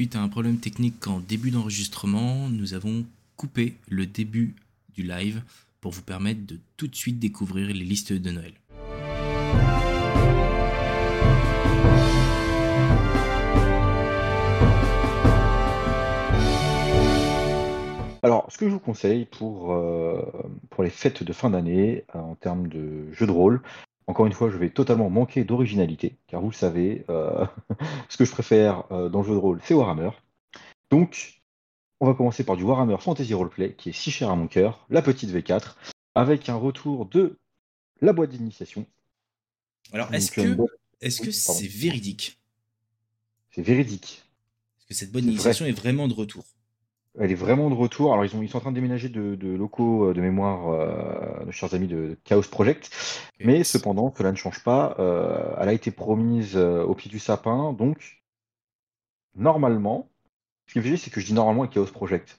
Suite à un problème technique en début d'enregistrement, nous avons coupé le début du live pour vous permettre de tout de suite découvrir les listes de Noël. Alors, ce que je vous conseille pour, euh, pour les fêtes de fin d'année, euh, en termes de jeux de rôle, encore une fois, je vais totalement manquer d'originalité, car vous le savez, euh, ce que je préfère dans le jeu de rôle, c'est Warhammer. Donc, on va commencer par du Warhammer Fantasy Roleplay, qui est si cher à mon cœur, la petite V4, avec un retour de la boîte d'initiation. Alors, est-ce que est-ce que c'est véridique? C'est véridique. Est-ce que cette boîte d'initiation est vraiment de retour? Elle est vraiment de retour. Alors, ils, ont, ils sont en train de déménager de, locaux euh, de mémoire, euh, nos chers amis de Chaos Project. Mais cependant, cela ne change pas. Euh, elle a été promise au pied du sapin. Donc, normalement, ce qui me fait c'est que je dis normalement Chaos Project.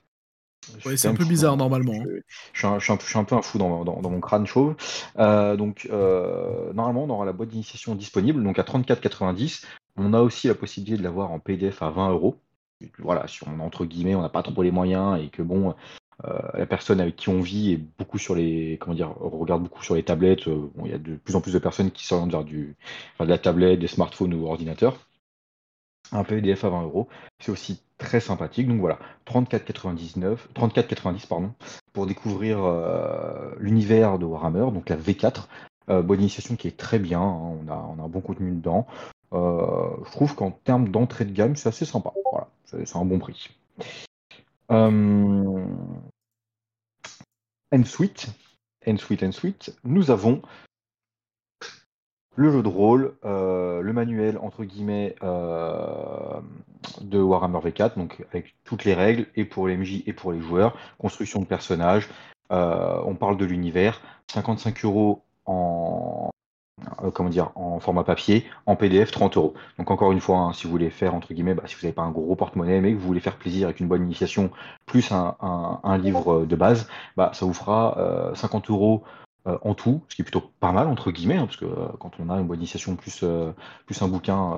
Ouais, c'est un peu bizarre normalement. Hein. Je, suis un, un, peu un fou dans, mon crâne chauve. donc, normalement, on aura la boîte d'initiation disponible. Donc, à 34,90. On a aussi la possibilité de l'avoir en PDF à 20 euros voilà, si on entre guillemets, on n'a pas trop les moyens et que bon, euh, la personne avec qui on vit est beaucoup sur les, comment dire, regarde beaucoup sur les tablettes. Euh, il y a de plus en plus de personnes qui s'orientent vers du, de la tablette, des smartphones ou ordinateurs. Un PDF à 20 euros, c'est aussi très sympathique. Donc voilà, 34,99, 34,90 pardon, pour découvrir euh, l'univers de Warhammer, donc la V4. bonne initiation qui est très bien, hein. on, a, on a un bon contenu dedans. je trouve qu'en termes d'entrée de gamme, c'est assez sympa. C'est un bon prix. Euh, Ensuite, Ensuite, Ensuite, nous avons le jeu de rôle, euh, le manuel entre guillemets euh, de Warhammer V4, donc avec toutes les règles, et pour les MJ et pour les joueurs, construction de personnages, on parle de l'univers, 55 euros en, euh, comment dire, en format papier, en PDF 30 euros. Donc encore une fois, hein, si vous voulez faire entre guillemets, bah, si vous n'avez pas un gros porte-monnaie, mais que vous voulez faire plaisir avec une bonne initiation plus un, livre de base, bah, ça vous fera 50 euh, euros euh, en tout, ce qui est plutôt pas mal entre guillemets, hein, parce que euh, quand on a une bonne initiation plus, euh, plus un bouquin,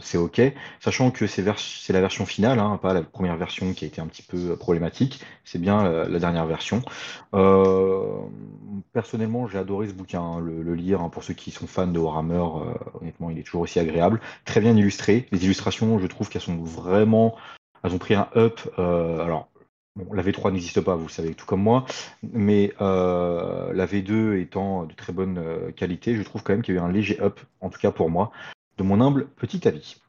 c'est ok. Sachant que c'est, la version finale, hein, pas la première version qui a été un petit peu problématique, c'est bien la, dernière version. personnellement, j'ai adoré ce bouquin, hein, le, lire pour ceux qui sont fans de Warhammer. honnêtement, il est toujours aussi agréable, très bien illustré. Les illustrations, je trouve qu'elles sont vraiment elles ont pris un up. alors, la V3 n'existe pas, vous savez tout comme moi, mais euh, la V2 étant de très bonne euh, qualité, je trouve quand même qu'il y a eu un léger up, en tout cas pour moi, de mon humble petit avis.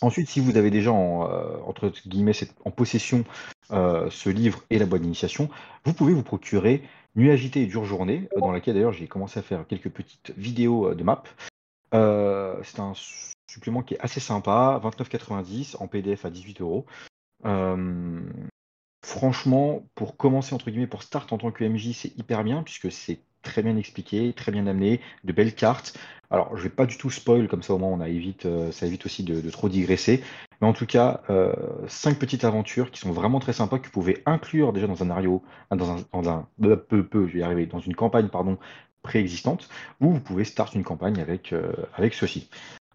Ensuite, si vous avez déjà en, euh, entre guillemets en possession ce livre et la boîte d'initiation, vous pouvez vous procurer Nuit et dure journée, dans laquelle d'ailleurs j'ai commencé à faire quelques petites vidéos de map. C'est un supplément qui est assez sympa, 29,90 en PDF à 18 euros. Franchement, pour commencer, entre guillemets, pour start en tant que MJ, c'est hyper bien, puisque c'est très bien expliqué, très bien amené, de belles cartes. Alors, je vais pas du tout spoil, comme ça au moins on évite, euh, ça évite aussi de, trop digresser. Mais en tout cas, euh, cinq petites aventures qui sont vraiment très sympas, que vous pouvez inclure déjà dans un dans un, dans un peu, peu, je vais y arriver, dans une campagne, pardon, préexistante, ou vous pouvez start une campagne euh, avec ceci.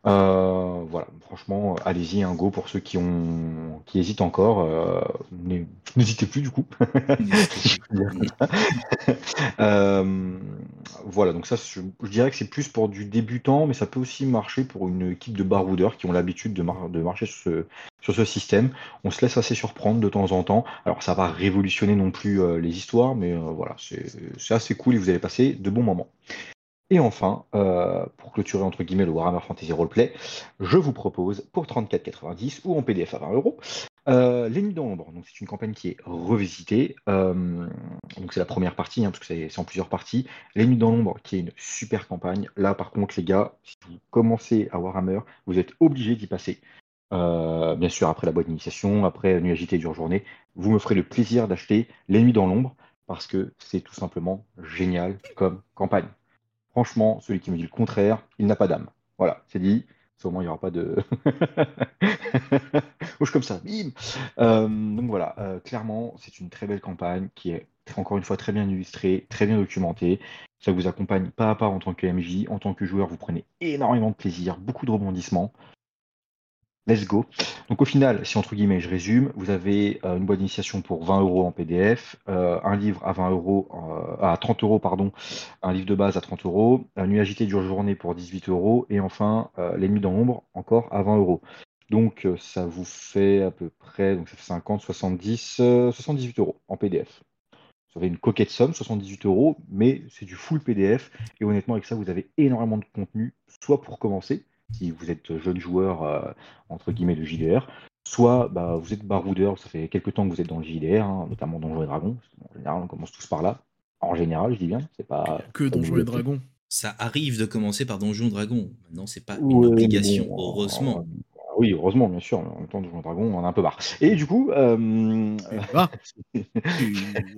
Euh, voilà, franchement, allez-y, un go pour ceux qui ont qui hésitent encore. Euh, n'hésitez plus du coup. Euh, voilà, donc ça, je, dirais que c'est plus pour du débutant, mais ça peut aussi marcher pour une équipe de baroudeurs qui ont l'habitude de, de, marcher sur ce, sur ce système. On se laisse assez surprendre de temps en temps. Alors, ça va révolutionner non plus les histoires, mais voilà, c'est assez cool et vous allez passer de bons moments. Et enfin, euh, pour clôturer entre guillemets le Warhammer Fantasy Roleplay, je vous propose pour 34,90 ou en PDF à 20 euros euh, Les Nuits dans l'ombre. Donc c'est une campagne qui est revisitée. Euh, donc c'est la première partie, hein, parce que c'est en plusieurs parties. Les Nuits dans l'ombre, qui est une super campagne. Là par contre les gars, si vous commencez à Warhammer, vous êtes obligé d'y passer. bien sûr après la boîte d'initiation, après Nuit agitée dure journée, vous me ferez le plaisir d'acheter Les Nuits dans l'ombre parce que c'est tout simplement génial comme campagne. Franchement, celui qui me dit le contraire, il n'a pas d'âme. Voilà, c'est dit. Sûrement, il n'y aura pas de. Bouge comme ça, bim euh, Donc voilà, euh, clairement, c'est une très belle campagne qui est encore une fois très bien illustrée, très bien documentée. Ça vous accompagne pas à pas en tant que MJ, en tant que joueur, vous prenez énormément de plaisir, beaucoup de rebondissements. Let's go. Donc au final, si entre guillemets je résume, vous avez euh, une boîte d'initiation pour 20 euros en PDF, euh, un livre à 20 euros, euh, à 30 euros pardon, un livre de base à 30 euros, un nuit agité dure journée pour 18 euros, et enfin l'ennemi dans l'ombre encore à 20 euros. Donc ça vous fait à peu près, donc ça fait 50, 70, 78 euros en PDF. Vous avez une coquette somme, 78 euros, mais c'est du full PDF, et honnêtement avec ça vous avez énormément de contenu, soit pour commencer, si vous êtes jeune joueur, euh, entre guillemets, de JDR, soit bah, vous êtes baroudeur, ça fait quelques temps que vous êtes dans le JDR, hein, notamment Donjons et Dragons. En général, on commence tous par là. En général, je dis bien, c'est pas. Que Donjons et Dragons. Ça arrive de commencer par Donjons et Dragons. Maintenant, c'est pas une obligation, heureusement. Euh, oui, heureusement, bien sûr, mais en même temps, Donjons et Dragons, on en a un peu marre. Et du coup. Euh...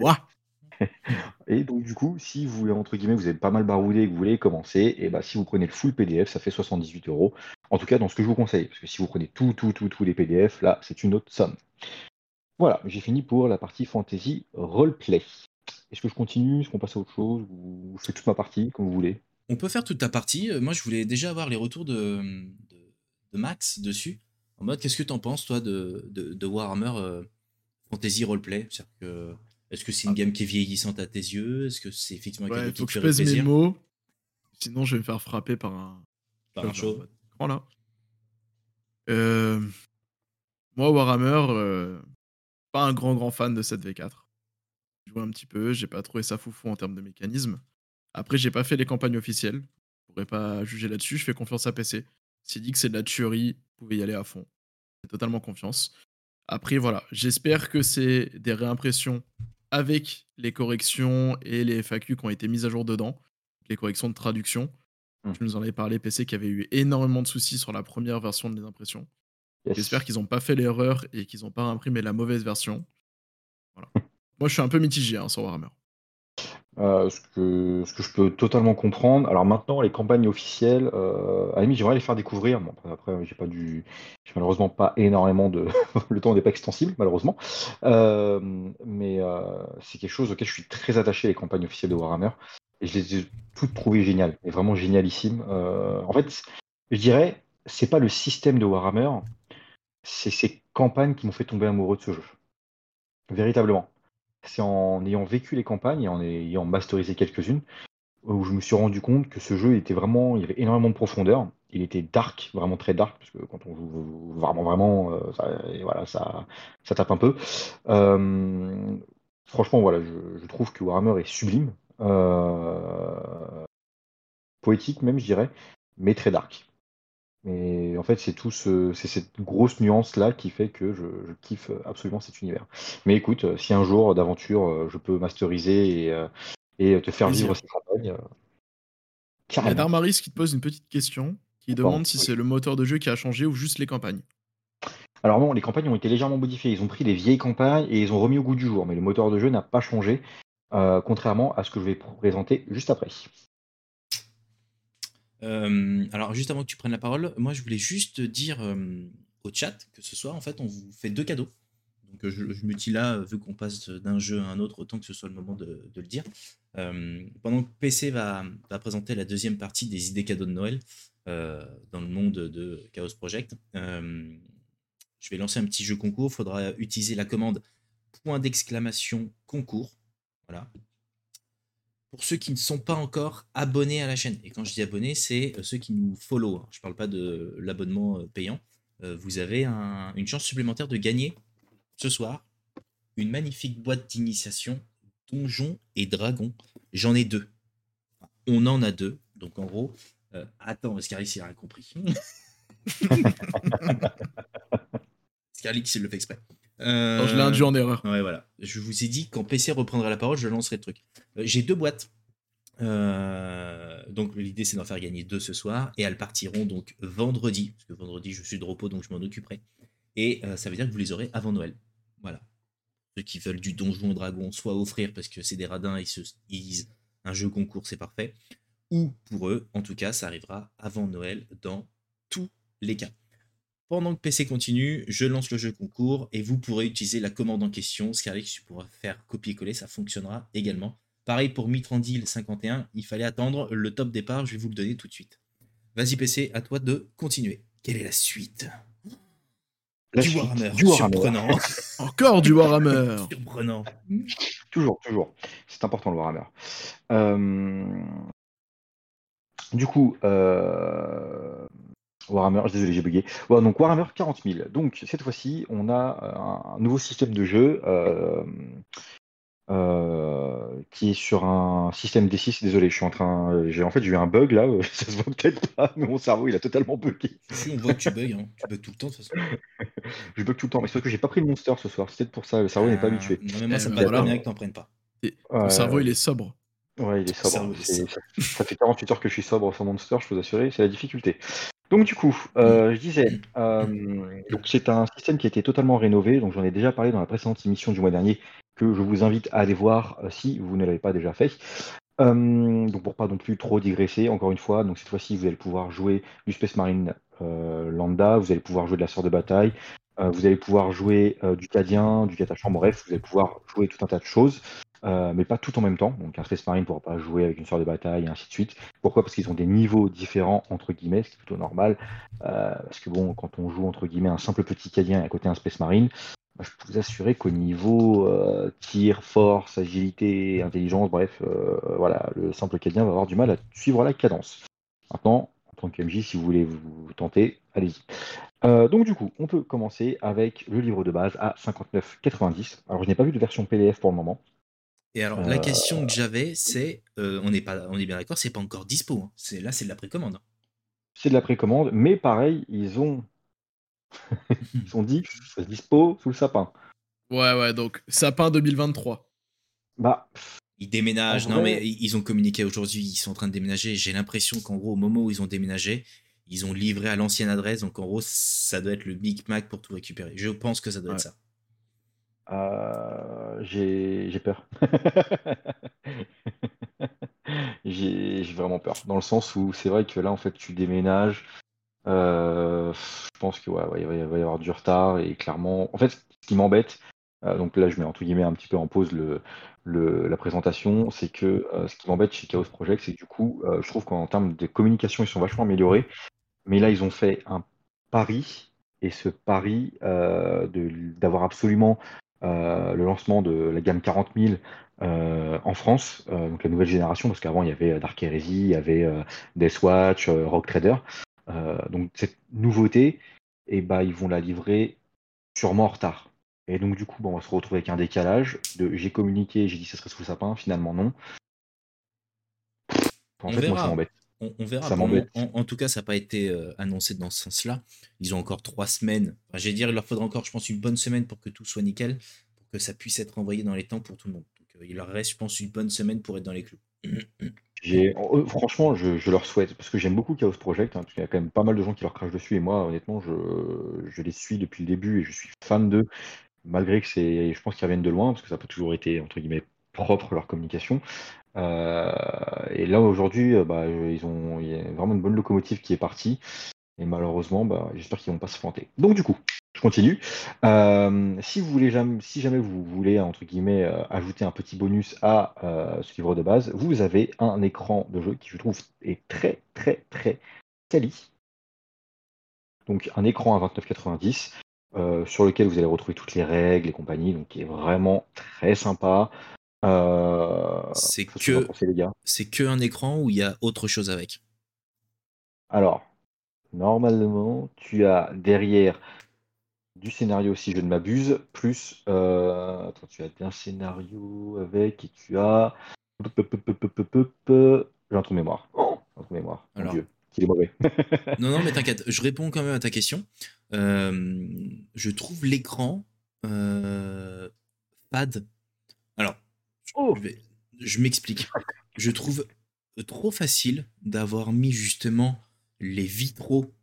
et donc, du coup, si vous, entre guillemets, vous êtes pas mal baroudé et que vous voulez commencer, et bah, si vous prenez le full PDF, ça fait 78 euros. En tout cas, dans ce que je vous conseille. Parce que si vous prenez tout, tout, tout, tous les PDF, là, c'est une autre somme. Voilà, j'ai fini pour la partie fantasy roleplay. Est-ce que je continue? Est-ce qu'on passe à autre chose? Ou je fais toute ma partie, comme vous voulez? On peut faire toute ta partie. Euh, moi, je voulais déjà avoir les retours de, Max dessus. En mode, qu'est-ce que tu en penses, toi, de, de, Warhammer euh, Fantasy Roleplay? C'est-à-dire que est-ce que c'est une ah. gamme qui est vieillissante à tes yeux? Est-ce que c'est effectivement quelque chose faut que je pèse mes mots. Sinon, je vais me faire frapper par un. Par un show. Voilà. Euh... Moi, Warhammer, euh... pas un grand grand fan de cette V4. J'ai joué un petit peu, j'ai pas trouvé ça foufou en termes de mécanisme. Après, j'ai pas fait les campagnes officielles. Je pourrais pas juger là-dessus. Je fais confiance à PC. S'il dit que c'est de la tuerie, vous pouvez y aller à fond. J'ai totalement confiance. Après, voilà, j'espère que c'est des réimpressions avec les corrections et les FAQ qui ont été mises à jour dedans, les corrections de traduction. Mmh. Tu nous en avais parlé, PC, qui avait eu énormément de soucis sur la première version des impressions. J'espère qu'ils n'ont pas fait l'erreur et qu'ils n'ont pas imprimé la mauvaise version. Voilà. Moi, je suis un peu mitigé hein, sur Warhammer. Euh, ce, que, ce que je peux totalement comprendre. Alors maintenant, les campagnes officielles, euh, à la limite, j'aimerais les faire découvrir. Bon, après, j'ai pas du, malheureusement pas énormément de, le temps n'est pas extensible, malheureusement. Euh, mais c'est quelque chose auquel je suis très attaché les campagnes officielles de Warhammer. Et je les ai toutes trouvées géniales, et vraiment génialissimes. en fait, je dirais, c'est pas le système de Warhammer, c'est ces campagnes qui m'ont fait tomber amoureux de ce jeu. Véritablement c'est en ayant vécu les campagnes et en ayant masterisé quelques-unes où je me suis rendu compte que ce jeu était vraiment, il avait énormément de profondeur. Il était dark, vraiment très dark, parce que quand on joue vraiment, vraiment, euh, ça, voilà, ça, ça tape un peu. Euh, franchement, voilà, je, trouve que Warhammer est sublime, euh, poétique même, je dirais, mais très dark. Mais en fait, c'est tout c'est cette grosse nuance-là qui fait que je, kiffe absolument cet univers. Mais écoute, euh, si un jour d'aventure, euh, je peux masteriser et, euh, te faire vivre cette campagne, Il y a Darmaris qui te pose une petite question, qui demande si c'est le moteur de jeu qui a changé ou juste les campagnes. Alors non, les campagnes ont été légèrement modifiées. Ils ont pris les vieilles campagnes et ils ont remis au goût du jour. Mais le moteur de jeu n'a pas changé, contrairement à ce que je vais présenter juste après. Euh, alors, juste avant que tu prennes la parole, moi je voulais juste dire euh, au chat que ce soir, en fait, on vous fait deux cadeaux. Donc, je, me dis là, vu qu'on passe d'un jeu à un autre, autant que ce soit le moment de, le dire. Euh, pendant que PC va, présenter la deuxième partie des idées cadeaux de Noël dans le monde de Chaos Project, je vais lancer un petit jeu concours. Il faudra utiliser la commande point d'exclamation concours. Voilà, pour ceux qui ne sont pas encore abonnés à la chaîne. Et quand je dis abonnés, c'est euh, ceux qui nous follow. Hein. Je ne parle pas de l'abonnement euh, payant. Euh, vous avez une chance supplémentaire de gagner ce soir une magnifique boîte d'initiation Donjons et Dragons. J'en ai deux. On en a deux. Donc en gros, attends, Scarlix il a rien compris. Scarlix il le fait exprès. Je l'ai induit en erreur. Ouais, voilà. Je vous ai dit, quand PC reprendra la parole, je lancerai le truc. Euh, j'ai deux boîtes. Euh, donc l'idée c'est d'en faire gagner deux ce soir et elles partiront donc vendredi parce que vendredi je suis de repos donc je m'en occuperai et euh, ça veut dire que vous les aurez avant Noël voilà ceux qui veulent du donjon dragon soit offrir parce que c'est des radins et se disent un jeu concours c'est parfait ou pour eux en tout cas ça arrivera avant Noël dans tous les cas pendant que PC continue, je lance le jeu concours et vous pourrez utiliser la commande en question. Scarlett, tu pourras faire copier-coller, ça fonctionnera également. Pareil pour Mitrandil 51, il fallait attendre le top départ, je vais vous le donner tout de suite. Vas-y PC, à toi de continuer. Quelle est la suite? La du suite, Warhammer. du Warhammer. Surprenant. Encore du Warhammer. Surprenant. Toujours, toujours. C'est important le Warhammer. Euh, Du coup, euh, Warhammer, désolé, j'ai bugué. Voilà, donc Warhammer 40 000. Donc cette fois-ci, on a un nouveau système de jeu euh, euh, qui est sur un système D6. Désolé, je suis en train. J'ai en fait j'ai eu un bug là. Ça se voit peut-être pas, mais mon cerveau il a totalement bugué. Si on voit que tu bugs, hein. tu bugs tout le temps de toute façon. Je bug tout le temps, mais c'est parce que j'ai pas pris le monster ce soir. C'est peut-être pour ça. Le cerveau n'est pas Ah, habitué. Non, mais moi, Eh ça me ben va voilà. bien que t'en prennes pas. Ton Ouais, cerveau, il est sobre. Ouais, il est sobre. Ça, ça fait 48 heures que je suis sobre sans Monster, je peux vous assurer, c'est la difficulté. Donc du coup, euh, je disais, euh, donc c'est un système qui a été totalement rénové, donc j'en ai déjà parlé dans la précédente émission du mois dernier, que je vous invite à aller voir euh, si vous ne l'avez pas déjà fait. Donc pour pas non plus trop digresser, encore une fois, donc cette fois-ci vous allez pouvoir jouer du Space Marine lambda, vous allez pouvoir jouer de la sœur de bataille, vous allez pouvoir jouer du Cadien, du Catachant, bref, vous allez pouvoir jouer tout un tas de choses. Euh, mais pas tout en même temps. Donc un Space Marine ne pourra pas jouer avec une sœur de bataille et ainsi de suite. Pourquoi? Parce qu'ils ont des niveaux différents entre guillemets, ce qui est plutôt normal. Euh, parce que bon, quand on joue entre guillemets un simple petit Cadien à côté un Space Marine, je peux vous assurer qu'au niveau euh, tir, force, agilité, intelligence, bref, voilà, le simple Cadien va avoir du mal à suivre la cadence. Maintenant, en tant que MJ, si vous voulez vous tenter, allez-y. Donc du coup, on peut commencer avec le livre de base à 59,90. Alors je n'ai pas vu de version PDF pour le moment. Et alors, la Euh, question que j'avais, c'est, euh, on est pas, on est bien d'accord, c'est pas encore dispo. hein. C'est là, c'est de la précommande. C'est de la précommande, mais pareil, ils ont, ils ont dit que ça se dispo sous le sapin. Ouais, ouais, donc sapin 2023. Bah, Ils déménagent. En Non, vrai- mais ils ils ont communiqué aujourd'hui. Ils sont en train de déménager. J'ai l'impression qu'en gros, au moment où ils ont déménagé, ils ont livré à l'ancienne adresse. Donc en gros, ça doit être le Big Mac pour tout récupérer. Je pense que ça doit Ouais. être ça. Euh, j'ai peur. j'ai vraiment peur. Dans le sens où c'est vrai que là, en fait, tu déménages. euh, je pense que ouais, ouais, il va y- avoir du retard et clairement, en fait, ce qui m'embête, euh, donc là, je mets entre guillemets un petit peu en pause le, le- la présentation, c'est que euh, ce qui m'embête chez Chaos Project, c'est que du coup, je trouve qu'en termes de communication, ils sont vachement améliorés. Mais là, ils ont fait un pari, et ce pari euh, d'avoir absolument euh, le lancement de la gamme 40 000 euh, en France, euh, donc la nouvelle génération, parce qu'avant, il y avait Dark Heresy, il y avait Deathwatch, Rock Trader. Donc cette nouveauté, eh ben, ils vont la livrer sûrement en retard. Et donc du coup, bon, on va se retrouver avec un décalage. De, j'ai communiqué, j'ai dit ce serait sous le sapin, finalement non. En On fait, moi, ça m'embête. On, on verra. Ça En, en tout cas, ça n'a pas été euh, annoncé dans ce sens-là. Ils ont encore trois semaines. Enfin, J'allais dire, il leur faudra encore, je pense, une bonne semaine pour que tout soit nickel, pour que ça puisse être envoyé dans les temps pour tout le monde. Donc, euh, il leur reste, je pense, une bonne semaine pour être dans les clous. J'ai, euh, franchement, je, je leur souhaite, parce que j'aime beaucoup Chaos Project. hein, parce qu'il y a quand même pas mal de gens qui leur crachent dessus, et moi, honnêtement, je, je les suis depuis le début et je suis fan d'eux, malgré que c'est, je pense qu'ils reviennent de loin, parce que ça n'a pas toujours été, entre guillemets, propre leur communication. Euh, et là, aujourd'hui, euh, bah, ils ont, il y a vraiment une bonne locomotive qui est partie, et malheureusement, bah, j'espère qu'ils vont pas se planter. Donc, du coup, je continue. Euh, si vous voulez jamais, si jamais vous voulez entre guillemets ajouter un petit bonus à ce livre de base, vous avez un écran de jeu qui je trouve est très très très quali. Donc un écran à 29,90 euh, sur lequel vous allez retrouver toutes les règles et compagnie, donc qui est vraiment très sympa. Euh, C'est que gars C'est que un écran où il y a autre chose avec. Alors, normalement, tu as derrière du scénario, si je ne m'abuse, plus. euh, Attends, tu as un scénario avec et tu as. J'ai un trou de mémoire. Oh, un trou de mémoire. Mon. Dieu, qu'il est mauvais. Non, non, mais t'inquiète, je réponds quand même à ta question. Euh, je trouve l'écran. Alors, Oh. je, m'explique. Je trouve trop facile d'avoir mis justement les vitraux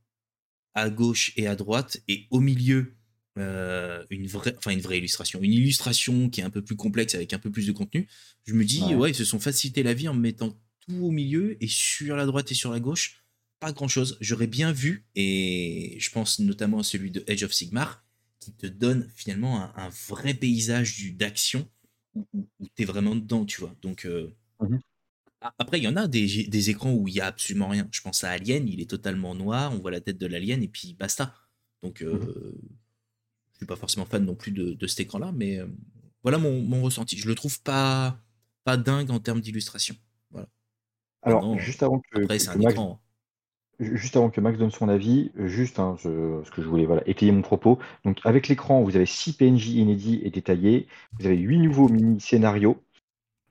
à gauche et à droite et au milieu euh, une vraie, enfin une vraie illustration, une illustration qui est un peu plus complexe avec un peu plus de contenu. Je me dis Ouais. ouais, ils se sont facilité la vie en mettant tout au milieu et sur la droite et sur la gauche pas grand chose. J'aurais bien vu, et je pense notamment à celui de Edge of Sigmar, qui te donne finalement un, un vrai paysage du- d'action où, où, tu es vraiment dedans, tu vois. Donc, euh, Mhm. après, il y en a des, des écrans où il y a absolument rien. Je pense à Alien, il est totalement noir, on voit la tête de l'alien, et puis basta. Donc, euh, je suis pas forcément fan non plus de, de cet écran-là, mais euh, voilà mon, mon, ressenti. Je le trouve pas, pas dingue en termes d'illustration. Voilà. Alors, juste avant que, après, c'est un Max, écran. Juste avant que Max donne son avis, juste hein, ce que je voulais voilà, étayer mon propos. Donc, avec l'écran, vous avez 6 PNJ inédits et détaillés. Vous avez 8 nouveaux mini-scénarios.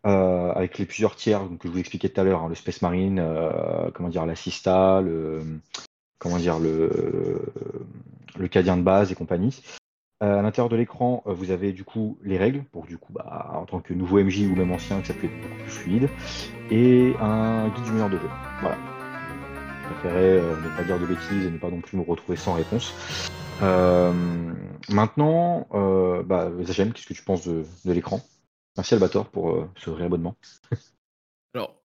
Euh, avec les plusieurs tiers que je vous expliquais tout à l'heure, hein, le Space Marine, euh, comment dire, l'assista, le, comment cadien de base et compagnie. Euh, à l'intérieur de l'écran, euh, vous avez du coup les règles pour du coup, bah, en tant que nouveau MJ ou même ancien, que ça peut être beaucoup plus fluide, et un guide du meilleur de jeu. Voilà. Préférais euh, ne pas dire de bêtises et ne pas non plus me retrouver sans réponse. Euh, maintenant, euh, bah, Zachem, qu'est-ce que tu penses de, de l'écran? Merci Albator pour ce réabonnement. Alors,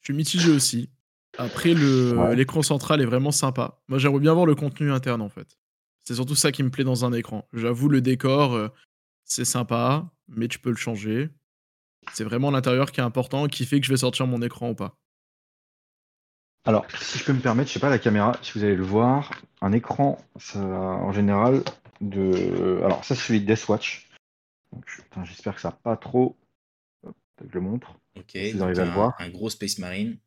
je suis mitigé aussi. Après, Ouais. l'écran central est vraiment sympa. Moi, j'aimerais bien voir le contenu interne, en fait. C'est surtout ça qui me plaît dans un écran. J'avoue, le décor, euh, c'est sympa, mais tu peux le changer. C'est vraiment l'intérieur qui est important, qui fait que je vais sortir mon écran ou pas. Alors, si je peux me permettre, je sais pas la caméra, si vous allez le voir, un écran, ça, en général, de. Alors, ça, c'est celui de Deathwatch. Je- j'espère que ça n'a pas trop. Hop, je le montre. Ok, vous arrivez à le voir. un gros Space Marine.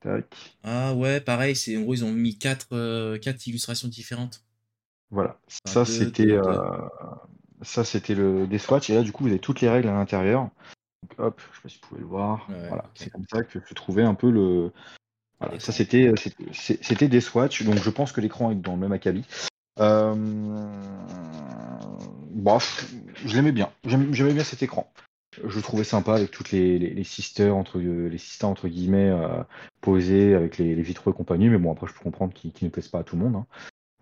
Tac. Ah ouais, pareil, c'est en gros ils ont mis quatre, euh, quatre illustrations différentes. Voilà. Enfin, Ça, c'était. euh, Ça, c'était le Deathwatch. Et là, du coup, vous avez toutes les règles à l'intérieur. Donc, hop, je sais pas si vous pouvez le voir. Ouais, voilà. C'est comme ça que se trouvait un peu le. Voilà, ça c'était euh, c'était- des Swatch, donc je pense que l'écran est dans le même acabit. Euh... Bof, je l'aimais bien. J'aimais bien cet écran. Je le trouvais sympa avec toutes les, les, les sisters entre les sisters entre guillemets euh, posées avec les, les vitraux et compagnie. Mais bon après je peux comprendre qu'ils qu'ils ne plaisent pas à tout le monde. hein.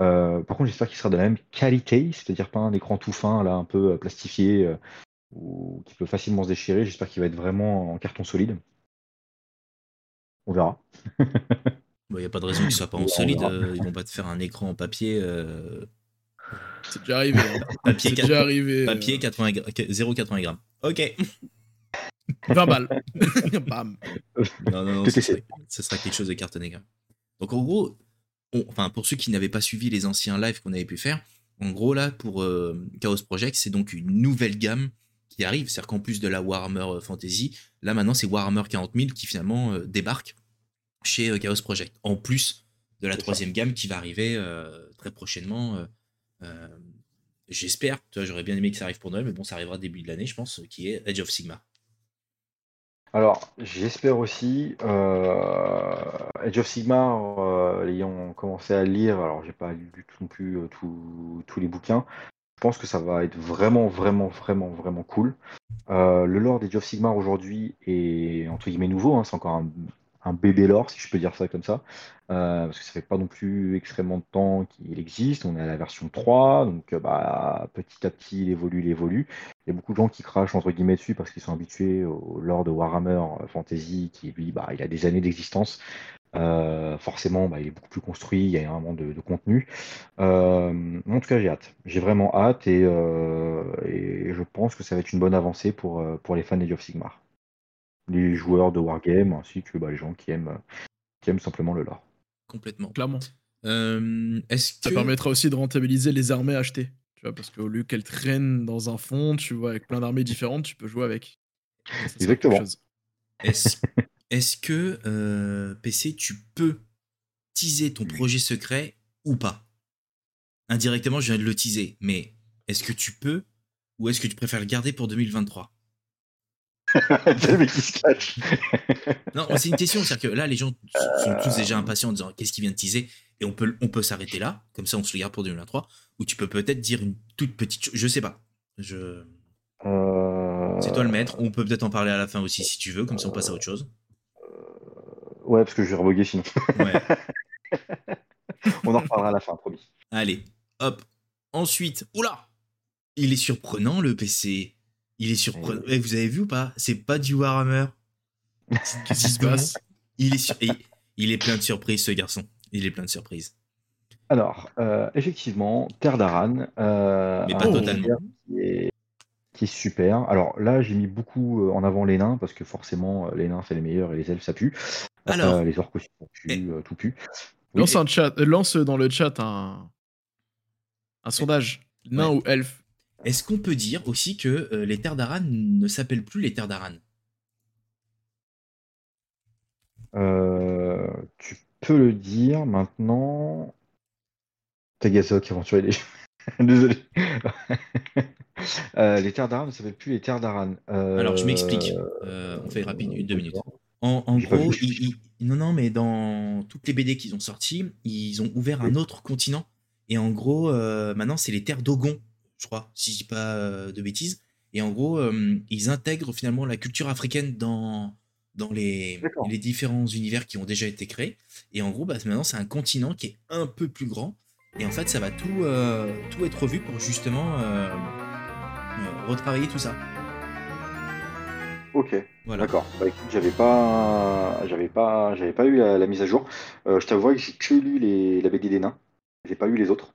Euh, par contre j'espère qu'il sera de la même qualité, c'est-à-dire pas un écran tout fin là un peu euh, plastifié euh, ou qui peut facilement se déchirer. J'espère qu'il va être vraiment en carton solide. On verra. Il n'y a pas de raison qu'ils soient pas en solide. euh, ils vont pas te faire un écran en papier. euh, C'est déjà arrivé. hein. papier, déjà arrivé. euh, papier 80 gra- 0,80 grammes. Ok. 20 balles. Bam. Non, non, non, ce est serait, ce sera quelque chose de cartonné. quand même. Donc en gros, on- enfin pour ceux qui n'avaient pas suivi les anciens lives qu'on avait pu faire, en gros là pour euh, Chaos Project, c'est donc une nouvelle gamme qui arrive. C'est-à-dire qu'en plus de la Warhammer Fantasy, là maintenant c'est Warhammer 40 000 qui finalement euh, débarque chez euh, Chaos Project. En plus de la troisième gamme qui va arriver euh, très prochainement. euh, J'espère, j'aurais bien aimé que ça arrive pour Noël, mais bon, ça arrivera début de l'année, je pense, qui est Edge of Sigma. Alors, j'espère aussi, euh, Age of Sigmar, euh, ayant commencé à lire, alors j'ai pas lu du tout non plus euh, tout- tous les bouquins, je pense que ça va être vraiment, vraiment, vraiment, vraiment cool. Euh, le lore d'Age of Sigmar aujourd'hui est entre guillemets nouveau, hein, c'est encore un, un bébé lore, si je peux dire ça comme ça, euh, parce que ça fait pas non plus extrêmement de temps qu'il existe, on est à la version 3, donc euh, bah, petit à petit il évolue, il évolue. Il y a beaucoup de gens qui crachent entre guillemets dessus parce qu'ils sont habitués au lore de Warhammer euh, Fantasy, qui lui, bah, il a des années d'existence. Forcément, bah, il est beaucoup plus construit, il y a énormément de, de contenu. En tout cas, j'ai hâte. J'ai vraiment hâte et, je pense que ça va être une bonne avancée pour, les fans d'Age of Sigmar. Les joueurs de Wargame ainsi que bah, les gens qui aiment, qui aiment simplement le lore. Complètement. Clairement. Euh, Est-ce Ça que... permettra aussi de rentabiliser les armées achetées. Tu vois, parce qu'au lieu qu'elles traînent dans un fond, tu vois, avec plein d'armées différentes, tu peux jouer avec. Ça, Exactement. est-ce que euh, PC, tu peux teaser ton projet secret ou pas? Indirectement, je viens de le teaser, mais est-ce que tu peux ou est-ce que tu préfères le garder pour 2023 le mec qui se cache. Non, c'est une question, c'est-à-dire que là, les gens sont tous déjà impatients en disant qu'est-ce qu'il vient de teaser? Et on peut, on peut s'arrêter là, comme ça on se le garde pour 2023, ou tu peux peut-être dire une toute petite chose, je sais pas. Je... Euh, C'est toi le maître, on peut peut-être en parler à la fin aussi si tu veux, comme ça on passe à autre chose. Ouais, parce que je vais reboguer sinon. Ouais. On en reparlera à la fin, promis. Allez, hop. Ensuite, oula Il est surprenant le PC. Il est surprenant. Eh, vous avez vu ou pas? C'est pas du Warhammer. Qu'est-ce qui se passe? Il est, sur- et- il est plein de surprises ce garçon. Il est plein de surprises. Alors, euh, effectivement, Terre d'Aran. euh, Mais pas totalement. Qui est, qui est super. Alors là, j'ai mis beaucoup euh, en avant les nains, parce que forcément, les nains, c'est les meilleurs et les elfes, ça pue. Euh, Alors. les orques aussi, ça pue, Eh. euh, tout pue. Oui, Lance, un chat, lance dans le chat un, Un sondage. Nain ou elfe Est-ce qu'on peut dire aussi que euh, les terres d'Aran ne s'appellent plus les terres d'Aran? Euh, tu peux le dire maintenant. Tagazok, aventurier des Désolé. Euh, les terres d'Aran ne s'appellent plus les terres d'Aran. Alors, je m'explique. Euh, on fait rapide, une, deux minutes. En, gros, vu. ils- ils- non, non, mais dans toutes les BD qu'ils ont sorties, ils ont ouvert un autre continent. Et en gros, euh, maintenant, c'est les terres d'Ogon, je crois, si je dis pas euh, de bêtises. Et en gros, euh, ils intègrent finalement la culture africaine dans, dans les, les différents univers qui ont déjà été créés. Et en gros, bah, maintenant, c'est un continent qui est un peu plus grand. Et en fait, ça va tout, euh, tout être revu pour justement euh, euh, retravailler tout ça. Ok, Voilà. d'accord. Bah j'avais pas, j'avais pas, j'avais pas eu la, la mise à jour. Je t'avoue que j'ai que lu les, la BD des nains. J'ai pas eu les autres.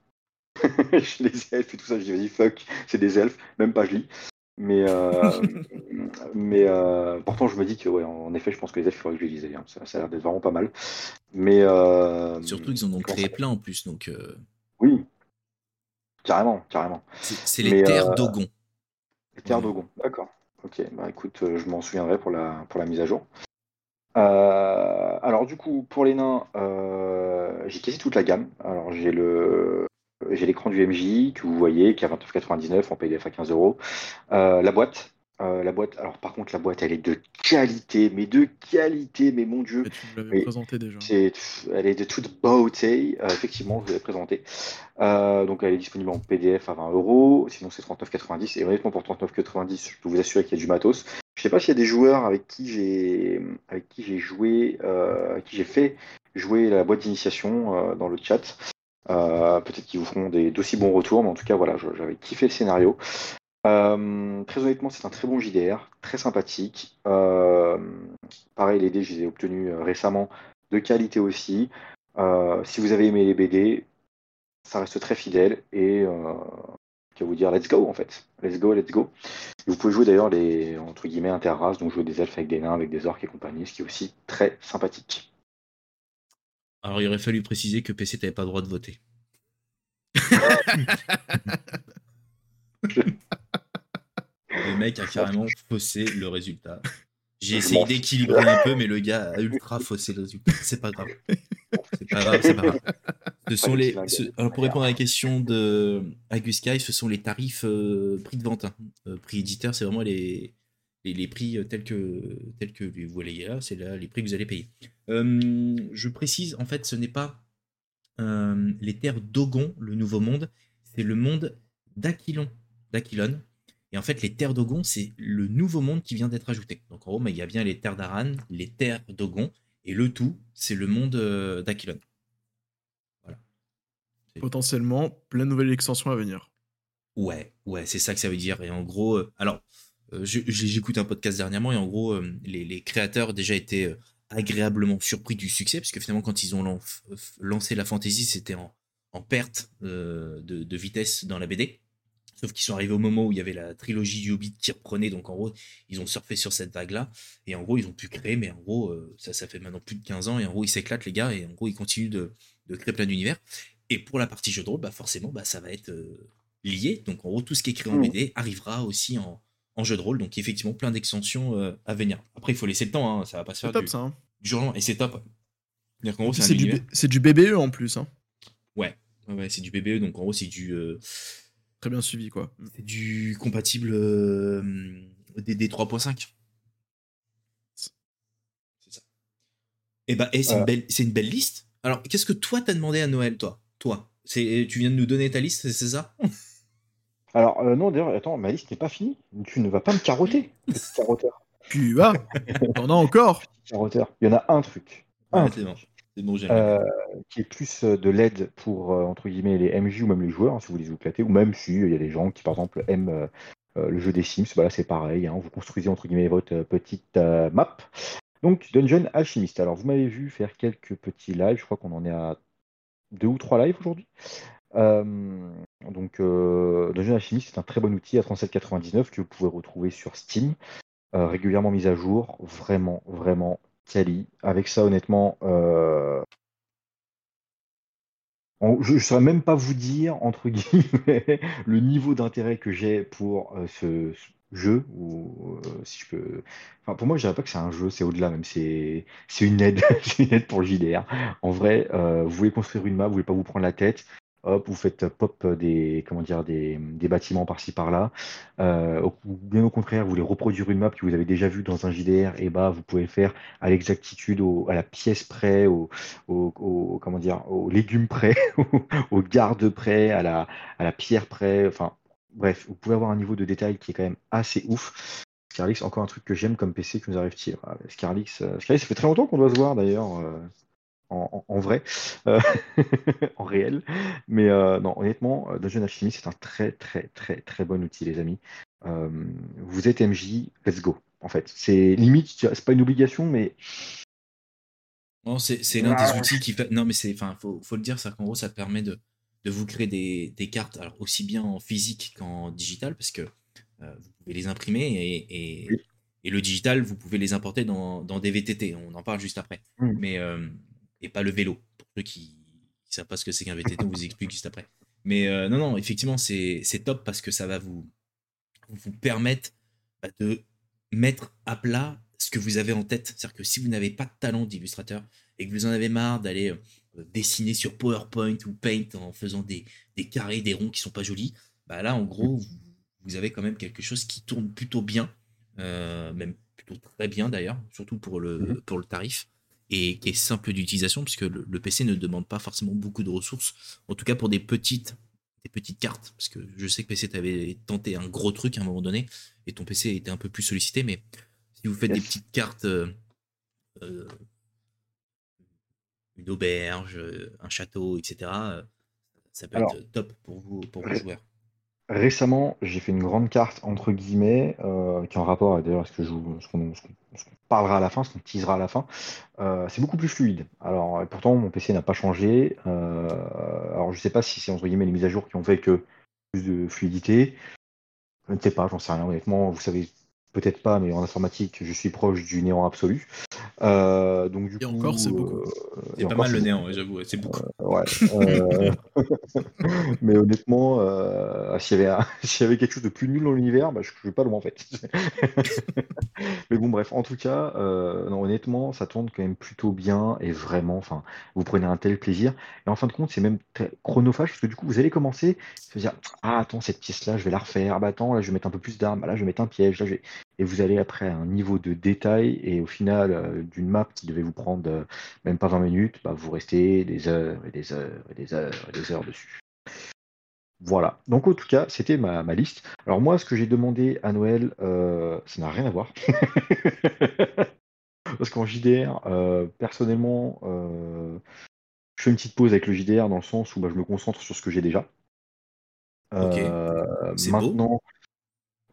les elfes et tout ça, je dis vas-y fuck, c'est des elfes, même pas je lis. Mais euh, mais euh, pourtant je me dis que ouais, en effet, je pense que les elfes, il faudrait que je les lise. hein. Ça, ça a l'air d'être vraiment pas mal. Mais euh, Surtout qu'ils en ont créé ça- plein en plus, donc Oui, carrément, carrément. c'est les Mais, terres d'Ogon. Les terres Ouais. d'Ogon, d'accord. Ok, bah écoute, je m'en souviendrai pour la, pour la mise à jour. Alors du coup, pour les nains, j'ai quasi toute la gamme. Alors j'ai le j'ai l'écran du MJ que vous voyez, qui est à 29,99 en PDF à 15 euros. Euh, La boîte, euh, la boîte. Alors par contre, la boîte, elle est de qualité, mais de qualité, mais mon dieu. Tu me l'avais Oui. présenté déjà. C'est, elle est de toute beauté. Euh, effectivement, je vous l'ai présenté. Euh, donc, elle est disponible en PDF à 20 euros. Sinon, c'est 39,90. Et honnêtement, pour 39,90, je peux vous assurer qu'il y a du matos. Je sais pas s'il y a des joueurs avec qui j'ai, avec qui j'ai joué, euh, avec qui j'ai fait jouer la boîte d'initiation euh, dans le chat. Euh, peut-être qu'ils vous feront d'aussi bons retours, mais en tout cas, voilà, j'avais kiffé le scénario. Euh, très honnêtement, c'est un très bon JDR, très sympathique. Euh, pareil, les dés, je les ai obtenus récemment, de qualité aussi. Si vous avez aimé les BD, ça reste très fidèle et qu'à vous dire, let's go en fait. Let's go, let's go. Vous pouvez jouer d'ailleurs les entre guillemets interraces, donc jouer des elfes avec des nains, avec des orques et compagnie, ce qui est aussi très sympathique. Alors il aurait fallu préciser que PC t'avais pas le droit de voter. le mec a carrément faussé le résultat. J'ai essayé d'équilibrer un peu, mais le gars a ultra faussé le résultat. C'est pas grave. C'est pas grave, c'est pas grave. Ce sont les, ce- alors pour répondre à la question de Agus Sky, ce sont les tarifs euh, prix de vente. hein. Euh, prix éditeur, c'est vraiment les, les, les prix euh, tels que, tels que vous voyez là, c'est là les prix que vous allez payer. Euh, je précise, en fait, ce n'est pas euh, les terres d'Ogon, le nouveau monde, c'est le monde d'Aquilon, d'Aquilon. Et en fait, les terres d'Ogon, c'est le nouveau monde qui vient d'être ajouté. Donc en gros, bah, il y a bien les terres d'Aran, les terres d'Ogon, et le tout, c'est le monde euh, d'Aquilon. Potentiellement, plein de nouvelles extensions à venir. Ouais, ouais, c'est ça que ça veut dire. Et en gros, euh, alors, j'écoute un podcast dernièrement et en gros, euh, les, les créateurs déjà étaient euh, agréablement surpris du succès parce que finalement, quand ils ont lancé la fantasy, c'était en, en perte euh, de, de vitesse dans la BD. Sauf qu'ils sont arrivés au moment où il y avait la trilogie du Hobbit qui reprenait, donc en gros, ils ont surfé sur cette vague-là, et en gros, ils ont pu créer, mais en gros, euh, ça, ça fait maintenant plus de 15 ans, et en gros, ils s'éclatent, les gars, et en gros, ils continuent de, de créer plein d'univers. Et pour la partie jeu de rôle, bah forcément, bah, ça va être euh, lié. Donc en gros, tout ce qui est créé en Mhm. BD arrivera aussi en, en jeu de rôle. Donc effectivement, plein d'extensions euh, à venir. Après, il faut laisser le temps, hein, ça va pas se C'est faire top du, ça. hein. du jour au lendemain. Et c'est top. C'est C'est du, univers. B- c'est du BBE en plus. Hein. Ouais, ouais, c'est du BBE. Donc en gros, c'est du, euh, Très bien suivi quoi. c'est du compatible euh, DD 3.5. C'est ça. Et bah, et c'est Euh. une, belle, c'est une belle liste. Alors, qu'est-ce que toi t'as demandé à Noël, toi? Toi c'est, Tu viens de nous donner ta liste, c'est c'est ça? Alors euh, non, d'ailleurs, attends, ma liste n'est pas finie. Tu ne vas pas me carotter, petit carotteur. Tu vas T'en as encore Carotteur. Il y en a un truc. Un Ouais, c'est truc. bon. C'est bon, j'aime Euh, qui est plus euh, de l'aide pour euh, entre guillemets les MJ ou même les joueurs hein, si vous voulez vous ou même si euh, il y a des gens qui par exemple aiment euh, le jeu des Sims bah là c'est pareil hein, vous construisez entre guillemets votre petite euh, map donc Dungeon Alchemist alors vous m'avez vu faire quelques petits lives je crois qu'on en est à deux ou trois lives aujourd'hui Euh, donc euh, Dungeon Alchemist c'est un très bon outil à 37,99 que vous pouvez retrouver sur Steam euh, régulièrement mis à jour vraiment vraiment quali avec ça honnêtement euh, je ne saurais même pas vous dire, entre guillemets, le niveau d'intérêt que j'ai pour euh, ce, jeu, ou si je peux. Enfin, pour moi, je dirais pas que c'est un jeu, c'est au-delà même, c'est une aide, pour le JDR. En vrai, vous voulez construire une map, vous voulez pas vous prendre la tête, hop, vous faites pop des, comment dire, des, des bâtiments par-ci par-là. Euh, ou bien au contraire, vous voulez reproduire une map que vous avez déjà vue dans un JDR, et bah vous pouvez faire à l'exactitude, à la pièce près, au, au, comment dire, aux légumes près, aux gardes près, à la, à la pierre près. Enfin, bref, vous pouvez avoir un niveau de détail qui est quand même assez ouf. Scarlix, encore un truc que j'aime comme PC que nous arrive-t-il Scarlix, euh, Scarlix, ça fait très longtemps qu'on doit se voir d'ailleurs. Euh, en, vrai, euh, en réel. Mais euh, non, honnêtement, euh, Dungeon Alchemy, c'est un très, très, très, très bon outil, les amis. vous êtes MJ, let's go. En fait, c'est limite, c'est pas une obligation, mais. Non, c'est l'un des outils qui fait. Non, mais c'est, enfin, faut, faut, le dire, c'est qu'en gros, ça permet de, de vous créer des, des, cartes, alors aussi bien en physique qu'en digital, parce que vous pouvez les imprimer et, et, et, le digital, vous pouvez les importer dans, dans des VTT. On en parle juste après. Mmh. Mais et pas le vélo. Pour ceux qui ne savent pas ce que c'est qu'un VTT, on vous explique juste après. Mais euh, non, non, effectivement, c'est top parce que ça va vous, vous permettre bah, de mettre à plat ce que vous avez en tête. C'est-à-dire que si vous n'avez pas de talent d'illustrateur et que vous en avez marre d'aller euh, dessiner sur PowerPoint ou Paint en faisant des, des, carrés, des ronds qui sont pas jolis, bah là, en gros, vous, avez quand même quelque chose qui tourne plutôt bien, euh, même plutôt très bien d'ailleurs, surtout pour le, mmh pour le tarif et qui est simple d'utilisation puisque le, le, PC ne demande pas forcément beaucoup de ressources, en tout cas pour des petites, des petites cartes, parce que je sais que PC t'avait tenté un gros truc à un moment donné et ton PC était un peu plus sollicité, mais si vous faites des petites cartes, euh, euh, une auberge, un château, etc., ça peut être top pour vous, pour vos joueurs. Récemment, j'ai fait une grande carte entre guillemets, euh, qui est en rapport d'ailleurs ce que je ce qu'on parlera à la fin, ce qu'on teasera à la fin. Euh, c'est beaucoup plus fluide. Alors pourtant mon PC n'a pas changé. Euh, alors je sais pas si c'est entre guillemets les mises à jour qui ont fait que plus de fluidité. Je ne sais pas, j'en sais rien honnêtement. Vous savez peut-être pas, mais en informatique, je suis proche du néant absolu. Euh, donc du et encore, c'est beaucoup. Euh, c'est pas mal le néant, j'avoue, c'est beaucoup. Euh, ouais. mais honnêtement, s'il y, avait, y avait quelque chose de plus nul dans l'univers, bah, je ne suis pas loin en fait. mais bon, bref, en tout cas, non, honnêtement, ça tourne quand même plutôt bien et vraiment, enfin, vous prenez un tel plaisir. Et en fin de compte, c'est même très chronophage parce que du coup, vous allez commencer à dire Ah, attends, cette pièce-là, je vais la refaire. Ah, bah attends, là, je vais mettre un peu plus d'armes. Bah, là, je vais mettre un piège. Là, je vais et vous allez après un niveau de détail et au final euh, d'une map qui devait vous prendre euh, même pas 20 minutes, bah, vous restez des heures et des heures et des heures et des heures dessus. Voilà. Donc en tout cas, c'était ma, liste. Alors moi, ce que j'ai demandé à Noël, euh, ça n'a rien à voir. Parce qu'en JDR, personnellement, je fais une petite pause avec le JDR dans le sens où bah, je me concentre sur ce que j'ai déjà. maintenant,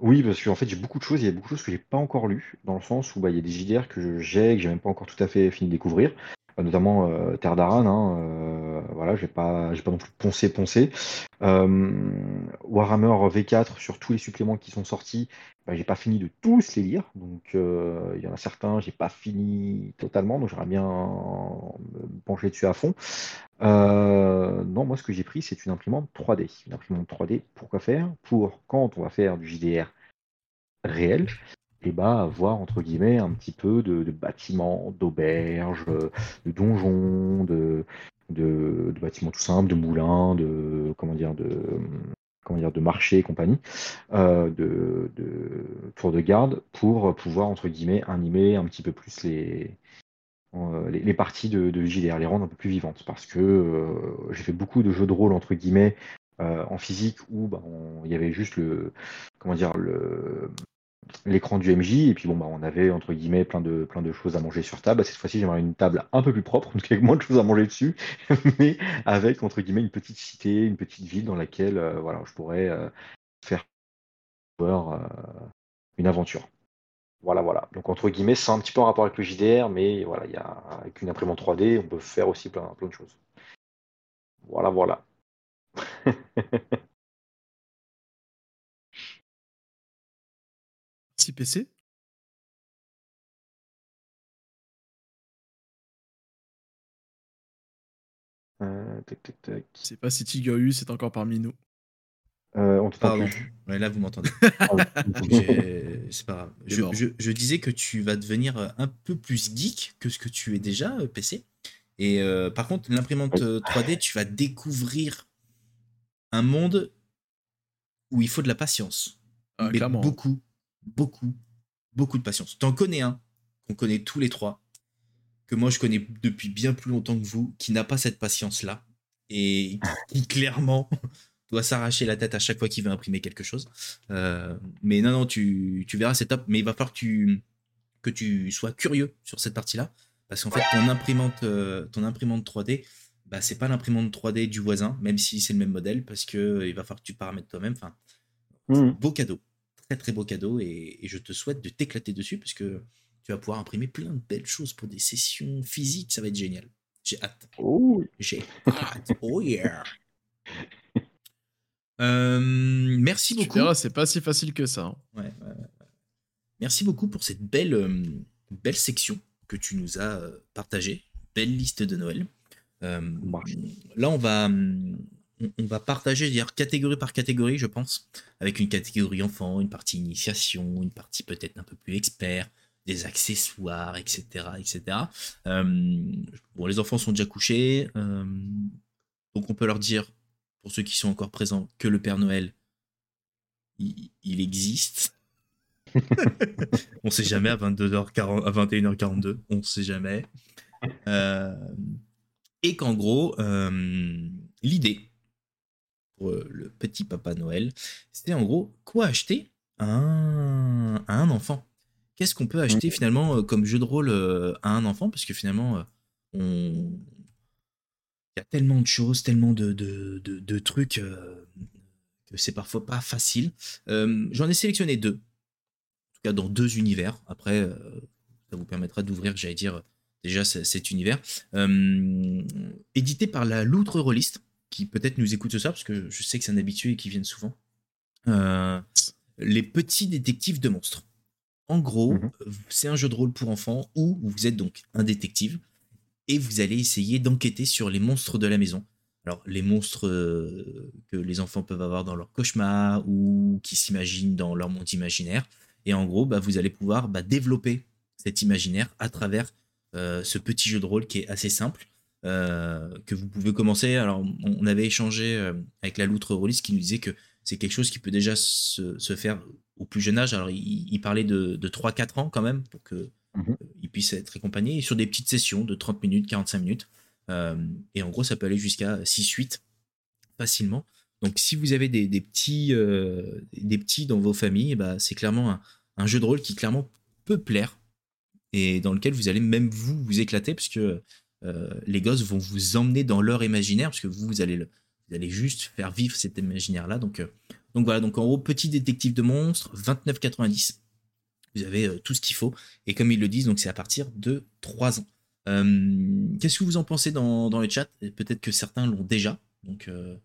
oui, parce qu'en fait, j'ai beaucoup de choses. Il y a beaucoup de choses que j'ai pas encore lues, dans le sens où bah, il y a des JDR que j'ai, que j'ai même pas encore tout à fait fini de découvrir, notamment euh, Terre d'Aran. Hein, euh, voilà, j'ai pas, pas non plus poncé, poncé. Warhammer V4 sur tous les suppléments qui sont sortis, bah, j'ai pas fini de tous les lire. Donc, il y en a certains, j'ai pas fini totalement, donc j'aimerais bien me pencher dessus à fond. non, moi, ce que j'ai pris, c'est une imprimante 3D. Une imprimante 3D, pourquoi faire? Pour quand on va faire du JDR réel, et bah avoir entre guillemets un petit peu de, bâtiments, d'auberges, de donjons, de, bâtiments tout simples, de moulins, de comment dire, de comment dire, de marchés et compagnie, euh, de, tours de garde pour pouvoir entre guillemets animer un petit peu plus les, euh, les, parties de, de, les rendre un peu plus vivantes, parce que euh, j'ai fait beaucoup de jeux de rôle entre guillemets en physique où bah, il y avait juste le comment dire le l'écran du MJ et puis bon bah on avait entre guillemets plein de plein de choses à manger sur table. Cette fois-ci j'aimerais une table un peu plus propre, avec moins de choses à manger dessus, mais avec entre guillemets une petite cité, une petite ville dans laquelle euh, voilà je pourrais euh, faire euh, une aventure. Voilà voilà. Donc entre guillemets c'est un petit peu en rapport avec le JDR, mais voilà il y a avec une imprimante 3D on peut faire aussi plein de choses. Voilà voilà. PC euh, tac, tac, tac. Je sais pas si Tigurius est encore parmi nous. Euh, on Pardon. plus. Ouais, là, vous m'entendez. C'est pas grave. Je, mort. je- je disais que tu vas devenir euh, un peu plus geek que ce que tu es déjà, euh, PC. Et euh, par contre, l'imprimante Oui. euh, 3D, tu vas découvrir un monde où il faut de la patience. Ah, Mais clairement. beaucoup, beaucoup, beaucoup de patience. T'en connais un, qu'on connaît tous les trois, que moi je connais depuis bien plus longtemps que vous, qui n'a pas cette patience-là, et qui clairement doit s'arracher la tête à chaque fois qu'il veut imprimer quelque chose. Euh, mais non, non, tu, tu verras, c'est top, mais il va falloir que tu, que tu sois curieux sur cette partie-là, parce qu'en fait, ton imprimante, euh, ton imprimante 3D, bah, c'est pas l'imprimante 3D du voisin, même si c'est le même modèle, parce que euh, il va falloir que tu paramètres toi-même. Enfin, Mhm. beau cadeau, très très beau cadeau, et, et je te souhaite de t'éclater dessus, parce que tu vas pouvoir imprimer plein de belles choses pour des sessions physiques, ça va être génial. J'ai hâte. Oh. J'ai hâte. Oh yeah. Euh, merci Tu beaucoup. verras, c'est pas si facile que ça. hein. Ouais, ouais, ouais, ouais. Merci beaucoup pour cette belle, euh, belle section que tu nous as euh, partagée. Belle liste de Noël. Euh, là, on va, hum, on- va partager dire, catégorie par catégorie, je pense, avec une catégorie enfant, une partie initiation, une partie peut-être un peu plus expert, des accessoires, etc. etc. Euh, bon, les enfants sont déjà couchés, euh, donc on peut leur dire, pour ceux qui sont encore présents, que le Père Noël, il, existe. on sait jamais à 22h40, à 21h42, on sait jamais. Euh, et qu'en gros, l'idée pour euh, le petit Papa Noël, c'était en gros quoi acheter à un, à un enfant? Qu'est-ce qu'on peut acheter finalement euh, comme jeu de rôle euh, à un enfant? Parce que finalement, on... il y a tellement de choses, tellement de, de, de- de trucs euh, que c'est parfois pas facile. Euh, J'en ai sélectionné deux, en tout cas dans deux univers. Après, euh, ça vous permettra d'ouvrir, j'allais dire, déjà cet univers. Édité par la Loutre Rolliste, qui peut-être nous écoute ce soir, parce que je sais que c'est un habitué et qui viennent souvent. Euh, les petits détectives de monstres. En gros, Mhm. c'est un jeu de rôle pour enfants où vous êtes donc un détective et vous allez essayer d'enquêter sur les monstres de la maison. Alors, les monstres euh, que les enfants peuvent avoir dans leur cauchemar ou qui s'imaginent dans leur monde imaginaire. Et en gros, bah, vous allez pouvoir bah, développer cet imaginaire à travers euh, ce petit jeu de rôle qui est assez simple, que vous pouvez commencer. Alors, on avait échangé euh, avec la loutre rôliste qui nous disait que c'est quelque chose qui peut déjà se, se faire au plus jeune âge. Alors, il, il parlait de, de 3-4 ans quand même, pour que euh, il puisse être accompagné, sur des petites sessions de 30 minutes, 45 minutes. Euh, et en gros, ça peut aller jusqu'à 6-8 facilement. Donc, si vous avez des, des petits, euh, des petits dans vos familles, bah, c'est clairement un, un jeu de rôle qui clairement peut plaire et dans lequel vous allez même vous vous éclater parce que euh, les gosses vont vous emmener dans leur imaginaire parce que vous, vous allez, le- vous allez juste faire vivre cet imaginaire là. Donc, euh, donc voilà, donc en gros, petit détective de monstres, 29,90. Vous avez euh, tout ce qu'il faut. Et comme ils le disent, donc c'est à partir de 3 ans. Euh, Qu'est-ce que vous en pensez dans, dans le chat Peut-être que certains l'ont déjà. Donc euh,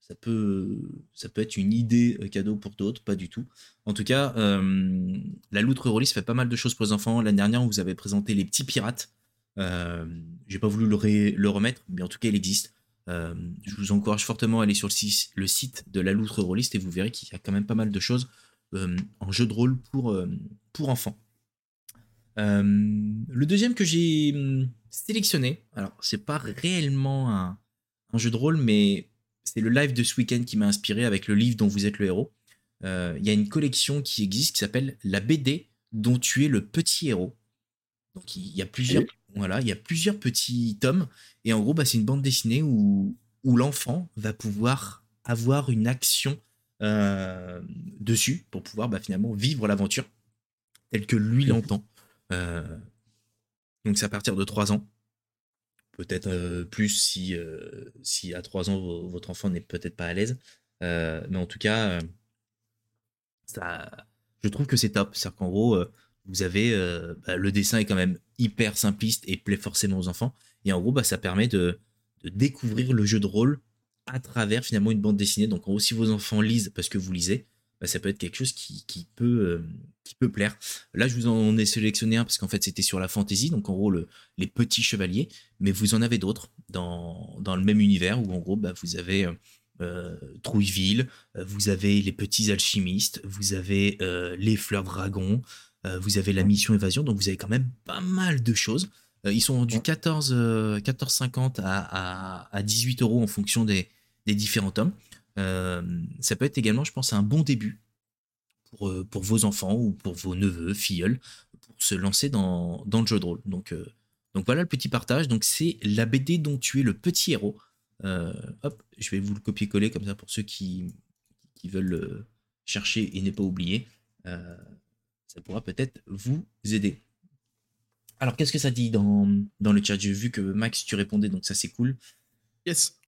ça, peut, ça peut être une idée euh, cadeau pour d'autres, pas du tout. En tout cas, euh, la Loutre Rollis fait pas mal de choses pour les enfants. L'année dernière, on vous avait présenté les petits pirates. Euh, J'ai pas voulu le, remettre, mais en tout cas, il existe. Euh, je vous encourage fortement à aller sur le, site de la Loutre Rolliste et vous verrez qu'il y a quand même pas mal de choses euh, en jeu de rôle pour, pour enfants. Le deuxième que j'ai hum, sélectionné, alors c'est pas réellement un, jeu de rôle, mais c'est le live de ce week-end qui m'a inspiré avec le livre dont vous êtes le héros. Il y a une collection qui existe qui s'appelle La BD dont tu es le petit héros. Donc il y a plusieurs. Voilà, il y a plusieurs petits tomes et en gros bah, c'est une bande dessinée où, l'enfant va pouvoir avoir une action euh, dessus pour pouvoir bah, finalement vivre l'aventure telle que lui l'entend. Euh, donc c'est à partir de 3 ans. Peut-être euh, plus si, à 3 ans vo- votre enfant n'est peut-être pas à l'aise. Mais en tout cas, ça, je trouve que c'est top. C'est-à-dire qu'en gros, vous avez euh, bah, le dessin est quand même hyper simpliste et plaît forcément aux enfants. Et en gros, bah, ça permet de, découvrir le jeu de rôle à travers finalement une bande dessinée. Donc en gros, si vos enfants lisent parce que vous lisez, bah, ça peut être quelque chose qui, qui peut, euh, qui peut plaire. Là, je vous en ai sélectionné un parce qu'en fait, c'était sur la fantasy, donc en gros, le, les petits chevaliers, mais vous en avez d'autres dans, dans, le même univers où en gros, bah, vous avez euh, Trouilleville, vous avez les petits alchimistes, vous avez les fleurs dragons, vous avez la mission évasion, donc vous avez quand même pas mal de choses. ils sont du 14, 14,50 à, à, à 18 euros en fonction des, des différents tomes. Euh, ça peut être également, je pense, un bon début pour, euh, pour vos enfants ou pour vos neveux, filleuls, pour se lancer dans, dans le jeu de rôle. Donc, euh, donc voilà le petit partage. Donc c'est la BD dont tu es le petit héros. hop, je vais vous le copier-coller comme ça pour ceux qui, qui veulent chercher et ne pas oublier. Ça pourra peut-être vous aider. Alors qu'est-ce que ça dit dans, dans le chat? J'ai vu que Max, tu répondais, donc ça c'est cool. Yes.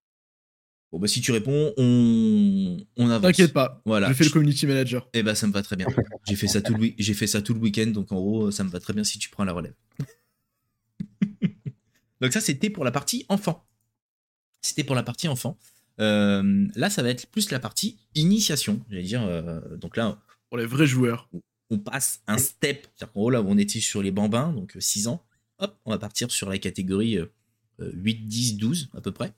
Bon, bah, si tu réponds, on, on avance. T'inquiète pas. Voilà. Je fais le community manager. Eh bah, ça me va très bien. J'ai fait ça tout le, j'ai fait ça tout le week-end, donc en gros, ça me va très bien si tu prends la relève. donc, ça, c'était pour la partie enfant. C'était pour la partie enfant. Euh, là, ça va être plus la partie initiation. J'allais dire, euh, donc là. Pour les vrais joueurs. On passe un step. C'est-à-dire qu'en gros, là, on était sur les bambins, donc 6 ans. Hop, on va partir sur la catégorie 8, 10, 12 à peu près.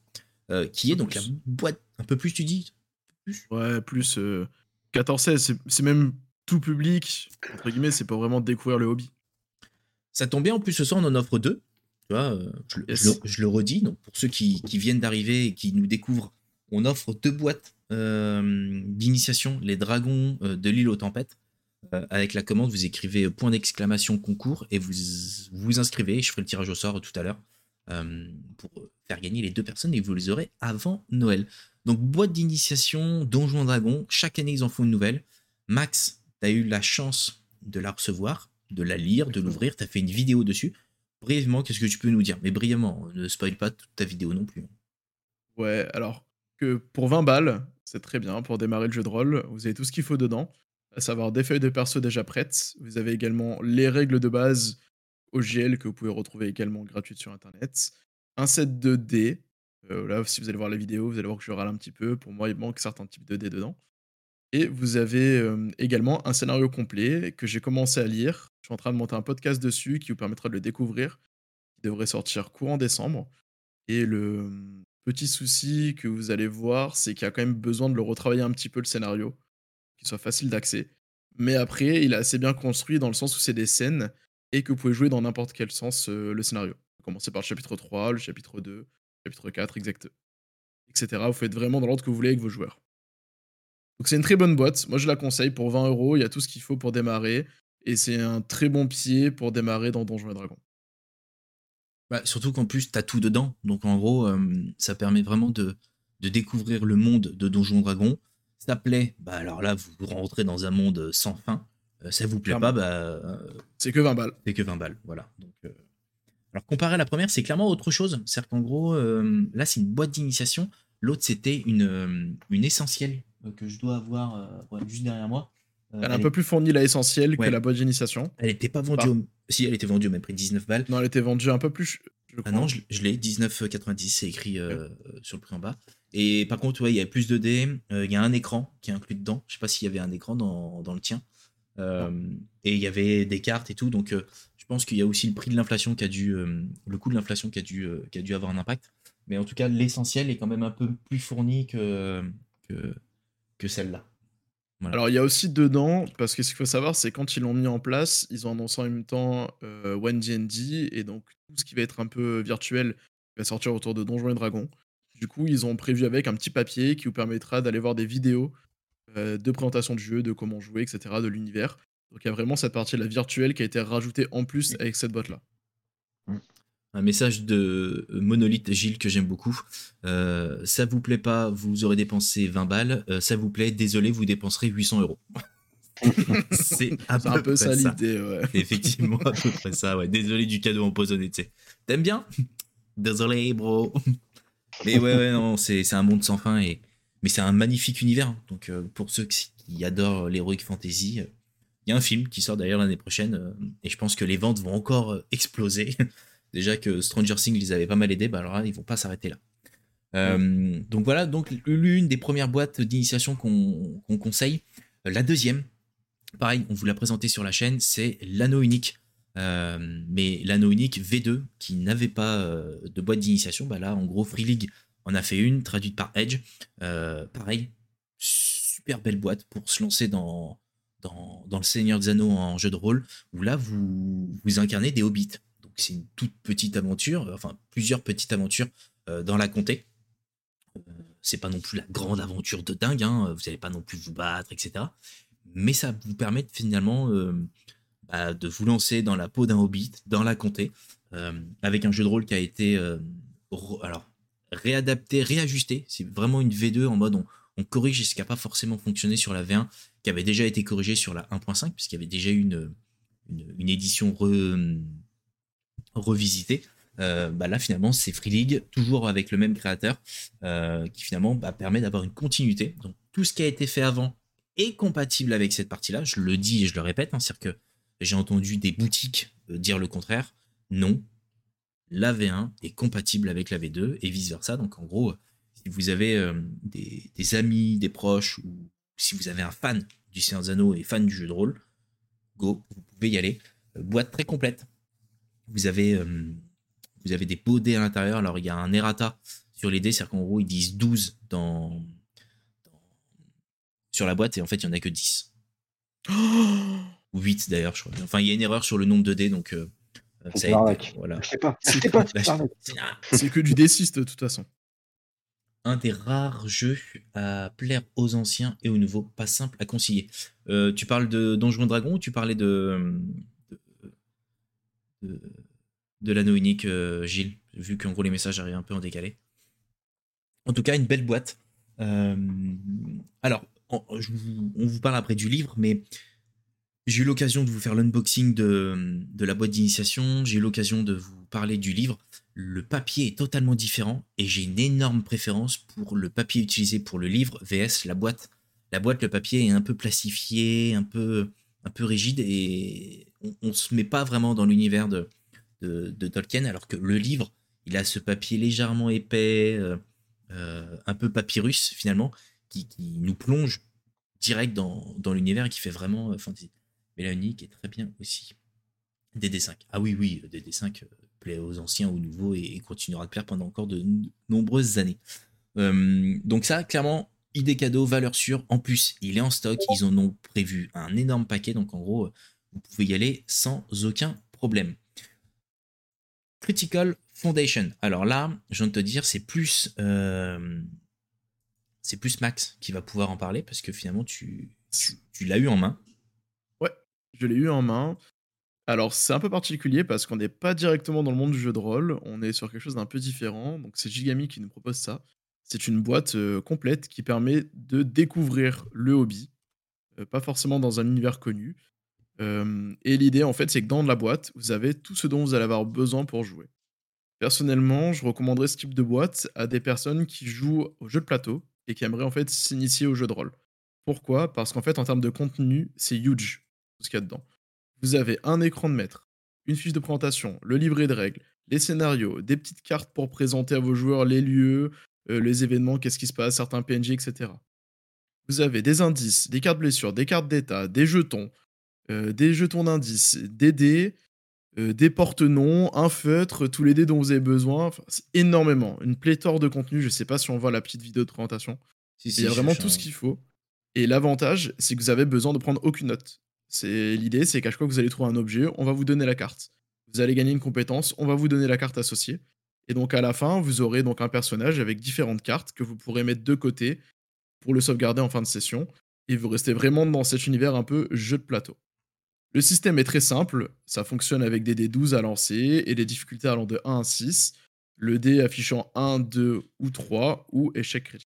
Euh, qui est donc la boîte un peu plus, tu dis? Plus? Ouais, plus 14-16, euh, c'est même tout public, entre guillemets, c'est pas vraiment découvrir le hobby. Ça tombe bien, en plus ce soir on en offre deux. Tu vois, euh, je, le, redis, donc pour ceux qui, qui viennent d'arriver et qui nous découvrent, on offre deux boîtes d'initiation, les dragons de l'île aux tempêtes. Avec la commande, vous écrivez point d'exclamation concours et vous vous inscrivez. Je ferai le tirage au sort tout à l'heure pour faire gagner les deux personnes et vous les aurez avant Noël. Donc boîte d'initiation, Donjon Dragon, chaque année ils en font une nouvelle. Max, tu as eu la chance de la recevoir, de la lire, de l'ouvrir, tu as fait une vidéo dessus. Brièvement, qu'est-ce que tu peux nous dire? Mais brièvement, ne spoil pas toute ta vidéo non plus. Ouais, alors que pour 20 balles, c'est très bien pour démarrer le jeu de rôle. Vous avez tout ce qu'il faut dedans, à savoir des feuilles de perso déjà prêtes. Vous avez également les règles de base OGL que vous pouvez retrouver également gratuites sur internet un set de dés. Euh, là, si vous allez voir la vidéo, vous allez voir que je râle un petit peu. Pour moi, il manque certains types de dés dedans. Et vous avez également un scénario complet que j'ai commencé à lire. Je suis en train de monter un podcast dessus qui vous permettra de le découvrir. Il devrait sortir courant décembre. Et le petit souci que vous allez voir, c'est qu'il y a quand même besoin de le retravailler un petit peu le scénario, qu'il soit facile d'accès. Mais après, il est assez bien construit dans le sens où c'est des scènes et que vous pouvez jouer dans n'importe quel sens le scénario commencer par le chapitre 3, le chapitre 2, le chapitre 4, exact, etc. Vous faites vraiment dans l'ordre que vous voulez avec vos joueurs. Donc c'est une très bonne boîte. Moi je la conseille pour 20 euros. Il y a tout ce qu'il faut pour démarrer. Et c'est un très bon pied pour démarrer dans Donjons et Dragons. Bah, surtout qu'en plus, tu as tout dedans. Donc en gros, euh, ça permet vraiment de, de, découvrir le monde de Donjons et Dragons. Ça plaît, bah alors là, vous rentrez dans un monde sans fin. Euh, ça vous plaît pas, bah. Euh, c'est que 20 balles. C'est que 20 balles, voilà. Donc, alors, comparé à la première, c'est clairement autre chose. C'est-à-dire qu'en gros, euh, là, c'est une boîte d'initiation. L'autre, c'était une, euh, une essentielle euh, que je dois avoir juste derrière moi. elle est un peu plus fournie la essentielle que la boîte d'initiation. Elle n'était pas vendue au... Si, elle était vendue au même prix, 19 balles. Non, elle était vendue un peu plus. ah non, je, l'ai, 19,90, c'est écrit sur le prix en bas. Et par contre, ouais, il y a plus de dés, il y a un écran qui est inclus dedans. Je sais pas s'il y avait un écran dans, dans le tien. et il y avait des cartes et tout, donc je pense qu'il y a aussi le prix de l'inflation qui a dû, euh, le coût de l'inflation qui a dû, euh, qui a dû avoir un impact. Mais en tout cas, l'essentiel est quand même un peu plus fourni que, que, celle-là. Alors il y a aussi dedans, parce que ce qu'il faut savoir, c'est quand ils l'ont mis en place, ils ont annoncé en même temps euh, One D&D et donc tout ce qui va être un peu virtuel va sortir autour de Donjons et Dragons. Du coup, ils ont prévu avec un petit papier qui vous permettra d'aller voir des vidéos de présentation du jeu, de comment jouer, etc., de l'univers. Donc il y a vraiment cette partie la virtuelle qui a été rajoutée en plus avec cette boîte là. Mm. Un message de Monolith Gilles que j'aime beaucoup. Euh, ça vous plaît pas, vous aurez dépensé 20 balles. Euh, ça vous plaît, désolé, vous dépenserez 800 euros. c'est un, peu, ça l'idée, ouais. Effectivement, à peu près ça, ouais. Désolé du cadeau empoisonné, tu sais. T'aimes bien? Désolé, bro. Mais ouais, ouais, non, c'est un monde sans fin et mais c'est un magnifique univers. Donc euh, pour ceux qui adorent l'heroic fantasy, il y a un film qui sort d'ailleurs l'année prochaine euh, et je pense que les ventes vont encore euh, exploser. Déjà que Stranger Things les avait pas mal aidés, bah alors là, ils vont pas s'arrêter là. Euh, donc voilà, donc l'une des premières boîtes d'initiation qu'on conseille. La deuxième, pareil, on vous l'a présenté sur la chaîne, c'est l'anneau unique. Euh, mais l'anneau unique V2 qui n'avait pas euh, de boîte d'initiation, bah là en gros Free League en a fait une traduite par Edge. Euh, pareil, super belle boîte pour se lancer dans, dans, le Seigneur des Anneaux en jeu de rôle, où là vous, vous incarnez des hobbits. Donc c'est une toute petite aventure, enfin plusieurs petites aventures dans la comté. c'est pas non plus la grande aventure de dingue, hein, vous n'allez pas non plus vous battre, etc. Mais ça vous permet finalement bah, de vous lancer dans la peau d'un hobbit, dans la comté, euh, avec un jeu de rôle qui a été euh, alors, réadapté, réajusté. C'est vraiment une V2 en mode on, corrige ce qui n'a pas forcément fonctionné sur la V1, qui avait déjà été corrigé sur la 1.5, puisqu'il y avait déjà eu une, une, édition revisitée. Euh, bah là finalement c'est Free League, toujours avec le même créateur, qui finalement bah, permet d'avoir une continuité. Donc tout ce qui a été fait avant est compatible avec cette partie-là, je le dis et je le répète, hein, c'est-à-dire que j'ai entendu des boutiques euh, dire le contraire. Non, la V1 est compatible avec la V2 et vice-versa. Donc en gros, si vous avez euh, des, amis, des proches, ou si vous avez un fan du Seigneur et fan du jeu de rôle, go, vous pouvez y aller. Euh, boîte très complète. Vous avez, vous avez des beaux dés à l'intérieur. Alors il y a un errata sur les dés, c'est-à-dire qu'en gros ils disent 12 dans, sur la boîte et en fait il n'y en a que 10. ou 8 d'ailleurs, je crois. Enfin, il y a une erreur sur le nombre de dés, donc euh, ça Voilà. Je sais pas. C'est que du D6 de toute façon. Un des rares jeux à plaire aux anciens et aux nouveaux, pas simple à concilier. Euh, tu parles de Donjons Dragon ou tu parlais de de, de, l'anneau unique, euh, Gilles, vu qu'en gros les messages arrivent un peu en décalé? En tout cas, une belle boîte. alors, on, on, vous parle après du livre, mais j'ai eu l'occasion de vous faire l'unboxing de, la boîte d'initiation, j'ai eu l'occasion de vous parler du livre. Le papier est totalement différent et j'ai une énorme préférence pour le papier utilisé pour le livre VS la boîte. La boîte, le papier est un peu plastifié, un peu, un peu rigide et on ne se met pas vraiment dans l'univers de, de, Tolkien alors que le livre, il a ce papier légèrement épais, euh, euh, un peu papyrus finalement, qui, nous plonge direct dans, l'univers et qui fait vraiment euh, fantasy mais la unique est très bien aussi. DD5. Ah oui, oui, DD5 euh, plaît aux anciens, aux nouveaux et, continuera de plaire pendant encore de nombreuses années. Euh, donc ça, clairement, idée cadeau, valeur sûre. En plus, il est en stock. Ils en ont prévu un énorme paquet. Donc en gros, vous pouvez y aller sans aucun problème. Critical Foundation. Alors là, je viens de te dire, c'est plus, euh, c'est plus Max qui va pouvoir en parler parce que finalement, tu l'as eu en main. Je l'ai eu en main. Alors, c'est un peu particulier parce qu'on n'est pas directement dans le monde du jeu de rôle, on est sur quelque chose d'un peu différent. Donc, c'est Gigami qui nous propose ça. C'est une boîte complète qui permet de découvrir le hobby, pas forcément dans un univers connu. et l'idée, en fait, c'est que dans la boîte, vous avez tout ce dont vous allez avoir besoin pour jouer. Personnellement, je recommanderais ce type de boîte à des personnes qui jouent au jeu de plateau et qui aimeraient en fait s'initier au jeu de rôle. Pourquoi? Parce qu'en fait, en termes de contenu, c'est huge ce qu'il y a dedans. Vous avez un écran de maître, une fiche de présentation, le livret de règles, les scénarios, des petites cartes pour présenter à vos joueurs les lieux, euh, les événements, qu'est-ce qui se passe, certains PNJ, etc. Vous avez des indices, des cartes blessures, des cartes d'état, des jetons, euh, des jetons d'indices, des dés, euh, des porte-noms, un feutre, tous les dés dont vous avez besoin. c'est énormément. Une pléthore de contenu. Je ne sais pas si on voit la petite vidéo de présentation. Il y a vraiment tout ce qu'il faut. Et l'avantage, c'est que vous avez besoin de prendre aucune note. C'est l'idée, c'est qu'à chaque fois que vous allez trouver un objet, on va vous donner la carte. Vous allez gagner une compétence, on va vous donner la carte associée. Et donc à la fin, vous aurez donc un personnage avec différentes cartes que vous pourrez mettre de côté pour le sauvegarder en fin de session. Et vous restez vraiment dans cet univers un peu jeu de plateau. Le système est très simple, ça fonctionne avec des dés 12 à lancer et des difficultés allant de 1 à 6, le dé affichant 1, 2 ou 3 ou échec critique.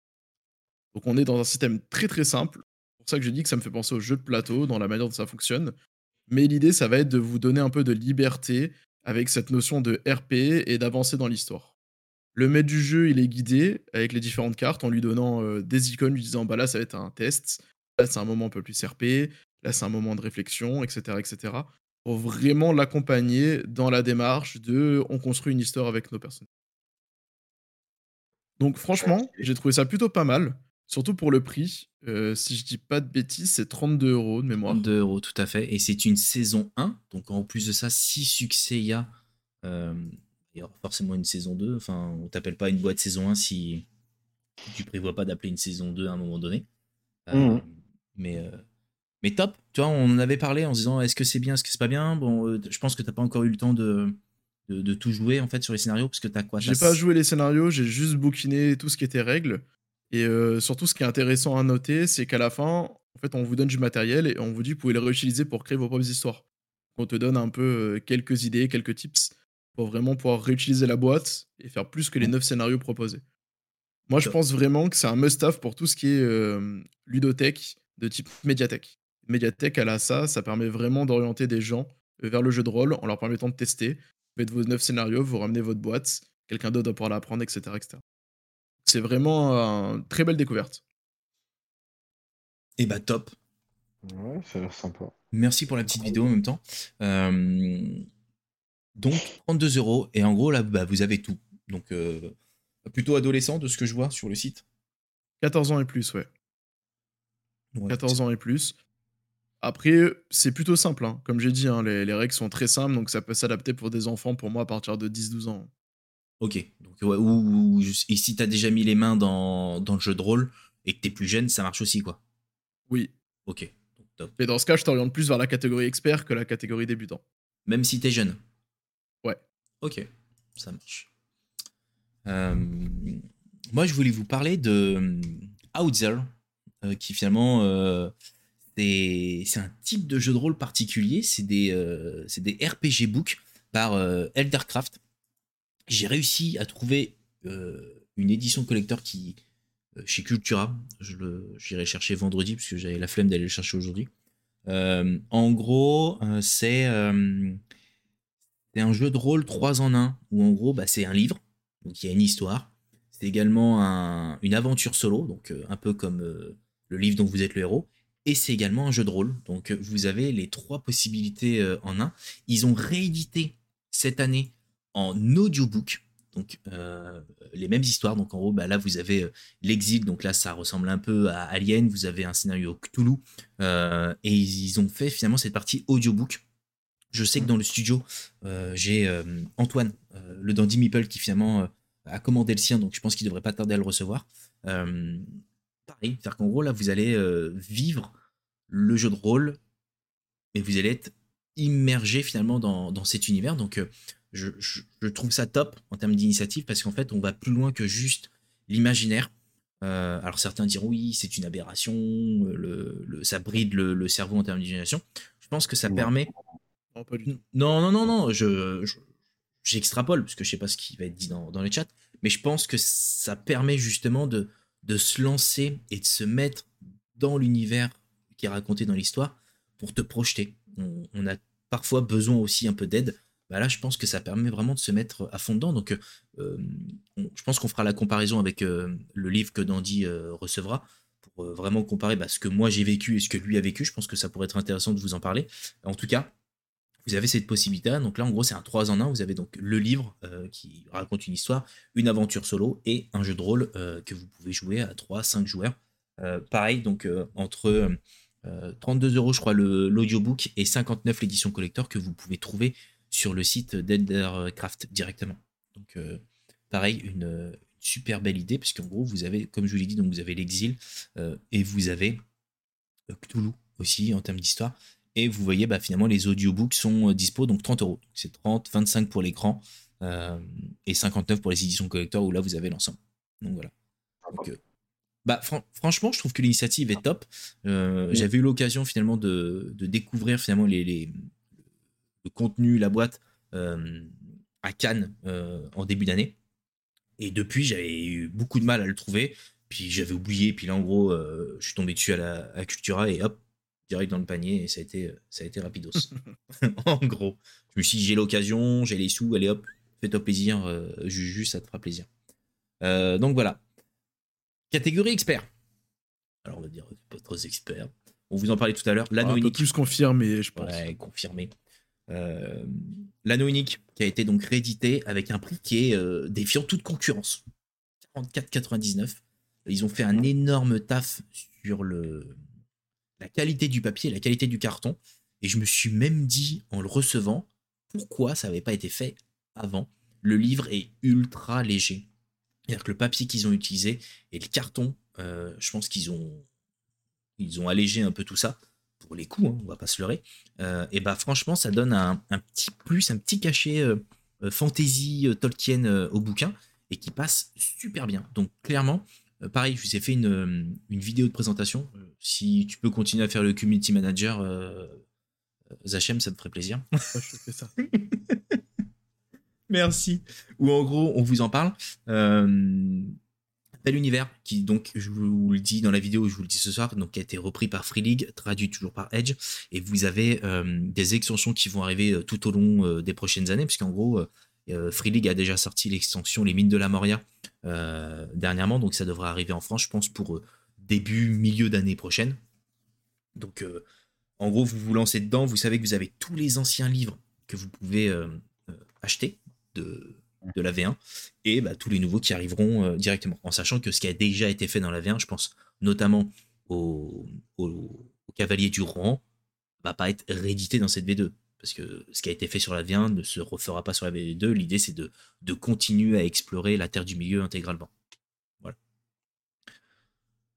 Donc on est dans un système très très simple, pour ça que je dis que ça me fait penser au jeu de plateau dans la manière dont ça fonctionne. Mais l'idée, ça va être de vous donner un peu de liberté avec cette notion de RP et d'avancer dans l'histoire. Le maître du jeu, il est guidé avec les différentes cartes en lui donnant euh, des icônes, lui disant bah là, ça va être un test, là, c'est un moment un peu plus RP, là, c'est un moment de réflexion, etc. etc. pour vraiment l'accompagner dans la démarche de on construit une histoire avec nos personnages. Donc, franchement, j'ai trouvé ça plutôt pas mal. Surtout pour le prix. Euh, si je dis pas de bêtises, c'est 32 euros de mémoire. 32 euros, tout à fait. Et c'est une saison 1. Donc en plus de ça, si succès il y a, euh, il y aura forcément une saison 2. Enfin, on t'appelle pas une boîte saison 1 si tu prévois pas d'appeler une saison 2 à un moment donné. Euh, Mhm. mais, euh, mais top. Tu vois, on en avait parlé en se disant est-ce que c'est bien, est-ce que c'est pas bien? Bon, euh, je pense que t'as pas encore eu le temps de, de, de tout jouer en fait sur les scénarios parce que t'as quoi? J'ai pas joué les scénarios, j'ai juste bouquiné tout ce qui était règles. Et euh, surtout, ce qui est intéressant à noter, c'est qu'à la fin, en fait, on vous donne du matériel et on vous dit que vous pouvez le réutiliser pour créer vos propres histoires. On te donne un peu quelques idées, quelques tips pour vraiment pouvoir réutiliser la boîte et faire plus que les 9 scénarios proposés. Moi, je pense vraiment que c'est un must-have pour tout ce qui est euh, ludothèque de type médiathèque. Médiathèque, elle a ça, ça permet vraiment d'orienter des gens vers le jeu de rôle en leur permettant de tester. Vous faites vos 9 scénarios, vous ramenez votre boîte, quelqu'un d'autre va pouvoir l'apprendre, etc., etc. C'est vraiment une très belle découverte. Et bah top. Ouais, ça a l'air sympa. Merci pour la petite vidéo en même temps. Euh, donc 32 euros et en gros là bah, vous avez tout. Donc euh, plutôt adolescent de ce que je vois sur le site. 14 ans et plus, ouais. Ouais, 14 ans et plus. Après, c'est plutôt simple. hein. Comme j'ai dit, hein, les, les règles sont très simples, donc ça peut s'adapter pour des enfants, pour moi, à partir de 10-12 ans. Ok. Donc, ouais, ou, ou- et si t'as déjà mis les mains dans, dans le jeu de rôle et que t'es plus jeune, ça marche aussi quoi. Oui. Ok. Donc, top. Mais dans ce cas, je t'oriente plus vers la catégorie expert que la catégorie débutant. Même si t'es jeune. Ouais. Ok. Ça marche. Euh, moi je voulais vous parler de euh, Outzer, euh, qui finalement euh, c'est un type de jeu de rôle particulier. C'est des, des RPG books par Eldercraft. J'ai réussi à trouver euh, une édition collector qui euh, chez Cultura. Je le- J'irai chercher vendredi parce que j'avais la flemme d'aller le chercher aujourd'hui. Euh, en gros, c'est un jeu de rôle 3 en 1 où en gros bah, c'est un livre, donc il y a une histoire. C'est également un- une aventure solo, donc un peu comme le livre dont vous êtes le héros. Et c'est également un jeu de rôle. Donc vous avez les trois possibilités en un. Ils ont réédité cette année en audiobook. Donc euh, les mêmes histoires. Donc en gros, bah, là vous avez euh, l'exil. Donc là ça ressemble un peu à Alien. Vous avez un scénario Cthulhu. Euh, et ils, ont fait finalement cette partie audiobook. Je sais que dans le studio, euh, j'ai Antoine, le Dandy Meeple, qui finalement a commandé le sien. Donc je pense qu'il devrait pas tarder à le recevoir. Pareil, c'est-à-dire qu'en gros là vous allez vivre le jeu de rôle, mais vous allez être immergé finalement dans, dans cet univers. Donc je, je- je trouve ça top en termes d'initiative parce qu'en fait on va plus loin que juste l'imaginaire. Euh, alors certains diront oui c'est une aberration, euh, le, le- ça bride le, le cerveau en termes d'imagination. Je pense que ça Ouais. permet Non, pas du tout. non, non, non, non, je, je- j'extrapole, parce que je sais pas ce qui va être dit dans, dans le chat, mais je pense que ça permet justement de, de se lancer et de se mettre dans l'univers qui est raconté dans l'histoire pour te projeter. On, on a parfois besoin aussi un peu d'aide. Bah là, je pense que ça permet vraiment de se mettre à fond dedans. Donc, euh, on- je pense qu'on fera la comparaison avec euh, le livre que Dandy euh, recevra pour euh, vraiment comparer bah, ce que moi j'ai vécu et ce que lui a vécu. Je pense que ça pourrait être intéressant de vous en parler. En tout cas, vous avez cette possibilité. Donc là, en gros, c'est un 3 en 1. Vous avez donc le livre euh, qui raconte une histoire, une aventure solo et un jeu de rôle euh, que vous pouvez jouer à 3, 5 joueurs. Euh, pareil, donc euh, entre euh, 32 euros, je crois, l'audiobook et 59 l'édition collector que vous pouvez trouver sur le site d'Eldercraft directement. Donc, euh, pareil, une, euh, super belle idée, puisqu'en gros, vous avez, comme je vous l'ai dit, donc vous avez l'exil euh, et vous avez Cthulhu aussi en termes d'histoire. Et vous voyez, bah, finalement, les audiobooks sont euh, dispo, donc 30 euros. C'est 30, 25 pour l'écran euh, et 59 pour les éditions collector où là, vous avez l'ensemble. Donc voilà. Donc, bah, fran- franchement, je trouve que l'initiative est top. Oui. J'avais eu l'occasion finalement de, de découvrir finalement les, les- le contenu, la boîte euh, à Cannes euh, en début d'année. Et depuis, j'avais eu beaucoup de mal à le trouver. Puis j'avais oublié. Puis là, en gros, euh, je suis tombé dessus à la à Cultura et hop, direct dans le panier. Et ça a été, ça a été rapidos. en gros, je me suis dit, j'ai l'occasion, j'ai les sous, allez hop, fais-toi plaisir. euh, Juju, ça te fera plaisir. Euh, donc voilà. Catégorie expert. Alors on va dire pas trop expert. On vous en parlait tout à l'heure. L'anneau un peu plus confirmé, je pense. Ouais, confirmé. Euh, L'anneau unique qui a été donc réédité avec un prix qui est euh, défiant toute concurrence. 44,99. Ils ont fait un énorme taf sur le, la qualité du papier, la qualité du carton. Et je me suis même dit, en le recevant, pourquoi ça n'avait pas été fait avant. Le livre est ultra léger. C'est-à-dire que le papier qu'ils ont utilisé et le carton, euh, je pense qu'ils ont, ils ont allégé un peu tout ça pour les coups, hein, on va pas se leurrer. Euh, et bah franchement, ça donne un, petit plus, un petit cachet euh, fantasy Tolkien au bouquin et qui passe super bien. Donc clairement, pareil, je vous ai fait une, une, vidéo de présentation. si tu peux continuer à faire le community manager, Zachem, ça me ferait plaisir. je fais ça. Merci. Ou en gros, on vous en parle. Euh, Univers, qui donc, je vous le dis dans la vidéo, je vous le dis ce soir, donc qui a été repris par Free League, traduit toujours par Edge, et vous avez euh, des extensions qui vont arriver euh, tout au long euh, des prochaines années, puisqu'en gros, Free League a déjà sorti l'extension Les Mines de la Moria dernièrement, donc ça devrait arriver en France, je pense, pour début, milieu d'année prochaine. Donc, en gros, vous vous lancez dedans, vous savez que vous avez tous les anciens livres que vous pouvez acheter de, de la V1 et bah, tous les nouveaux qui arriveront euh, directement. En sachant que ce qui a déjà été fait dans la V1, je pense notamment au, au, Cavalier du Rouen, va pas être réédité dans cette V2. Parce que ce qui a été fait sur la V1 ne se refera pas sur la V2. L'idée, c'est de, de continuer à explorer la Terre du Milieu intégralement. Voilà.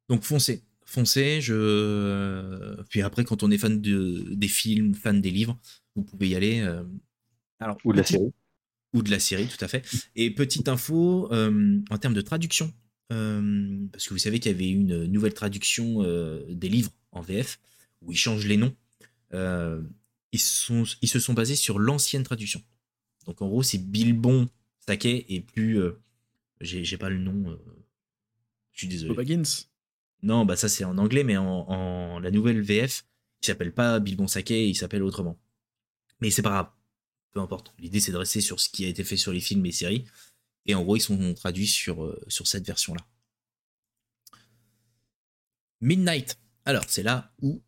Donc foncez. Foncez. Je... Puis après, quand on est fan de, des films, fan des livres, vous pouvez y aller. Euh, alors, Ou de la série ou de la série, tout à fait. Et petite info, euh, en termes de traduction, euh, parce que vous savez qu'il y avait une nouvelle traduction euh, des livres en VF, où ils changent les noms, ils, sont, ils se sont basés sur l'ancienne traduction. Donc en gros, c'est Bilbon Saké et plus... J'ai pas le nom... je suis désolé. Baggins Non, bah ça c'est en anglais, mais en, la nouvelle VF, il s'appelle pas Bilbon Saké, il s'appelle autrement. Mais c'est pas grave peu importe. L'idée, c'est de rester sur ce qui a été fait sur les films et séries. Et en gros, ils sont traduits sur, euh, sur cette version-là. Midnight. Alors, c'est là où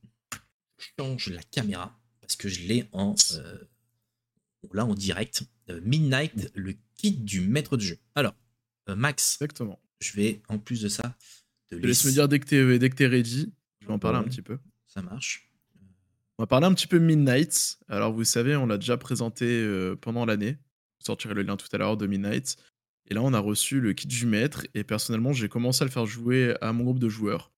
je change la caméra parce que je l'ai en euh, là en direct. Euh, Midnight, le kit du maître de jeu. Alors, Max. Exactement. Je vais en plus de ça. Te laisse me dire dès que tu es, ready. Je vais en parler un petit peu. Ça marche. On va parler un petit peu Midnight. Alors, vous savez, on l'a déjà présenté euh, pendant l'année. Je sortirai le lien tout à l'heure de Midnight. Et là, on a reçu le kit du maître. Et personnellement, j'ai commencé à le faire jouer à mon groupe de joueurs.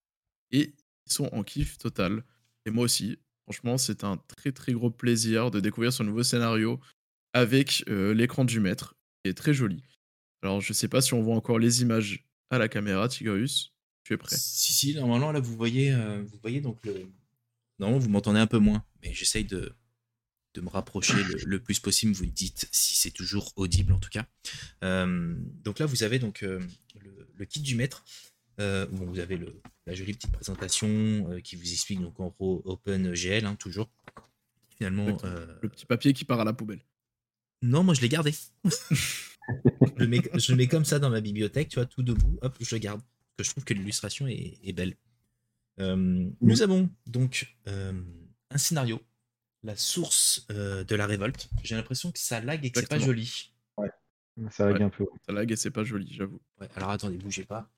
Et ils sont en kiff total. Et moi aussi. Franchement, c'est un très très gros plaisir de découvrir ce nouveau scénario avec euh, l'écran du maître, qui est très joli. Alors, je sais pas si on voit encore les images à la caméra, Tigrius. Tu es prêt? Si, si, normalement, là, vous voyez, euh, vous voyez donc le, non, vous m'entendez un peu moins, mais j'essaye de, de me rapprocher le, plus possible. Vous dites si c'est toujours audible en tout cas. Euh, donc là, vous avez donc euh, le, kit du maître. Euh, vous avez le, la jolie petite présentation qui vous explique donc en gros OpenGL hein, toujours. Finalement, le petit papier qui part à la poubelle. Non, moi je l'ai gardé. je, le mets, je, mets, comme ça dans ma bibliothèque, tu vois, tout debout. Hop, je le garde. Que je trouve que l'illustration est belle. Euh, nous avons donc euh, un scénario, la source euh, de la révolte. J'ai l'impression que ça lag et que c'est pas joli. Ouais, ça lag un peu. Ça lag et c'est pas joli, j'avoue. Ouais, alors attendez, bougez pas.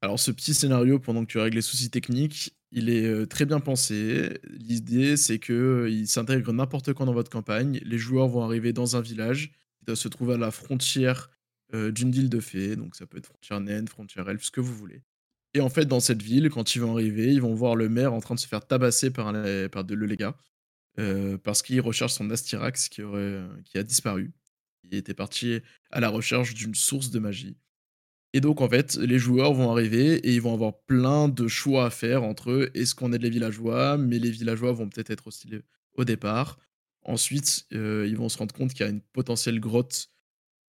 Alors ce petit scénario, pendant que tu règles les soucis techniques, il est très bien pensé. L'idée, c'est que il s'intègre n'importe quand dans votre campagne. Les joueurs vont arriver dans un village qui doit se trouver à la frontière d'une ville de fées. Donc ça peut être frontière naine, frontière elfe, ce que vous voulez. Et en fait, dans cette ville, quand ils vont arriver, ils vont voir le maire en train de se faire tabasser par, par de, le légat. Euh, parce qu'il recherche son Astirax qui, aurait, qui a disparu. Il était parti à la recherche d'une source de magie. Et donc, en fait, les joueurs vont arriver et ils vont avoir plein de choix à faire entre eux. Est-ce qu'on aide les villageois Mais les villageois vont peut-être être hostiles au départ. Ensuite, euh, ils vont se rendre compte qu'il y a une potentielle grotte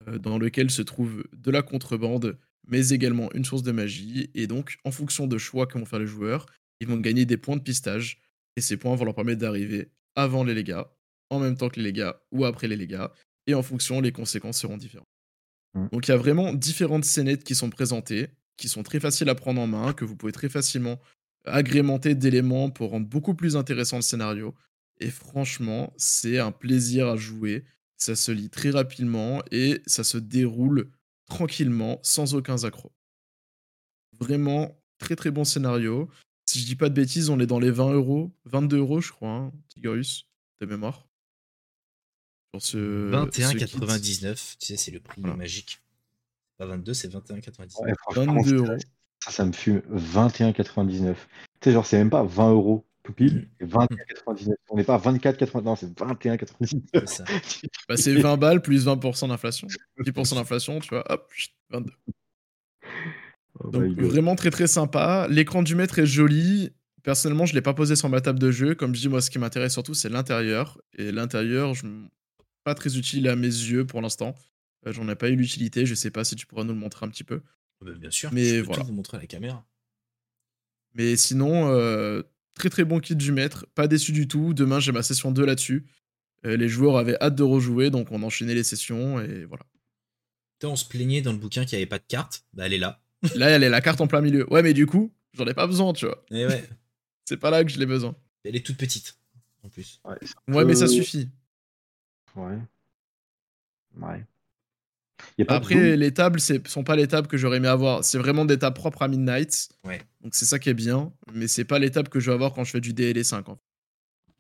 euh, dans laquelle se trouve de la contrebande mais également une source de magie. Et donc, en fonction de choix que vont faire les joueurs, ils vont gagner des points de pistage. Et ces points vont leur permettre d'arriver avant les légas, en même temps que les légas ou après les légas. Et en fonction, les conséquences seront différentes. Mmh. Donc, il y a vraiment différentes scénettes qui sont présentées, qui sont très faciles à prendre en main, que vous pouvez très facilement agrémenter d'éléments pour rendre beaucoup plus intéressant le scénario. Et franchement, c'est un plaisir à jouer. Ça se lit très rapidement et ça se déroule tranquillement, sans aucun accro. Vraiment, très très bon scénario. Si je dis pas de bêtises, on est dans les 20 euros, 22 euros, je crois, hein, Tigorus, de mémoire. Pour ce. 21,99, tu sais, c'est le prix magique. Pas 22, c'est 21,99. 22 euros. Ça, ça me fume 21,99. Tu sais, genre, c'est même pas 20 euros tout pile, c'est 21,99. On n'est pas à 24,99, non, c'est 21,99. Bah, c'est 20 balles plus 20% d'inflation. 10% d'inflation, tu vois, hop, 22. Donc vraiment très très sympa. L'écran du maître est joli. Personnellement, je ne l'ai pas posé sur ma table de jeu. Comme je dis, moi, ce qui m'intéresse surtout, c'est l'intérieur. Et l'intérieur, je... pas très utile à mes yeux pour l'instant. Euh, j'en ai pas eu l'utilité. Je sais pas si tu pourras nous le montrer un petit peu. Oh, bah, bien sûr, mais je peux voilà. vous montrer à la caméra. Mais sinon, euh, très très bon kit du maître. Pas déçu du tout. Demain, j'ai ma session 2 là-dessus. Euh, les joueurs avaient hâte de rejouer, donc on enchaînait les sessions et voilà. On se plaignait dans le bouquin qu'il n'y avait pas de carte. Bah, elle est là. Là, elle est la carte en plein milieu. Ouais, mais du coup, j'en ai pas besoin, tu vois. Et eh ouais. C'est pas là que je l'ai besoin. Elle est toute petite, en plus. Ouais, mais ça suffit. Ouais. Ouais. Après, les tables, ce sont pas les tables que j'aurais aimé avoir. C'est vraiment des tables propres à Midnight. Ouais. Donc c'est ça qui est bien. Mais c'est pas les tables que je vais avoir quand je fais du DL 5. En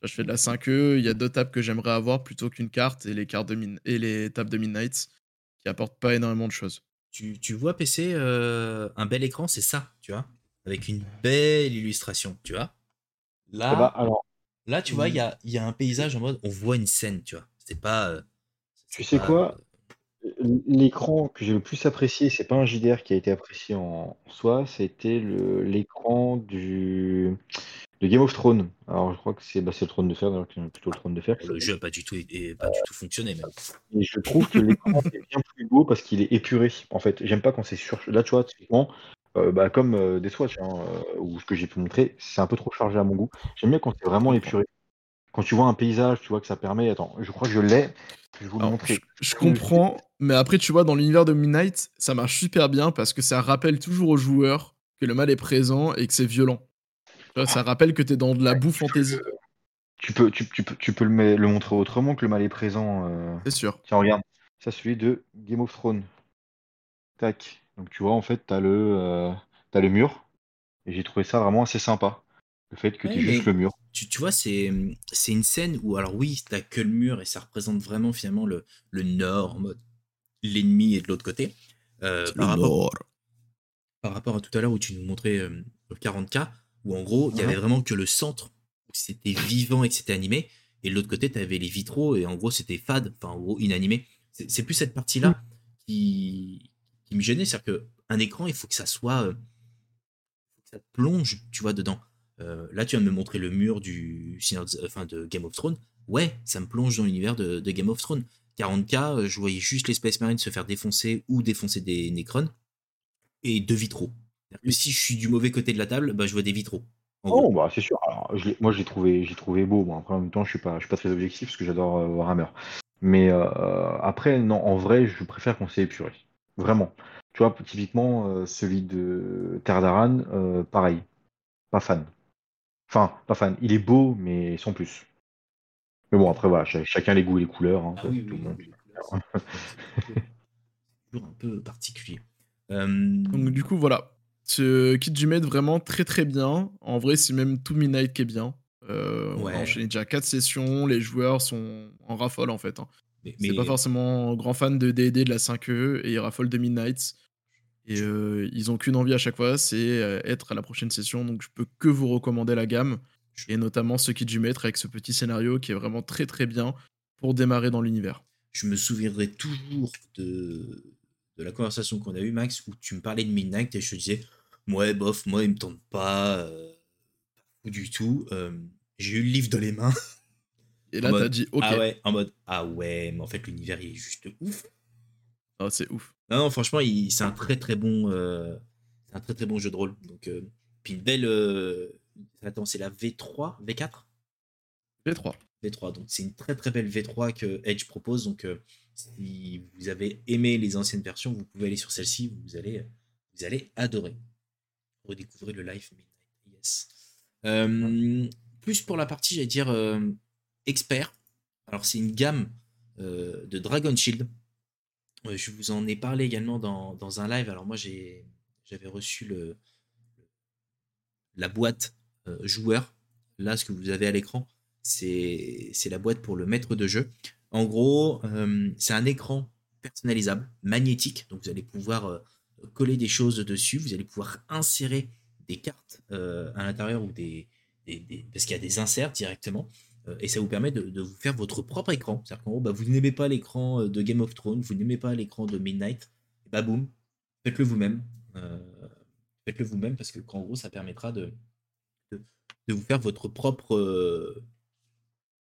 je fais de la 5E. Il y a deux tables que j'aimerais avoir plutôt qu'une carte et les, cartes de et les tables de Midnight qui apportent pas énormément de choses. Tu, tu vois, PC, euh, un bel écran, c'est ça, tu vois, avec une belle illustration, tu vois. Là, eh ben, alors, là, tu vois, il y a, y a, un paysage en mode, on voit une scène, tu vois. C'est pas. Euh, tu sais quoi? euh, L'écran que j'ai le plus apprécié, c'est pas un JDR qui a été apprécié en soi, c'était l'écran du de Game of Thrones. Alors, je crois que c'est bah, le trône de fer, d'ailleurs, plutôt le trône de fer. Le jeu n'a pas du tout, et, pas du tout fonctionné, même. Et je trouve que l'écran est bien plus beau parce qu'il est épuré. En fait, j'aime pas quand c'est sur. Là, tu vois, typiquement, euh, bah, comme euh, des Swatch, hein, euh, ou ce que j'ai pu montrer, c'est un peu trop chargé à mon goût. J'aime bien quand c'est vraiment épuré. Quand tu vois un paysage, tu vois que ça permet. Attends, je crois que je l'ai. Je vais vous le montrer. Je, comprends, mais après, tu vois, dans l'univers de Midnight, ça marche super bien parce que ça rappelle toujours aux joueurs que le mal est présent et que c'est violent. Ça rappelle que tu es dans de la boue fantasy. Tu peux, tu, peux, tu peux le, le, montrer autrement que le mal est présent. Euh. C'est sûr. Tiens, regarde. Ça, celui de Game of Thrones. Tac. Donc, tu vois, en fait, tu as, euh, as, le mur. Et j'ai trouvé ça vraiment assez sympa. Le fait que tu aies juste le mur. Tu, tu vois, c'est une scène où, alors oui, t'as que le mur et ça représente vraiment finalement le, le nord en mode l'ennemi est de l'autre côté. Euh, par, rapport, par rapport à tout à l'heure où tu nous montrais le 40K, où en gros, il y avait vraiment que le centre où c'était vivant et que c'était animé, et de l'autre côté, tu avais les vitraux, et en gros, c'était fade, enfin, en gros, inanimé. C'est plus cette partie-là mmh. qui, qui me gênait, c'est-à-dire qu'un écran, il faut que ça soit. Euh, que ça plonge, tu vois, dedans. Euh, là, tu viens de me montrer le mur du, de Game of Thrones. Ouais, ça me plonge dans l'univers de, Game of Thrones. 40K, euh, je voyais juste les Space Marines se faire défoncer ou défoncer des Necrons et deux vitraux si je suis du mauvais côté de la table, bah, je vois des vitraux. Oh, bah, c'est sûr. Je moi, j'ai trouvé, j'ai trouvé beau. Après, en même temps, je suis pas, suis pas très objectif parce que j'adore euh, Warhammer. Mais après, non, en vrai, je préfère qu'on s'est épuré. Vraiment. Tu vois, typiquement, celui de Terre d'Aran, pareil. Pas fan. Enfin, pas fan. Il est beau, mais sans plus. Mais bon, après, voilà, chacun les goûts et les couleurs. Hein, ah oui, oui, toujours un peu particulier. Donc, du coup, voilà. Ce kit du maître vraiment très très bien. En vrai, c'est même tout Midnight qui est bien. Euh, On a enchaîné déjà 4 sessions, les joueurs sont en raffole en fait. Hein. Mais, c'est pas forcément grand fan de D&D de la 5e et ils raffolent de Midnight. Et euh, ils ont qu'une envie à chaque fois, c'est euh, être à la prochaine session. Donc je peux que vous recommander la gamme. Et notamment ce kit du maître avec ce petit scénario qui est vraiment très très bien pour démarrer dans l'univers. Je me souviendrai toujours de, de la conversation qu'on a eue, Max, où tu me parlais de Midnight et je te disais Ouais, bof, moi, il me tente pas. Euh, du tout. Euh, j'ai eu le livre dans les mains. Et là, t'as dit OK. Ah ouais, en mode Ah ouais, mais en fait, l'univers, il est juste ouf. Oh, c'est ouf. Non, non, franchement, c'est un très très bon. Euh, c'est un très très bon jeu de rôle. Donc, puis une belle. Attends, c'est la V3, V4 V3. V3. Donc, c'est une très très belle V3 que Edge propose. Donc, si vous avez aimé les anciennes versions, vous pouvez aller sur celle-ci. Vous allez, vous allez adorer redécouvrir le live Midnight. Yes. Euh, plus pour la partie, j'allais dire, euh, expert. Alors, c'est une gamme euh, de Dragon Shield. Je vous en ai parlé également dans, un live. Alors, moi, j'avais reçu le, la boîte joueur. Là, ce que vous avez à l'écran, c'est la boîte pour le maître de jeu. En gros, c'est un écran personnalisable, magnétique. Donc vous allez pouvoir coller des choses dessus. Vous allez pouvoir insérer des cartes à l'intérieur ou des, parce qu'il y a des inserts directement. Euh, et ça vous permet de, vous faire votre propre écran. C'est-à-dire qu'en gros, bah, vous n'aimez pas l'écran euh, de Game of Thrones, vous n'aimez pas l'écran de Midnight, bah boum, faites-le vous-même. Euh, faites-le vous-même parce que en gros, ça permettra de, de, vous faire votre propre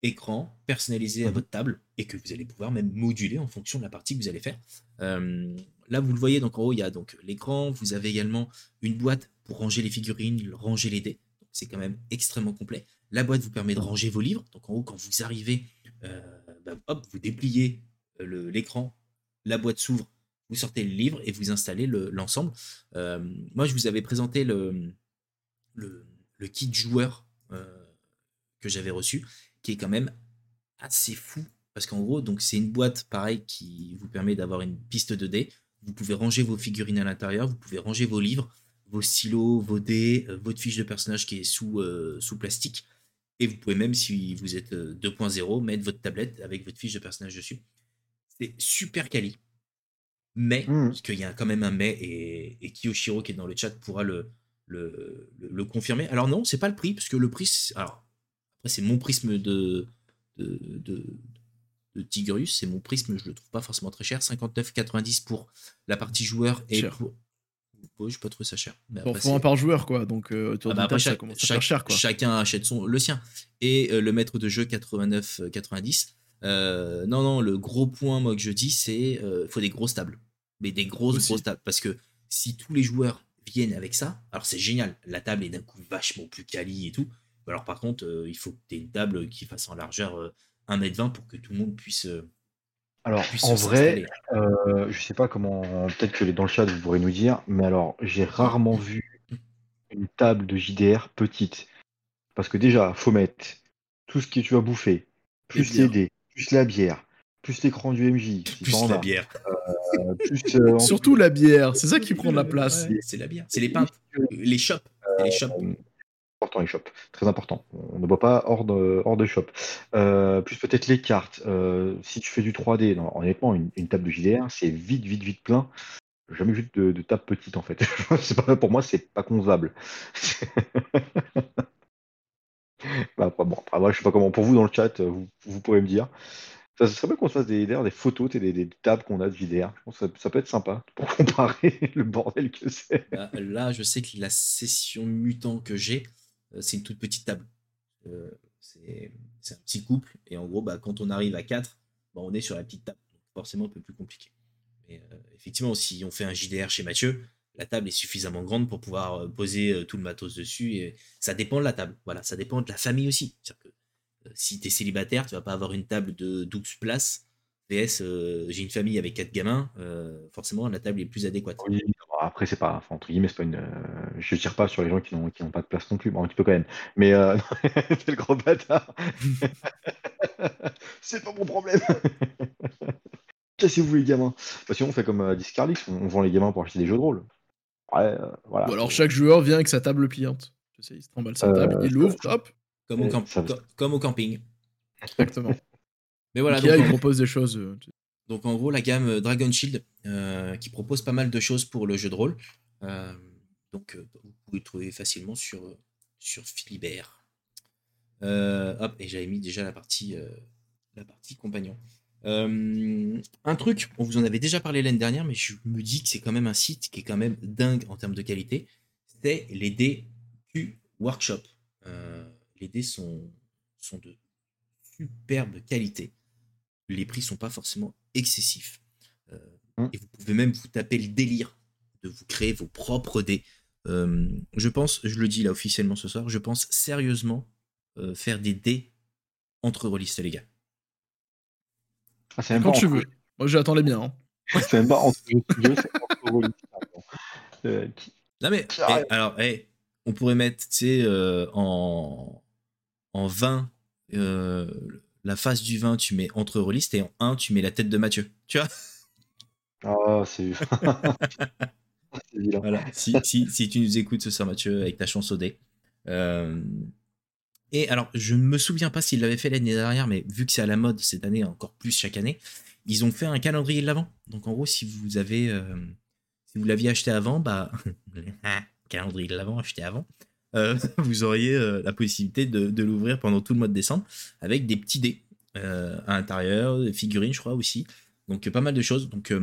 écran personnalisé à mmh votre table et que vous allez pouvoir même moduler en fonction de la partie que vous allez faire. là, vous le voyez, donc en haut, il y a donc l'écran. Vous avez également une boîte pour ranger les figurines, ranger les dés. C'est quand même extrêmement complet. La boîte vous permet de ranger vos livres. Donc en haut, quand vous arrivez, euh, bah, vous dépliez euh, l'écran, la boîte s'ouvre, vous sortez le livre et vous installez l'ensemble. Euh, moi, je vous avais présenté le, kit joueur que j'avais reçu, qui est quand même assez fou. Parce qu'en gros, c'est une boîte pareil qui vous permet d'avoir une piste de dés. Vous pouvez ranger vos figurines à l'intérieur, vous pouvez ranger vos livres, vos stylos, vos dés, votre fiche de personnage qui est sous plastique. Et vous pouvez même, si vous êtes 2.0, euh, mettre votre tablette avec votre fiche de personnage dessus. C'est super quali. Mais, mmh. parce qu'il y a quand même un mais, et, et Kiyoshiro qui est dans le chat pourra le, le, le, confirmer. Alors non, c'est pas le prix, parce que le prix, alors, après c'est mon prisme de, de, de, de Tigrius, c'est mon prisme, je le trouve pas forcément très cher, 59,90 pour la partie joueur et pour, je je pas trouver ça cher. Mais un par joueur, quoi. Donc, euh, ah bah ça commence à cher, quoi. Chacun achète son, le sien. Et euh, le maître de jeu 89-90. Euh, non, non, le gros point, moi, que je dis, c'est faut des grosses tables. Mais des grosses, grosses tables. Parce que si tous les joueurs viennent avec ça, alors c'est génial. La table est d'un coup vachement plus quali et tout. Alors, par contre, il faut que tu aies une table qui fasse en largeur 1m20 pour que tout le monde puisse alors, en vrai, euh, je sais pas comment, peut-être que les dans le chat, vous pourrez nous dire, mais alors, j'ai rarement vu une table de JDR petite. Parce que déjà, faut mettre tout ce que tu vas bouffer, plus les dés, plus la bière, plus l'écran du MJ, plus la bière. Euh, euh, Surtout la bière, c'est ça qui prend de la place. c'est la bière, c'est les pintes, les shops, les shops important les shops, très important. On ne boit pas hors de, hors de shop. Euh, plus peut-être les cartes. Euh, si tu fais du 3D, honnêtement, une, table de JDR, c'est vite, vite, vite plein. Jamais vu de, table petite en fait. pas, pour moi, c'est pas concevable. bah, bon, après, moi, je sais pas comment. Pour vous dans le chat, vous, vous pourrez me dire. Ça serait bien qu'on se fasse des, des photos des, des tables qu'on a de JDR. Ça, peut être sympa pour comparer le bordel que c'est. Bah, là, je sais que la session mutant que j'ai, c'est une toute petite table. Euh, c'est un petit couple, et en gros, bah, quand on arrive à 4, bah, on est sur la petite table. forcément, un peu plus compliqué. Mais euh, effectivement, si on fait un JDR chez Mathieu, la table est suffisamment grande pour pouvoir poser tout le matos dessus. Et ça dépend de la table. Voilà, ça dépend de la famille aussi. Que, si tu es célibataire, tu vas pas avoir une table de 12 places. VS, j'ai une famille avec 4 gamins, forcément la table est plus adéquate après, c'est pas, enfin, entre guillemets, c'est pas une. Euh, je tire pas sur les gens qui n'ont qui pas de place non plus. Bon, un petit peu quand même. Mais euh, c'est le gros bâtard. c'est pas mon problème. Cassez-vous les gamins? Bah, sinon, on fait comme à euh, on, vend les gamins pour acheter des jeux de rôle. Ouais, voilà. Ou alors chaque joueur vient avec sa table pliante. Tu sais, il se tremble sa table, il l'ouvre, hop. Comme au, comme au camping. Exactement. Mais voilà. donc, il propose des choses. Donc en gros, la gamme euh, Dragon Shield euh, qui propose pas mal de choses pour le jeu de rôle. Euh, donc vous pouvez le trouver facilement sur, sur Philibert. hop, et j'avais mis déjà la partie, la partie compagnon. un truc, on vous en avait déjà parlé l'année dernière, mais je me dis que c'est quand même un site qui est quand même dingue en termes de qualité. C'est les dés du workshop. les dés sont, sont de superbe qualité les prix sont pas forcément excessifs. Euh, mmh. Et vous pouvez même vous taper le délire de vous créer vos propres dés. Euh, je pense, je le dis là officiellement ce soir, je pense sérieusement euh, faire des dés entre rôlistes, les gars. Ah, Quand tu veux. Moi, j'attends les miens. Hein. C'est même pas entre, Non, mais eh, alors, eh, on pourrait mettre, tu sais, en, en 20 la face du vin, tu mets entre rôlistes et en 1, tu mets la tête de Mathieu. Tu vois? Ah, c'est. voilà. si, si, si, tu nous écoutes ce soir, Mathieu, avec ta chance au dé, Euh, et alors, je ne me souviens pas s'ils l'avaient fait l'année dernière, mais vu que c'est à la mode cette année, encore plus chaque année, ils ont fait un calendrier de l'avant. Donc en gros, si vous avez, euh, si vous l'aviez acheté avant, bah, calendrier de l'avant acheté avant, euh, vous auriez euh, la possibilité de, de l'ouvrir pendant tout le mois de décembre avec des petits dés à l'intérieur, des figurines, je crois aussi. Donc pas mal de choses. Donc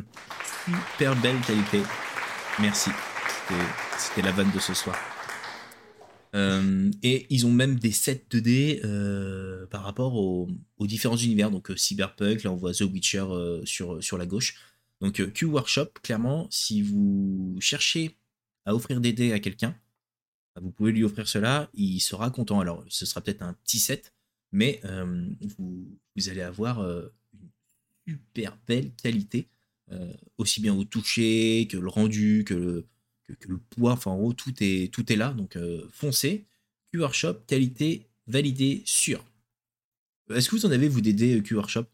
super belle qualité. Merci. C'était la vanne de ce soir. Euh, et ils ont même des sets 2D euh, par rapport aux, différents univers. Donc euh, Cyberpunk, là on voit The Witcher sur, la gauche. Donc Q Workshop, clairement, si vous cherchez à offrir des dés à quelqu'un, vous pouvez lui offrir cela, il sera content. Alors ce sera peut-être un petit set, mais vous, vous, allez avoir une super belle qualité, aussi bien au toucher que le rendu, que le, que, le poids, enfin en gros, tout est, tout est là. Donc euh, foncez. QR Shop, qualité validée, sûre. Est-ce que vous en avez, vous, des dés QR Shop?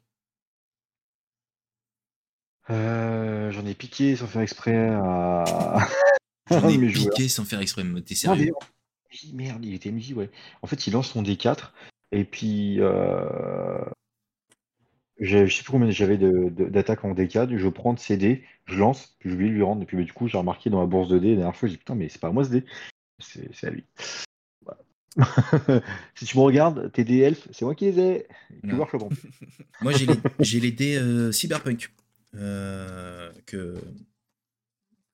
Euh, J'en ai piqué sans faire exprès à. J'en ai piqué sans faire exprès, t'es sérieux Merde, il était MJ, ouais. En fait, il lance son D4 et puis euh, je sais plus combien j'avais d'attaques en D4, je prends de ces dés, je lance, puis je vais lui rendre. Et puis bah, du coup, j'ai remarqué dans ma bourse de dés, la dernière fois, j'ai dit putain, mais c'est pas à moi ce dé, c'est à lui. si tu me regardes, tes dés elfes, c'est moi qui les ai. voir, moi, j'ai les, dés euh, Cyberpunk euh, que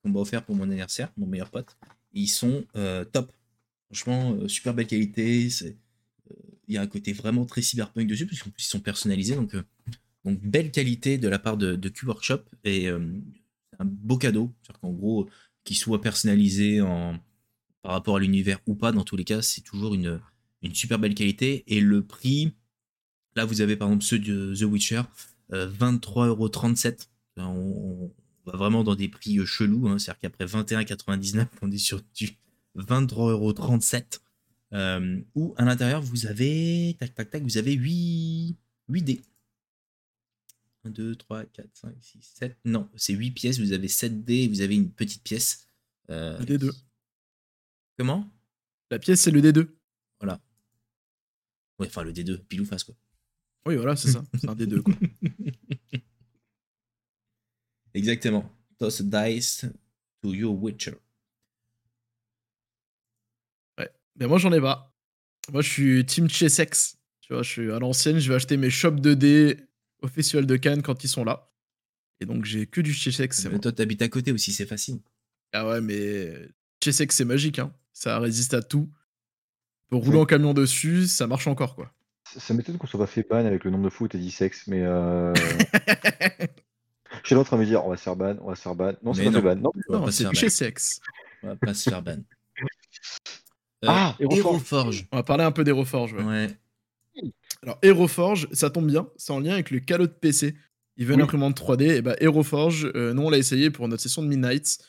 qu'on m'a offert pour mon anniversaire, mon meilleur pote. Ils sont euh, top. Franchement, super belle qualité. Il y a un côté vraiment très cyberpunk dessus, parce qu'en plus ils sont personnalisés. Donc, belle qualité de la part de, Q Workshop et euh, un beau cadeau. Qu'en gros, qu'il soit personnalisé en, par rapport à l'univers ou pas, dans tous les cas, c'est toujours une, super belle qualité. Et le prix, là vous avez par exemple ceux de The Witcher, euh, 23,37€. On, on, va vraiment dans des prix euh, chelous. Hein. C'est-à-dire qu'après 21,99€, on est sur du 23,37€. Euh, où à l'intérieur vous avez tac tac tac vous avez 8, 8 dés 1, 2, 3, 4, 5, 6, 7. Non, c'est 8 pièces. Vous avez 7 dés et vous avez une petite pièce. Euh, le D2. Comment? La pièce, c'est le D2. Voilà. Ouais, enfin le D2, pile ou face, quoi. Oui, voilà, c'est ça. C'est un D2, quoi. Exactement. Toss dice to your Witcher. Ouais. Mais moi, j'en ai pas. Moi, je suis Team Chessex. Tu vois, je suis à l'ancienne, je vais acheter mes shops de dés au Festival de Cannes quand ils sont là. Et donc j'ai que du Chessex. Mais toi, t'habites à côté aussi, c'est facile. Ah ouais, mais Chessex, c'est magique. Hein. Ça résiste à tout. Pour rouler en camion dessus, ça marche encore, quoi. Ça, m'étonne qu'on soit pas fait ban avec le nombre de fois où t'as dit sexe, mais. Euh... J'ai l'autre à me dire, on va se faire ban, on va se faire ban. Non, c'est pas fait ban. Non, non c'est chez sexe. On va pas se faire ban. ah, Héroforge. On va parler un peu d'Héroforge. Ouais. ouais. Alors, Héroforge, ça tombe bien, c'est en lien avec le calot de PC. Il veut une imprimante 3D, et bah Héroforge, euh, nous on l'a essayé pour notre session de Midnight.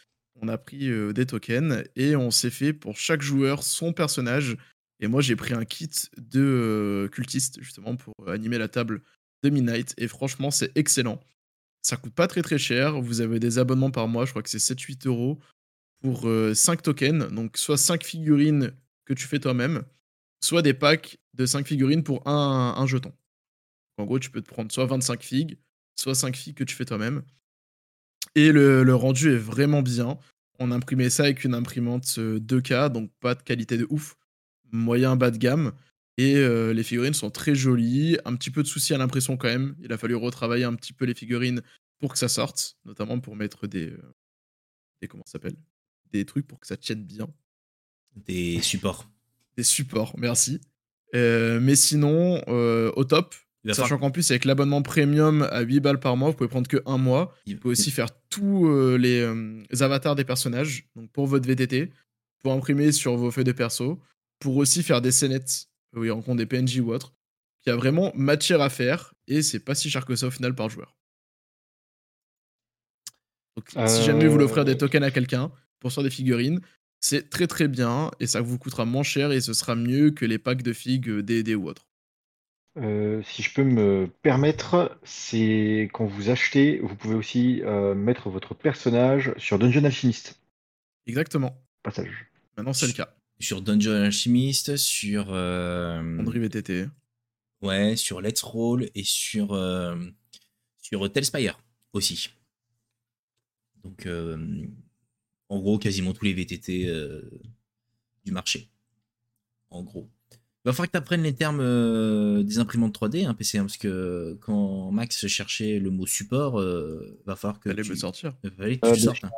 On a pris euh, des tokens et on s'est fait pour chaque joueur son personnage. Et moi j'ai pris un kit de euh, cultiste justement pour animer la table de Midnight. Et franchement, c'est excellent. Ça coûte pas très très cher. Vous avez des abonnements par mois, je crois que c'est 7-8 euros pour 5 tokens. Donc soit 5 figurines que tu fais toi-même, soit des packs de 5 figurines pour un, jeton. En gros, tu peux te prendre soit 25 figues, soit 5 figues que tu fais toi-même. Et le, rendu est vraiment bien. On a imprimé ça avec une imprimante 2K, euh, donc pas de qualité de ouf, moyen bas de gamme. Et euh, les figurines sont très jolies. Un petit peu de souci à l'impression quand même. Il a fallu retravailler un petit peu les figurines pour que ça sorte, notamment pour mettre des, euh, des comment s'appelle, des trucs pour que ça tienne bien. Des supports des supports, merci. Euh, mais sinon, au top. Sachant qu'en plus, avec l'abonnement premium à 8 balles par mois, vous pouvez prendre que un mois. Vous pouvez aussi faire tous les, avatars des personnages, donc pour votre VTT, pour imprimer sur vos feuilles de perso, pour aussi faire des scénettes, où il rencontre des PNJ ou autre. Il y a vraiment matière à faire, et c'est pas si cher que ça au final par joueur. Donc, si jamais vous voulez offrir des tokens à quelqu'un pour faire des figurines, c'est très très bien et ça vous coûtera moins cher et ce sera mieux que les packs de figues D&D ou autre. Euh, si je peux me permettre, c'est quand vous achetez, vous pouvez aussi euh, mettre votre personnage sur Dungeon Alchemist. Exactement. Passage. Maintenant c'est le cas. Sur Dungeon Alchemist, sur. euh, André VTT. Ouais, sur Let's Roll et sur, euh, sur Telspire aussi. Donc, euh, en gros, quasiment tous les VTT euh, du marché. En gros. Il va falloir que tu apprennes les termes euh, des imprimantes 3D, hein, PC, hein, parce que quand Max cherchait le mot support, euh, va falloir que Allez tu, me sortir. fallait que Euh, tu sortes. hein.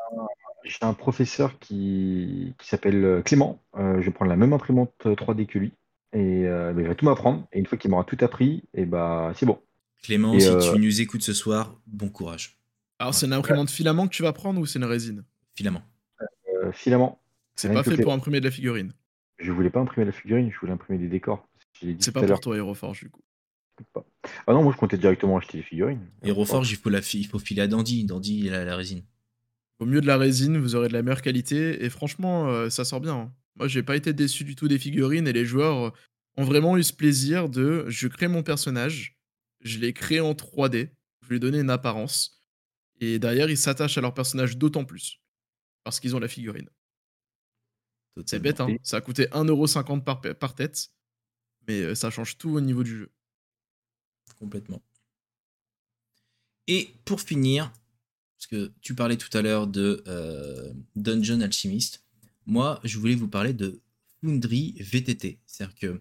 J'ai un professeur qui, qui s'appelle euh, Clément. Euh, je vais prendre la même imprimante 3D que lui. Et euh, ben, il va tout m'apprendre. Et une fois qu'il m'aura tout appris, et bah c'est bon. Clément, Et, si euh, tu nous écoutes ce soir, bon courage. Alors, c'est une imprimante filament que tu vas prendre ou c'est une résine? Filament. Euh, filament. C'est pas fait pour imprimer de la figurine. Je voulais pas imprimer la figurine, je voulais imprimer des décors. C'est pas pour toi, Aeroforge, du coup. Ah non, moi je comptais directement acheter des figurines. Et Reforge, il faut, la fi- il faut filer à Dandy. Dandy, il a la résine. Au mieux de la résine, vous aurez de la meilleure qualité et franchement, euh, ça sort bien. hein. Moi, j'ai pas été déçu du tout des figurines et les joueurs ont vraiment eu ce plaisir de je crée mon personnage, je l'ai créé en 3D, je lui ai donné une apparence et derrière ils s'attachent à leur personnage d'autant plus parce qu'ils ont la figurine. C'est bête, hein. Ça a coûté 1,50€ par, pe- par tête, mais euh, ça change tout au niveau du jeu. Complètement. Et pour finir, parce que tu parlais tout à l'heure de euh, Dungeon Alchemist, moi je voulais vous parler de Foundry VTT. C'est-à-dire que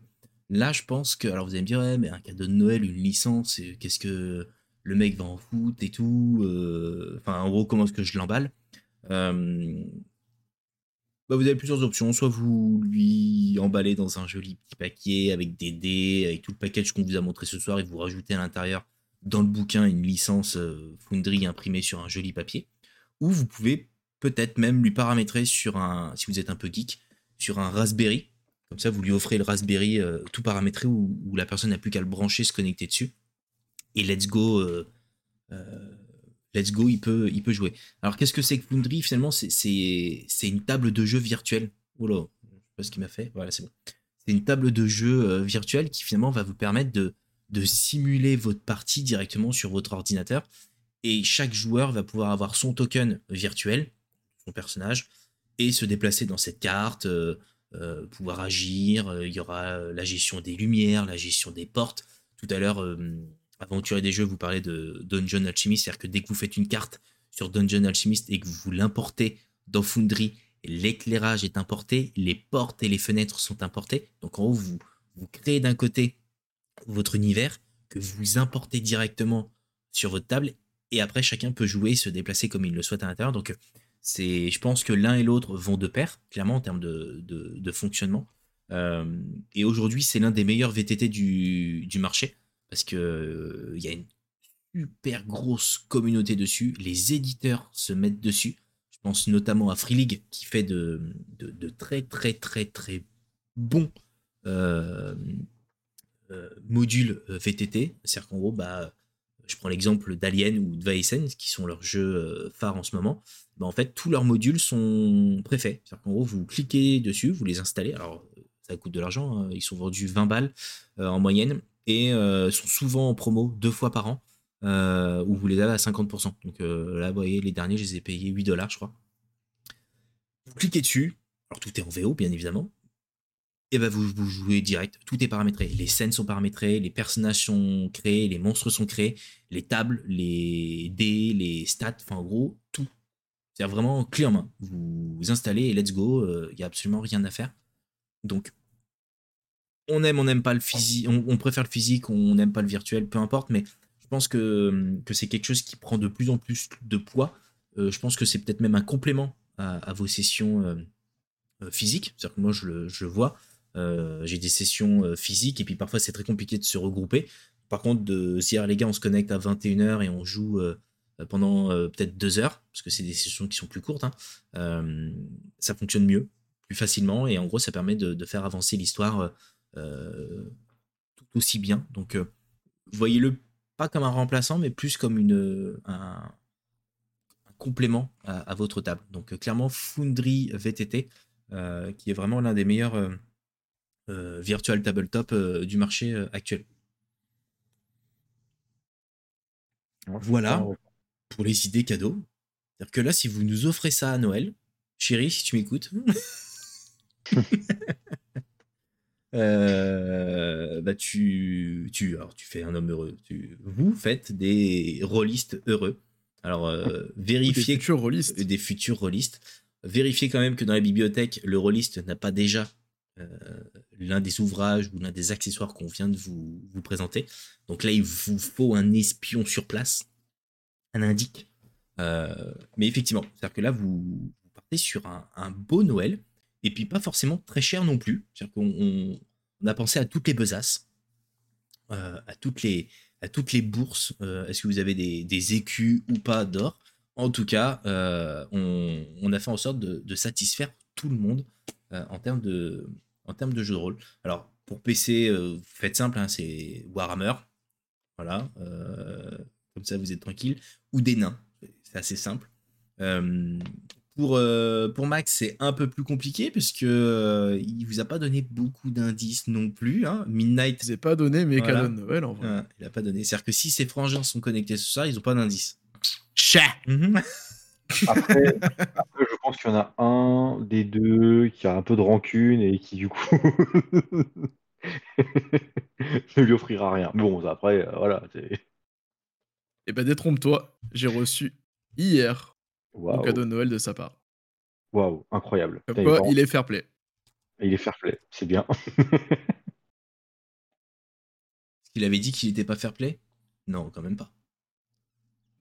là je pense que, alors vous allez me dire, ouais, mais un cadeau de Noël, une licence, qu'est-ce que le mec va en foutre et tout, euh, enfin en gros comment est-ce que je l'emballe? Euh, bah, vous avez plusieurs options. Soit vous lui emballez dans un joli petit paquet avec des dés, avec tout le package qu'on vous a montré ce soir et vous rajoutez à l'intérieur dans le bouquin une licence euh, Foundry imprimée sur un joli papier. Ou vous pouvez peut-être même lui paramétrer sur un, si vous êtes un peu geek, sur un Raspberry. Comme ça, vous lui offrez le Raspberry euh, tout paramétré où, la personne n'a plus qu'à le brancher, se connecter dessus. Et let's go, euh, let's go, il peut, jouer. Alors, qu'est-ce que c'est que Foundry? Finalement, c'est- une table de jeu virtuelle. Oh là, je sais pas ce qu'il m'a fait. Voilà, c'est bon. C'est une table de jeu virtuelle qui finalement va vous permettre de, de simuler votre partie directement sur votre ordinateur. Et chaque joueur va pouvoir avoir son token virtuel, son personnage, et se déplacer dans cette carte, euh, euh, pouvoir agir. Euh, Il y aura la gestion des lumières, la gestion des portes. Tout à l'heure, Aventurer des jeux, vous parlez de Dungeon Alchemist, c'est-à-dire que dès que vous faites une carte sur Dungeon Alchemist et que vous l'importez dans Foundry, l'éclairage est importé, les portes et les fenêtres sont importées. Donc en gros, vous, vous créez d'un côté votre univers que vous importez directement sur votre table et après chacun peut jouer et se déplacer comme il le souhaite à l'intérieur. Donc c'est, je pense que l'un et l'autre vont de pair, clairement en termes de, de- fonctionnement. Euh, et aujourd'hui, c'est l'un des meilleurs VTT du, du marché parce que euh, il y a une super grosse communauté dessus. Les éditeurs se mettent dessus. Je pense notamment à Free League qui fait de, de, de très très très très bons euh, euh, modules euh, VTT. C'est-à-dire qu'en gros, bah, je prends l'exemple d'Alien ou de Vaesen, qui sont leurs jeux euh, phares en ce moment. Bah, en fait, tous leurs modules sont préfaits. C'est-à-dire qu'en gros, vous cliquez dessus, vous les installez. Alors, ça coûte de l'argent. hein. Ils sont vendus 20 balles en moyenne et sont souvent en promo deux fois par an où vous les avez à 50%. Donc là, vous voyez, les derniers, je les ai payés 8 dollars, je crois. Vous cliquez dessus, alors tout est en VO, bien évidemment, et ben vous, vous jouez direct, tout est paramétré. Les scènes sont paramétrées, les personnages sont créés, les monstres sont créés, les tables, les dés, les stats, enfin en gros, tout. C'est vraiment clé en main. Vous, vous installez et let's go, il n'y a absolument rien à faire. Donc, on aime, on n'aime pas le physique, on, préfère le physique, on n'aime pas le virtuel, peu importe, mais je pense que, que c'est quelque chose qui prend de plus en plus de poids. Euh, je pense que c'est peut-être même un complément à, vos sessions euh, euh, physiques. C'est-à-dire que moi, je le, je vois. Euh, j'ai des sessions euh, physiques et puis parfois c'est très compliqué de se regrouper. Par contre, de dire les gars, on se connecte à 21h et on joue euh, pendant peut-être deux heures, parce que c'est des sessions qui sont plus courtes, hein, ça fonctionne mieux, plus facilement et en gros, ça permet de, faire avancer l'histoire tout aussi bien. Donc, voyez-le pas comme un remplaçant, mais plus comme une, un, complément à, votre table. Donc, clairement, Foundry VTT, qui est vraiment l'un des meilleurs virtual tabletop euh, du marché euh, actuel. Voilà pour les idées cadeaux. C'est-à-dire que là, si vous nous offrez ça à Noël, chérie, si tu m'écoutes. Euh, bah tu, tu, alors tu fais un homme heureux. Tu, vous faites des rôlistes heureux. Alors, euh, vérifiez. Des futurs rôlistes. Des futurs rôlistes. Vérifiez quand même que dans la bibliothèque, le rôliste n'a pas déjà euh, l'un des ouvrages ou l'un des accessoires qu'on vient de vous, présenter. Donc là, il vous faut un espion sur place, un indique. mais effectivement, c'est-à-dire que là, vous, partez sur un, beau Noël et puis pas forcément très cher non plus. C'est-à-dire qu'on on, a pensé à toutes les besaces, euh, à, toutes les, bourses. Euh, est-ce que vous avez des, écus ou pas d'or? En tout cas, euh, on, a fait en sorte de satisfaire tout le monde en, termes de, en termes de jeu de rôle. Alors, pour PC, faites simple, hein, c'est Warhammer. Voilà. comme ça, vous êtes tranquille. Ou des nains. C'est assez simple. Pour, euh, pour Max, c'est un peu plus compliqué parce que euh, il vous a pas donné beaucoup d'indices non plus. Hein. Midnight. Il pas donné mes voilà. cadeaux de Noël en vrai. il a pas donné. C'est-à-dire que si ses frangins sont connectés ce soir, ils ont pas d'indices. Chat mhm. après, après, je pense qu'il y en a un des deux qui a un peu de rancune et qui du coup ne lui offrira rien. Bon, après, euh, voilà. Eh ben détrompe-toi, j'ai reçu hier Wow. cadeau de Noël de sa part. Waouh, incroyable. Comme quoi, il est fair play. Il est fair play, c'est bien. il avait dit qu'il n'était pas fair play? Non, quand même pas.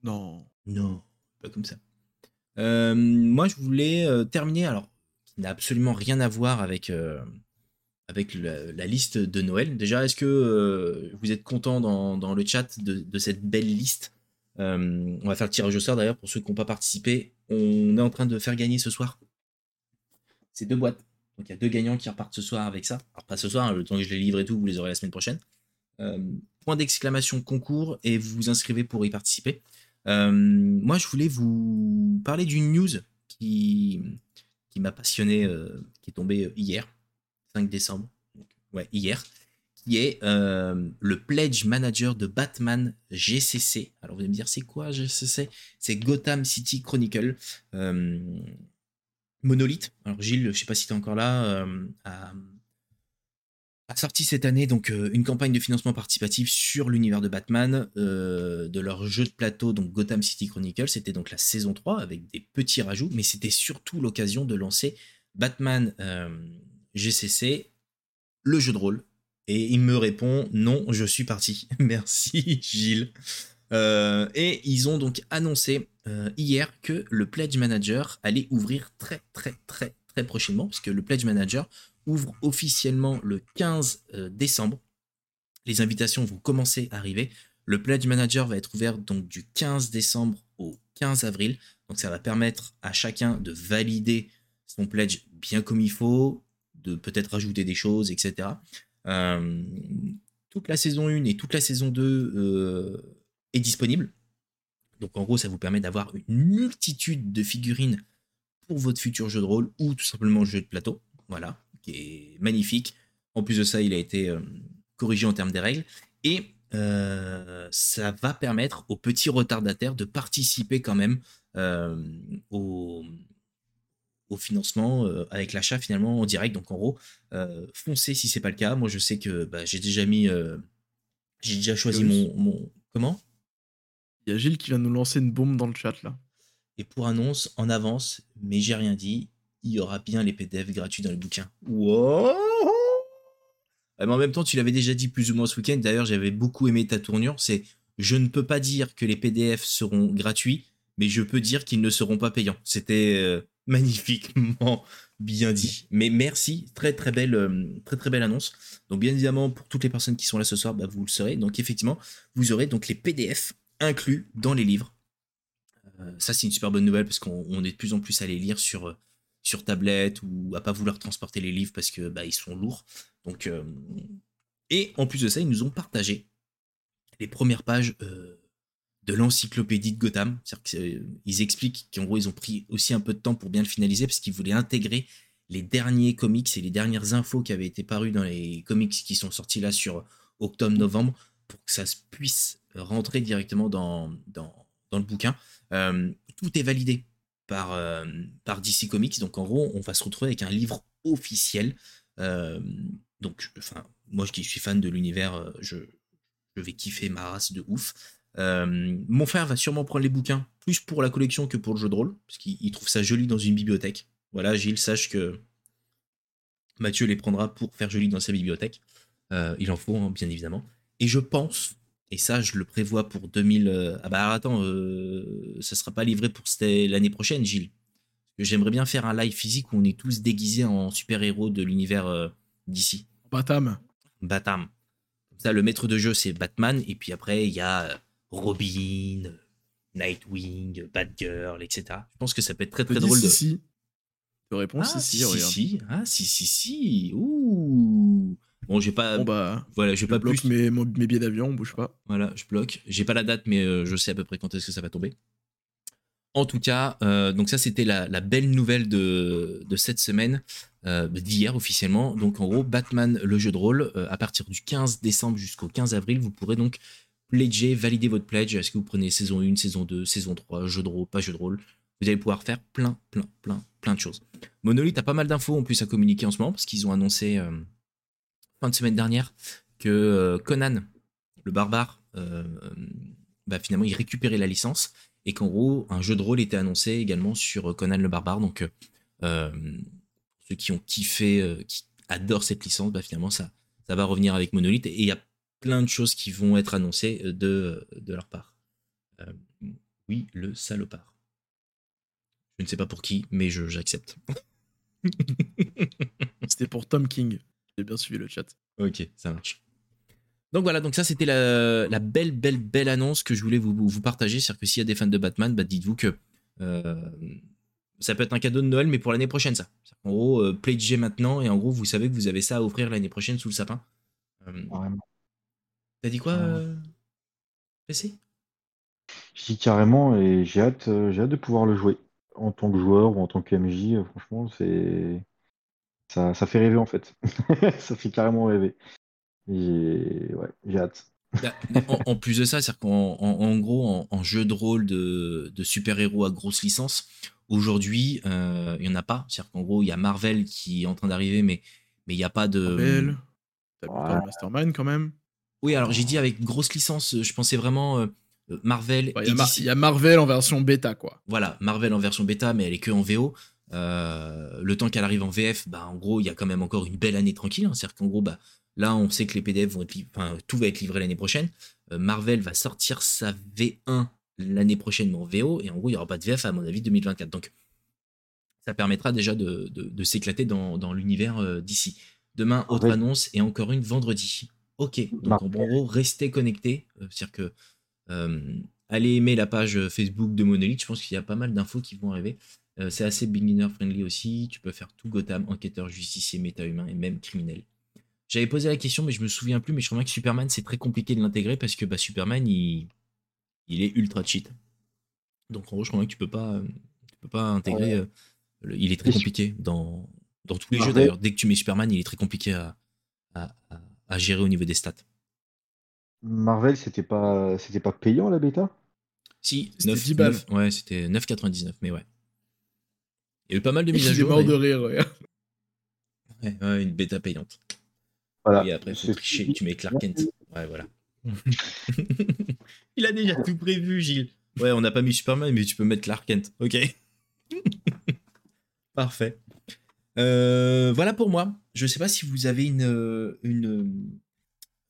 Non. Non, pas comme ça. Euh, moi, je voulais euh, terminer, alors, qui n'a absolument rien à voir avec, euh, avec la, liste de Noël. Déjà, est-ce que vous êtes content dans, dans le chat de, de, cette belle liste? On va faire le tirage au sort d'ailleurs pour ceux qui n'ont pas participé. On est en train de faire gagner ce soir ces deux boîtes. Donc il y a deux gagnants qui repartent ce soir avec ça. Alors pas ce soir, hein, le temps que je les livre et tout, vous les aurez la semaine prochaine. Point d'exclamation concours et vous vous inscrivez pour y participer. Euh, moi je voulais vous parler d'une news qui, qui m'a passionné, qui est tombée hier, 5 décembre. ouais, hier qui est euh, le pledge manager de Batman GCC. Alors vous allez me dire, c'est quoi GCC C'est Gotham City Chronicle. Euh, Monolith. Alors Gilles, je sais pas si tu es encore là, euh, a, sorti cette année donc une campagne de financement participatif sur l'univers de Batman, de leur jeu de plateau, donc Gotham City Chronicle. C'était donc la saison 3 avec des petits rajouts, mais c'était surtout l'occasion de lancer Batman GCC, le jeu de rôle et il me répond non, je suis parti. Merci Gilles. Euh, et ils ont donc annoncé euh, hier que le Pledge Manager allait ouvrir très très très très prochainement, puisque le Pledge Manager ouvre officiellement le 15 euh, décembre. Les invitations vont commencer à arriver. Le Pledge Manager va être ouvert donc du 15 décembre au 15 avril. Donc ça va permettre à chacun de valider son pledge bien comme il faut, de peut-être rajouter des choses, etc. Euh, toute la saison 1 et toute la saison 2 euh, est disponible. Donc en gros, ça vous permet d'avoir une multitude de figurines pour votre futur jeu de rôle ou tout simplement jeu de plateau. Voilà, qui est magnifique. En plus de ça, il a été euh, corrigé en termes des règles. Et ça va permettre aux petits retardataires de participer quand même au, au financement euh, avec l'achat finalement en direct. Donc en gros, euh, foncez si c'est pas le cas. Moi je sais que bah, j'ai déjà mis, euh, j'ai déjà choisi mon, mon, comment? Il y a Gilles qui vient nous lancer une bombe dans le chat là. Et pour annonce en avance, mais j'ai rien dit, il y aura bien les PDF gratuits dans le bouquin. Wow en même temps, tu l'avais déjà dit plus ou moins ce week-end. D'ailleurs, j'avais beaucoup aimé ta tournure. C'est je ne peux pas dire que les PDF seront gratuits, mais je peux dire qu'ils ne seront pas payants. C'était magnifiquement bien dit. Mais merci, très très belle, euh, très très belle annonce. Donc bien évidemment, pour toutes les personnes qui sont là ce soir, bah, vous le saurez. Donc effectivement, vous aurez donc les PDF inclus dans les livres. Euh, ça c'est une super bonne nouvelle parce qu'on est de plus en plus à les lire sur, euh, sur tablette ou à pas vouloir transporter les livres parce que bah, ils sont lourds. Donc et en plus de ça, ils nous ont partagé les premières pages de l'encyclopédie de Gotham. C'est-à-dire qu'ils expliquent qu'en gros, ils ont pris aussi un peu de temps pour bien le finaliser parce qu'ils voulaient intégrer les derniers comics et les dernières infos qui avaient été parues dans les comics qui sont sortis là sur octobre-novembre pour que ça puisse rentrer directement dans, dans, le bouquin. Euh, tout est validé par, euh, DC Comics. Donc en gros, on va se retrouver avec un livre officiel. Euh, donc, enfin, moi qui suis fan de l'univers, euh, je, je vais kiffer ma race de ouf. Mon frère va sûrement prendre les bouquins plus pour la collection que pour le jeu de rôle, parce qu'il trouve ça joli dans une bibliothèque. Voilà, Gilles, sache que Mathieu les prendra pour faire joli dans sa bibliothèque. il en faut, hein, bien évidemment. Et je pense, et ça je le prévois pour 2000... ah bah attends, ça sera pas livré pour l'année prochaine, Gilles. J'aimerais bien faire un live physique où on est tous déguisés en super-héros de l'univers d'ici. Batam. Batam. Comme ça, le maître de jeu, c'est Batman. Et puis après, il y a Robin, Nightwing, Batgirl, etc. Je pense que ça peut être très très drôle. Si, de... si. De réponse, ah, si, si, si, Ah, si, si, si. Ouh. Bon, j'ai pas. Bon, bah. Voilà, j'ai pas bloque mes, mes billets d'avion, bouge pas. Voilà, je bloque. J'ai pas la date, mais euh, je sais à peu près quand est-ce que ça va tomber. En tout cas, euh, donc ça c'était la, belle nouvelle de, cette semaine, euh, d'hier officiellement. Donc en gros, Batman, le jeu de rôle, à partir du 15 décembre jusqu'au 15 avril, vous pourrez donc pledger, valider votre pledge. Est-ce que vous prenez saison 1, saison 2, saison 3, jeu de rôle, pas jeu de rôle? Vous allez pouvoir faire plein, plein, plein, plein de choses. Monolith a pas mal d'infos en plus à communiquer en ce moment parce qu'ils ont annoncé fin de semaine dernière que euh, Conan, le barbare, euh, bah, finalement il récupérait la licence et qu'en gros un jeu de rôle était annoncé également sur Conan le barbare. Donc ceux qui ont kiffé, qui adorent cette licence, bah, finalement ça, ça va revenir avec Monolith et il y a plein de choses qui vont être annoncées euh, de, euh, de leur part. Euh, oui, le salopard. Je ne sais pas pour qui, mais j'accepte. c'était pour Tom King. J'ai bien suivi le chat. Ok, ça marche. Donc voilà, donc ça c'était la, la, belle, belle, belle annonce que je voulais vous, vous partager. C'est-à-dire que s'il y a des fans de Batman, bah dites-vous que ça peut être un cadeau de Noël, mais pour l'année prochaine, ça. En gros, euh, pledgez maintenant, et en gros, vous savez que vous avez ça à offrir l'année prochaine sous le sapin. T'as dit quoi, euh, PC Je dis carrément et j'ai hâte, euh, j'ai hâte de pouvoir le jouer en tant que joueur ou en tant que MJ. Euh, franchement, c'est ça, ça fait rêver en fait. ça fait carrément rêver. Et ouais, j'ai hâte. Bah, en, plus de ça, c'est-à-dire qu'en en, gros, en, jeu de rôle de, de super-héros à grosse licence, aujourd'hui, il n'y en a pas. C'est-à-dire qu'en gros, il y a Marvel qui est en train d'arriver, mais il n'y a pas de. Marvel, t'as Mastermind quand même. Oui, alors j'ai dit avec grosse licence, je pensais vraiment euh, euh, Marvel. Il y, a Marvel en version bêta, quoi. Voilà, Marvel en version bêta, mais elle est que en VO. Euh, le temps qu'elle arrive en VF, bah, en gros, il y a quand même encore une belle année tranquille. Hein. C'est-à-dire qu'en gros, bah, là, on sait que les PDF vont être enfin, tout va être livré l'année prochaine. Marvel va sortir sa V1 l'année prochaine, mais en VO, et en gros, il n'y aura pas de VF à mon avis 2024. Donc, ça permettra déjà de, s'éclater dans, dans l'univers d'ici. Demain, autre annonce, et encore une vendredi. Ok, donc en gros, restez connectés. Euh, c'est-à-dire que euh, allez aimer la page euh, Facebook de Monolith. Je pense qu'il y a pas mal d'infos qui vont arriver. C'est assez beginner friendly aussi. Tu peux faire tout Gotham, enquêteur, justicier, méta-humain et même criminel. J'avais posé la question, mais je me souviens plus. Mais je crois que Superman, c'est très compliqué de l'intégrer parce que bah, Superman, il, il est ultra cheat. Donc en gros, je crois que tu peux pas, tu peux pas intégrer. il est très compliqué dans, dans tous les jeux d'ailleurs. Dès que tu mets Superman, il est très compliqué à, à gérer au niveau des stats. Marvel, c'était pas, c'était pas payant la bêta? Si, 9, 9, ouais, c'était 9,99, mais ouais. Il y a eu pas mal de mises à jour. mort de rire, ouais. ouais. une bêta payante. Voilà. Et après, faut tricher, tu mets Clark Kent. Ouais, voilà. Il a déjà tout prévu, Gilles. Ouais, on n'a pas mis Superman, mais tu peux mettre Clark Kent. Ok. Parfait. Euh, voilà pour moi. Je ne sais pas si vous avez une, une,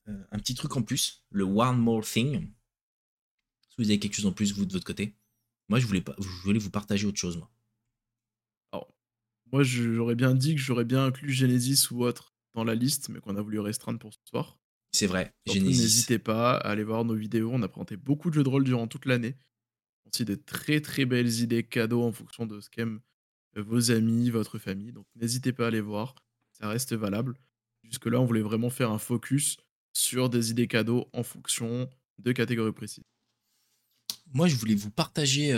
euh, un petit truc en plus, le One More Thing. Si vous avez quelque chose en plus, vous, de votre côté. Moi, je voulais, pas, je voulais vous partager autre chose, moi. Moi, j'aurais bien dit que j'aurais bien inclus Genesis ou autre dans la liste, mais qu'on a voulu restreindre pour ce soir. C'est vrai, Genesis. N'hésitez pas à aller voir nos vidéos. On a présenté beaucoup de jeux de rôle durant toute l'année. Aussi des très très belles idées cadeaux en fonction de ce qu'aiment vos amis, votre famille. Donc n'hésitez pas à aller voir, ça reste valable. Jusque-là, on voulait vraiment faire un focus sur des idées cadeaux en fonction de catégories précises. Moi, je voulais vous partager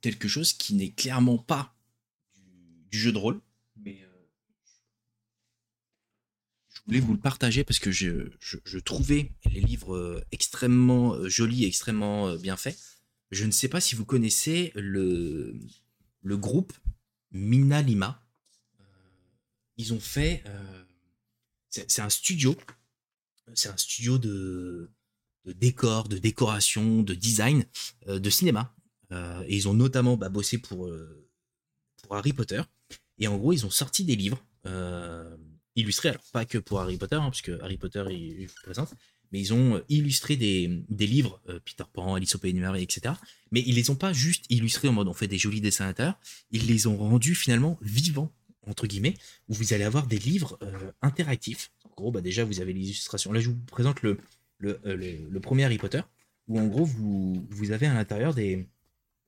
quelque chose qui n'est clairement pas du, jeu de rôle, mais je voulais vous le partager parce que je, je trouvais les livres extrêmement jolis et extrêmement bien faits. Je ne sais pas si vous connaissez le, le groupe Mina Lima. Euh, ils ont fait. c'est un studio. C'est un studio de, de décor, de décoration, de design, de cinéma. et ils ont notamment bah, bossé pour, pour Harry Potter. Et en gros, ils ont sorti des livres illustrés, alors pas que pour Harry Potter, hein, puisque Harry Potter est, est présente, mais ils ont illustré des, livres, Peter Pan, Alice au Pays etc. Mais ils les ont pas juste illustrés en mode on fait des jolis dessins à l'intérieur, ils les ont rendus finalement vivants, entre guillemets, où vous allez avoir des livres interactifs. En gros, bah déjà, vous avez l'illustration. Là, je vous présente le, premier Harry Potter, où en gros, vous, avez à l'intérieur des...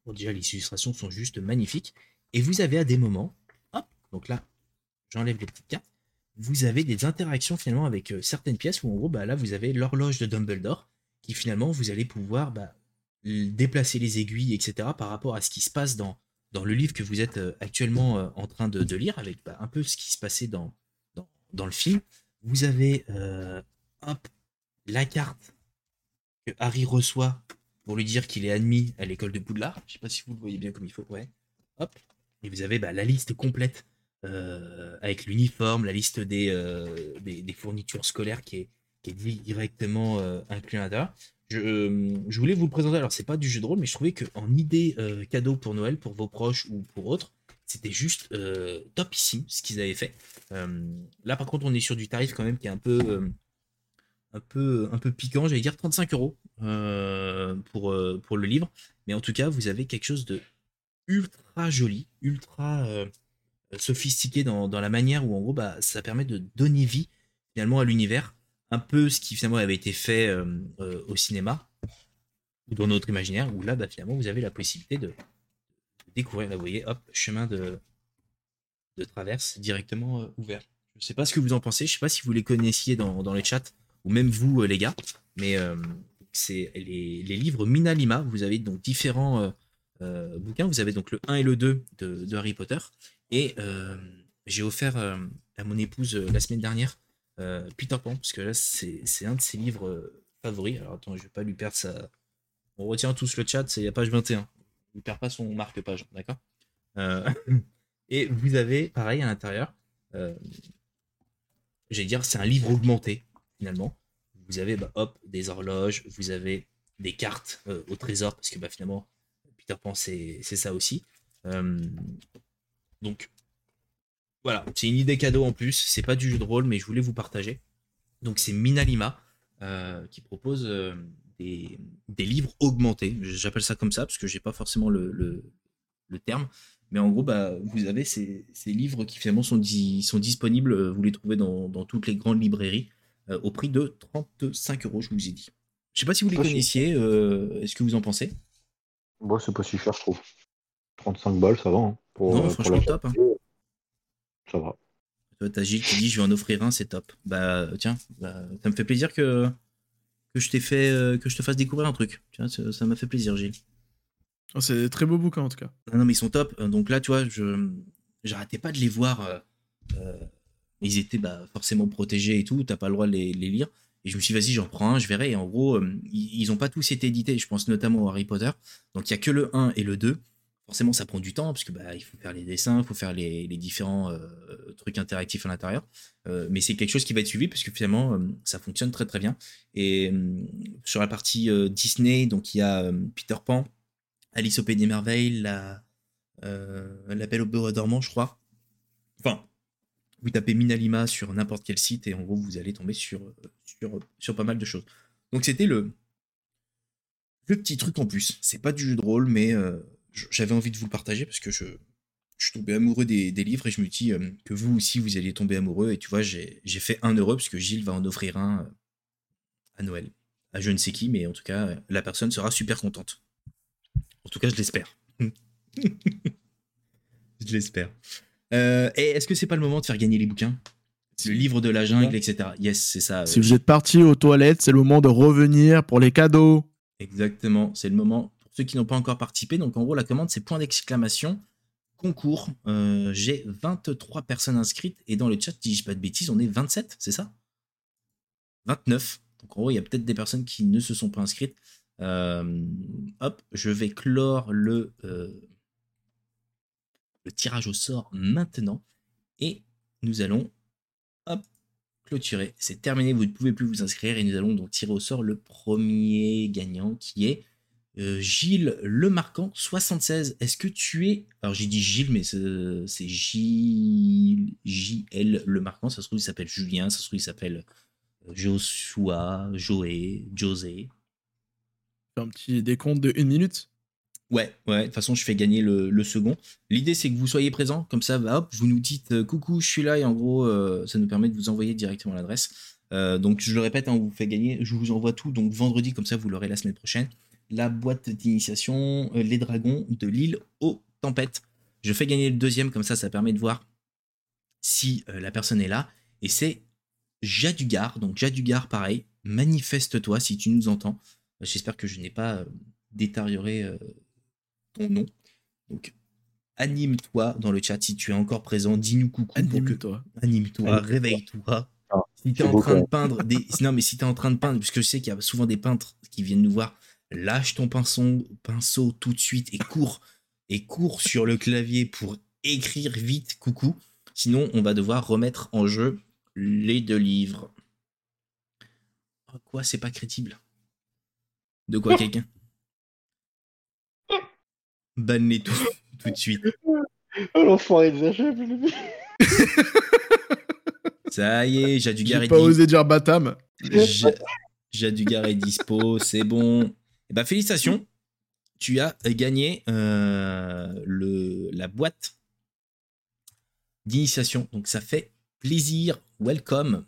Bon, déjà, les illustrations sont juste magnifiques, et vous avez à des moments, donc là, j'enlève les petites cartes, vous avez des interactions finalement avec certaines pièces où en gros, bah, là, vous avez l'horloge de Dumbledore qui finalement, vous allez pouvoir bah, déplacer les aiguilles, etc. par rapport à ce qui se passe dans, dans le livre que vous êtes actuellement en train de, lire, avec bah, un peu ce qui se passait dans, dans, le film. Vous avez hop, la carte que Harry reçoit pour lui dire qu'il est admis à l'école de Poudlard. Je sais pas si vous le voyez bien comme il faut. Ouais. Hop. Et vous avez la liste complète euh, avec l'uniforme, la liste des, euh, des, fournitures scolaires qui est, qui est directement euh, inclus à l'intérieur. Je, je, voulais vous le présenter, alors c'est pas du jeu de rôle, mais je trouvais qu'en idée cadeau pour Noël, pour vos proches ou pour autres, c'était juste topissime ce qu'ils avaient fait. là par contre on est sur du tarif quand même qui est un peu un peu, un peu piquant, j'allais dire 35 euros pour, pour le livre. Mais en tout cas, vous avez quelque chose de ultra joli, ultra sophistiqué dans, la manière où en gros bah, ça permet de donner vie finalement à l'univers, un peu ce qui finalement avait été fait euh, euh, au cinéma ou dans notre imaginaire, où là bah, finalement vous avez la possibilité de, découvrir, là vous voyez, hop, chemin de, de traverse directement euh, ouvert. Je sais pas ce que vous en pensez, je sais pas si vous les connaissiez dans, dans les chats, ou même vous les gars, mais c'est les, les, livres Minalima, vous avez donc différents bouquins, vous avez donc le 1 et le 2 de, de Harry Potter, et euh, j'ai offert euh, à mon épouse euh, la semaine dernière Peter Pan, parce que là, c'est un de ses livres favoris. Alors attends, je vais pas lui perdre sa. On retient tous le chat, c'est la page 21. Il ne perd pas son marque-page, d'accord? Et vous avez, pareil, à l'intérieur, j'ai dire, c'est un livre augmenté, finalement. Vous avez, bah, hop, des horloges, vous avez des cartes au trésor, parce que bah, finalement, Peter Pan, c'est ça aussi. Donc voilà, c'est une idée cadeau en plus. C'est pas du jeu de rôle, mais je voulais vous partager. Donc c'est Minalima euh, qui propose euh, des, livres augmentés. J'appelle ça comme ça parce que j'ai pas forcément le, terme. Mais en gros, bah, vous avez ces, livres qui finalement sont, sont disponibles. Vous les trouvez dans, toutes les grandes librairies euh, au prix de 35 euros, je vous ai dit. Je sais pas si vous les connaissiez. Est-ce que vous en pensez? Moi, c'est pas si cher, je trouve. 35 balles, ça va. Hein. Non, euh, franchement, top. Hein. Ça va. Toi, t'as Gilles qui dit je vais en offrir un, c'est top. Bah, tiens, bah, ça me fait plaisir que, que je t'ai fait, euh, que je te fasse découvrir un truc. Tiens, ça m'a fait plaisir, Gilles. Oh, c'est des très beaux bouquins en tout cas. Non, non, mais ils sont top. Donc là, tu vois, je j'arrêtais pas de les voir. Euh, ils étaient bah, forcément protégés et tout. T'as pas le droit de les, lire. Et je me suis dit, vas-y, j'en prends un, je verrai. Et en gros, ils, ils ont pas tous été édités. Je pense notamment à Harry Potter. Donc il y a que le 1 et le 2 forcément ça prend du temps parce que bah, il faut faire les dessins, il faut faire les, différents euh, trucs interactifs à l'intérieur. Euh, mais c'est quelque chose qui va être suivi parce que finalement euh, ça fonctionne très très bien. Et sur la partie Disney, donc il y a Peter Pan, Alice au Pays des Merveilles, la, la Belle au beurre dormant, je crois. Enfin, vous tapez Minalima sur n'importe quel site et en gros vous allez tomber sur, sur, pas mal de choses. Donc c'était le, le petit truc en plus. C'est pas du jeu de rôle, mais j'avais envie de vous le partager parce que je, je suis tombé amoureux des, livres et je me dis euh, que vous aussi vous alliez tomber amoureux. Et tu vois, j'ai fait un heureux parce que Gilles va en offrir un euh, à Noël. À je ne sais qui, mais en tout cas, la personne sera super contente. En tout cas, je l'espère. je l'espère. Euh, et est-ce que c'est pas le moment de faire gagner les bouquins? Le livre de la jungle, etc. Yes, c'est ça. Si vous êtes parti aux toilettes, c'est le moment de revenir pour les cadeaux. Exactement, c'est le moment qui n'ont pas encore participé. Donc en gros, la commande, c'est point d'exclamation, concours. Euh, j'ai 23 personnes inscrites et dans le chat, si je dis pas de bêtises, on est 27, c'est ça? 29. Donc en gros, il y a peut-être des personnes qui ne se sont pas inscrites. Euh, hop, je vais clore le, euh, le tirage au sort maintenant. Et nous allons hop, clôturer. C'est terminé, vous ne pouvez plus vous inscrire et nous allons donc tirer au sort le premier gagnant qui est euh, Gilles Le Marquant 76. Est-ce que tu es. Alors j'ai dit Gilles, mais c'est Gilles. JL Le Marquant. Ça se trouve, il s'appelle Julien. Ça se trouve, il s'appelle euh, Joshua, Joé, José. Un petit décompte de une minute Ouais, ouais, de toute façon, je fais gagner le, second. L'idée, c'est que vous soyez présent, comme ça, bah, hop, vous nous dites euh, coucou, je suis là, et en gros, ça nous permet de vous envoyer directement l'adresse. donc, je le répète, hein, on vous fait gagner, je vous envoie tout, donc vendredi, comme ça, vous l'aurez la semaine prochaine la boîte d'initiation euh, Les Dragons de l'île aux tempêtes. Je fais gagner le deuxième, comme ça, ça permet de voir si euh, la personne est là. Et c'est Jadugar. Donc Jadugar, pareil, manifeste-toi si tu nous entends. Euh, j'espère que je n'ai pas détérioré ton nom. Donc anime-toi dans le chat si tu es encore présent. Dis-nous coucou. Anime-toi. Anime-toi, réveille-toi. Ah, si tu es en train de peindre des. Non, mais si tu es en train de peindre, puisque je sais qu'il y a souvent des peintres qui viennent nous voir lâche ton pinceau, pinceau tout de suite et cours et cours sur le clavier pour écrire vite coucou. Sinon, on va devoir remettre en jeu les deux livres. Oh, quoi, c'est pas crédible? De quoi quelqu'un? Banne-les tout, tout de suite. Oh, l'enfoiré des HF, Ça y est, Jadugar est pas osé dire Batam. Jadugar est dispo, c'est bon. Eh ben, félicitations, tu as gagné euh, le, la boîte d'initiation. Donc ça fait plaisir. Welcome.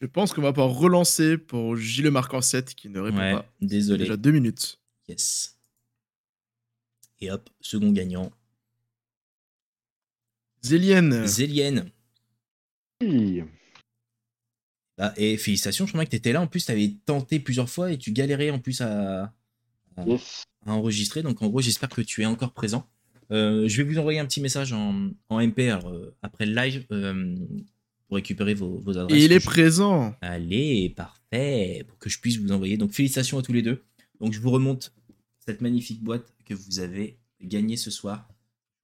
Je pense qu'on va pouvoir relancer pour Gilles Marc en 7 qui ne répond pas. Désolé. Déjà deux minutes. Yes. Et hop, second gagnant. Zélienne. Zélienne. Oui. Bah, et félicitations, je crois que tu étais là. En plus, tu avais tenté plusieurs fois et tu galérais en plus à, enregistrer. Donc, en gros, j'espère que tu es encore présent. Euh, je vais vous envoyer un petit message en, MP euh, après le live euh, pour récupérer vos, adresses. Et il est présent. Allez, parfait. Pour que je puisse vous envoyer. Donc, félicitations à tous les deux. Donc, je vous remonte cette magnifique boîte que vous avez gagnée ce soir.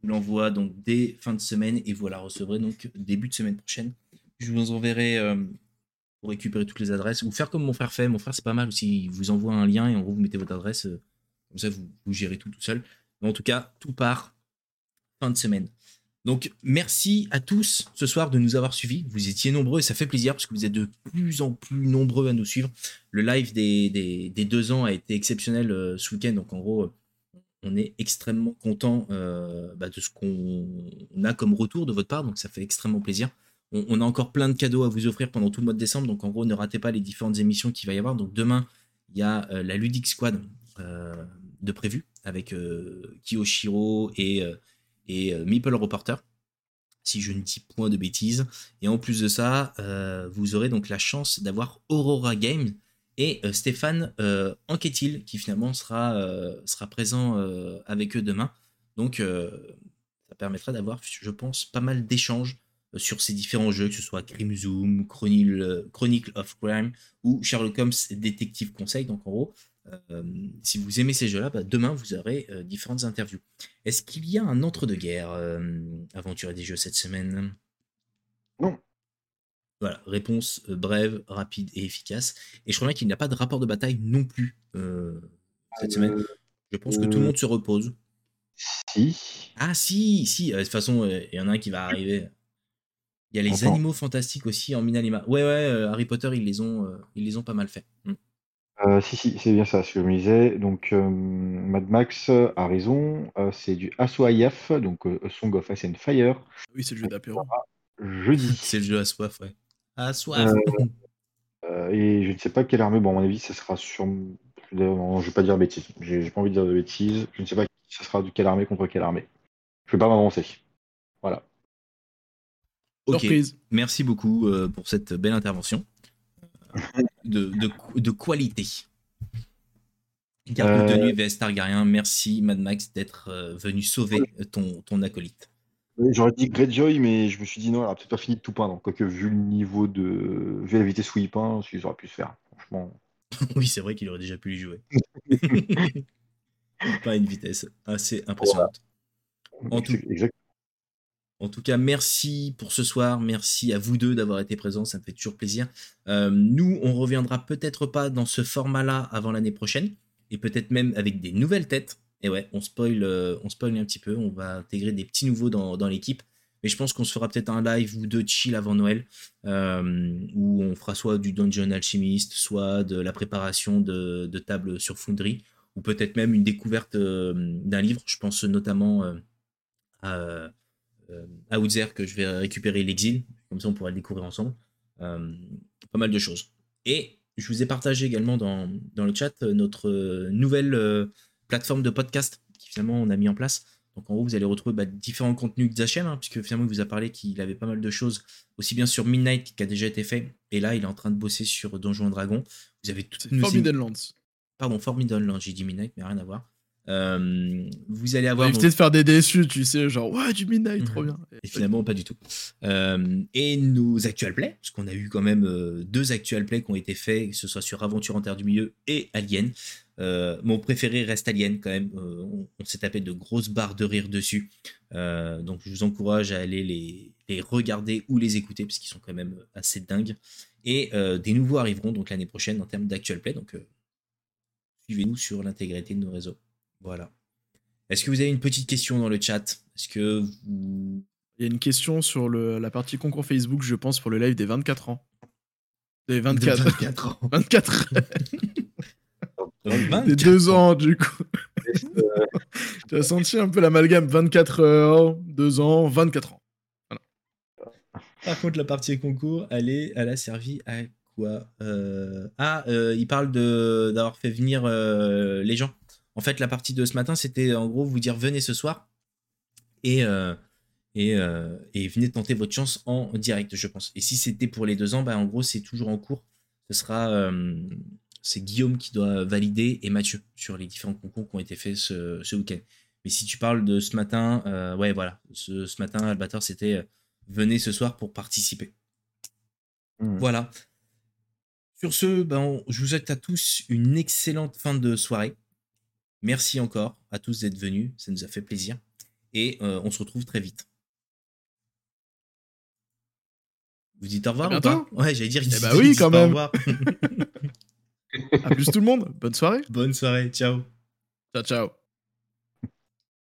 Je vous l'envoie donc dès fin de semaine et vous la recevrez donc début de semaine prochaine. Je vous enverrai pour récupérer toutes les adresses, ou faire comme mon frère fait. Mon frère, c'est pas mal aussi. Il vous envoie un lien et en gros, vous mettez votre adresse. Euh, comme ça, vous, gérez tout tout seul. Mais en tout cas, tout part fin de semaine. Donc, merci à tous ce soir de nous avoir suivis. Vous étiez nombreux et ça fait plaisir parce que vous êtes de plus en plus nombreux à nous suivre. Le live des, des, deux ans a été exceptionnel euh, ce week-end. Donc, en gros, on est extrêmement content euh, bah, de ce qu'on a comme retour de votre part. Donc, ça fait extrêmement plaisir on, a encore plein de cadeaux à vous offrir pendant tout le mois de décembre. Donc en gros, ne ratez pas les différentes émissions qu'il va y avoir. Donc demain, il y a euh, la Ludic Squad euh, de prévu avec euh, Kiyoshiro et, et Meeple Reporter. Si je ne dis point de bêtises. Et en plus de ça, vous aurez donc la chance d'avoir Aurora Games et Stéphane Anquetil qui finalement sera présent avec eux demain. Donc ça permettra d'avoir, je pense, pas mal d'échanges sur ces différents jeux, que ce soit Crime Zoom, Chronicle, of Crime ou Sherlock Holmes Détective Conseil. Donc en gros, euh, si vous aimez ces jeux-là, bah, demain vous aurez euh, différentes interviews. Est-ce qu'il y a un entre-deux-guerres euh, aventuré des jeux cette semaine? Non. Voilà, réponse brève, rapide et efficace. Et je crois bien qu'il n'y a pas de rapport de bataille non plus cette semaine. Je pense que tout le monde se repose. Si. Ah si, si. de toute façon, il y en a un qui va arriver. Il y a les animaux fantastiques aussi en Minalima. Ouais, ouais, euh, Harry Potter, ils les ont, euh, ils les ont pas mal fait. Mm. Euh, si, si, c'est bien ça, ce que je me disais. Donc, Mad Max a raison. c'est du Aswaïaf, donc Song of Ice and Fire. Oui, c'est le jeu d'apéro. Jeudi. c'est le jeu à soif, ouais. À soif. et je ne sais pas quelle armée. Bon, à mon avis, ça sera sur. Non, je vais pas dire bêtises. J'ai pas envie de dire de bêtises. Je ne sais pas ça sera de quelle armée contre quelle armée. Je vais pas m'avancer. Merci beaucoup euh, pour cette belle intervention euh, de, de, qualité. Garde de tenue VS Targaryen, merci Mad Max d'être euh, venu sauver ton, ton acolyte. J'aurais dit Greyjoy, mais je me suis dit non, elle a peut-être pas fini de tout peindre. Quoique, vu le niveau de. vu la vitesse où il peint, ils auraient pu se faire. Franchement. oui, c'est vrai qu'il aurait déjà pu y jouer. pas une vitesse assez impressionnante. En tout... Exact. En tout cas, merci pour ce soir. Merci à vous deux d'avoir été présents. Ça me fait toujours plaisir. Euh, nous, on reviendra peut-être pas dans ce format-là avant l'année prochaine. Et peut-être même avec des nouvelles têtes. Et ouais, on spoil, euh, on un petit peu. On va intégrer des petits nouveaux dans, l'équipe. Mais je pense qu'on se fera peut-être un live ou deux chill avant Noël. euh, où on fera soit du Dungeon Alchemist, soit de la préparation de, de tables sur Foundry. Ou peut-être même une découverte d'un livre. Je pense notamment à à Outzer que je vais récupérer l'exil. Comme ça, on pourra le découvrir ensemble. Euh, pas mal de choses. Et je vous ai partagé également dans, dans le chat euh, notre euh, nouvelle euh, plateforme de podcast qui finalement on a mis en place. Donc en gros, vous allez retrouver bah, différents contenus d'Zachem, hein, puisque finalement il vous a parlé qu'il avait pas mal de choses, aussi bien sur Midnight qui a déjà été fait, et là il est en train de bosser sur Donjons et Dragons. Vous avez toutes nos Forbidden Lands. Pardon, Forbidden Lands, j'ai dit Midnight, mais rien à voir. Euh, vous allez avoir éviter de faire des déçus, tu sais, genre, ouais, du Midnight, trop Mhm. bien. Et finalement, pas du tout. Euh, et nos actual plays, parce qu'on a eu quand même euh, deux actual plays qui ont été faits, que ce soit sur Aventure en Terre du Milieu et Alien. Mon préféré reste Alien quand même. On on s'est tapé de grosses barres de rire dessus. Donc je vous encourage à aller les, les regarder ou les écouter, parce qu'ils sont quand même assez dingues. Et des nouveaux arriveront donc l'année prochaine en termes d'actual play. Donc suivez-nous sur l'intégrité de nos réseaux. Voilà. Est-ce que vous avez une petite question dans le chat? Est-ce que vous Il y a une question sur le, la partie concours Facebook, je pense, pour le live des 24 ans. Des 24. 24 ans. 24. Des 24 2 ans, du coup. tu as senti un peu l'amalgame 24 heures, 2 ans, 24 ans. Par contre, la partie concours, elle, est, elle a servi à quoi? Euh, Ah, euh, il parle de- d'avoir fait venir euh, les gens. En fait, la partie de ce matin, c'était en gros vous dire venez ce soir et, euh, et, euh, et venez tenter votre chance en direct, je pense. Et si c'était pour les deux ans, bah, en gros, c'est toujours en cours. Ce sera. euh, c'est Guillaume qui doit valider et Mathieu sur les différents concours qui ont été faits ce, ce week-end. Mais si tu parles de ce matin, ouais, voilà. Ce, ce matin, Albator, c'était venez ce soir pour participer. Hmm. Voilà. Sur ce, ben, je vous souhaite à tous une excellente fin de soirée. Merci encore à tous d'être venus, ça nous a fait plaisir. Et euh, on se retrouve très vite. Vous dites au revoir À ou pas. Ouais, j'allais dire. Eh bah oui, quand pas au même. revoir. A plus tout le monde. Bonne soirée. Bonne soirée, ciao. Ciao, ciao.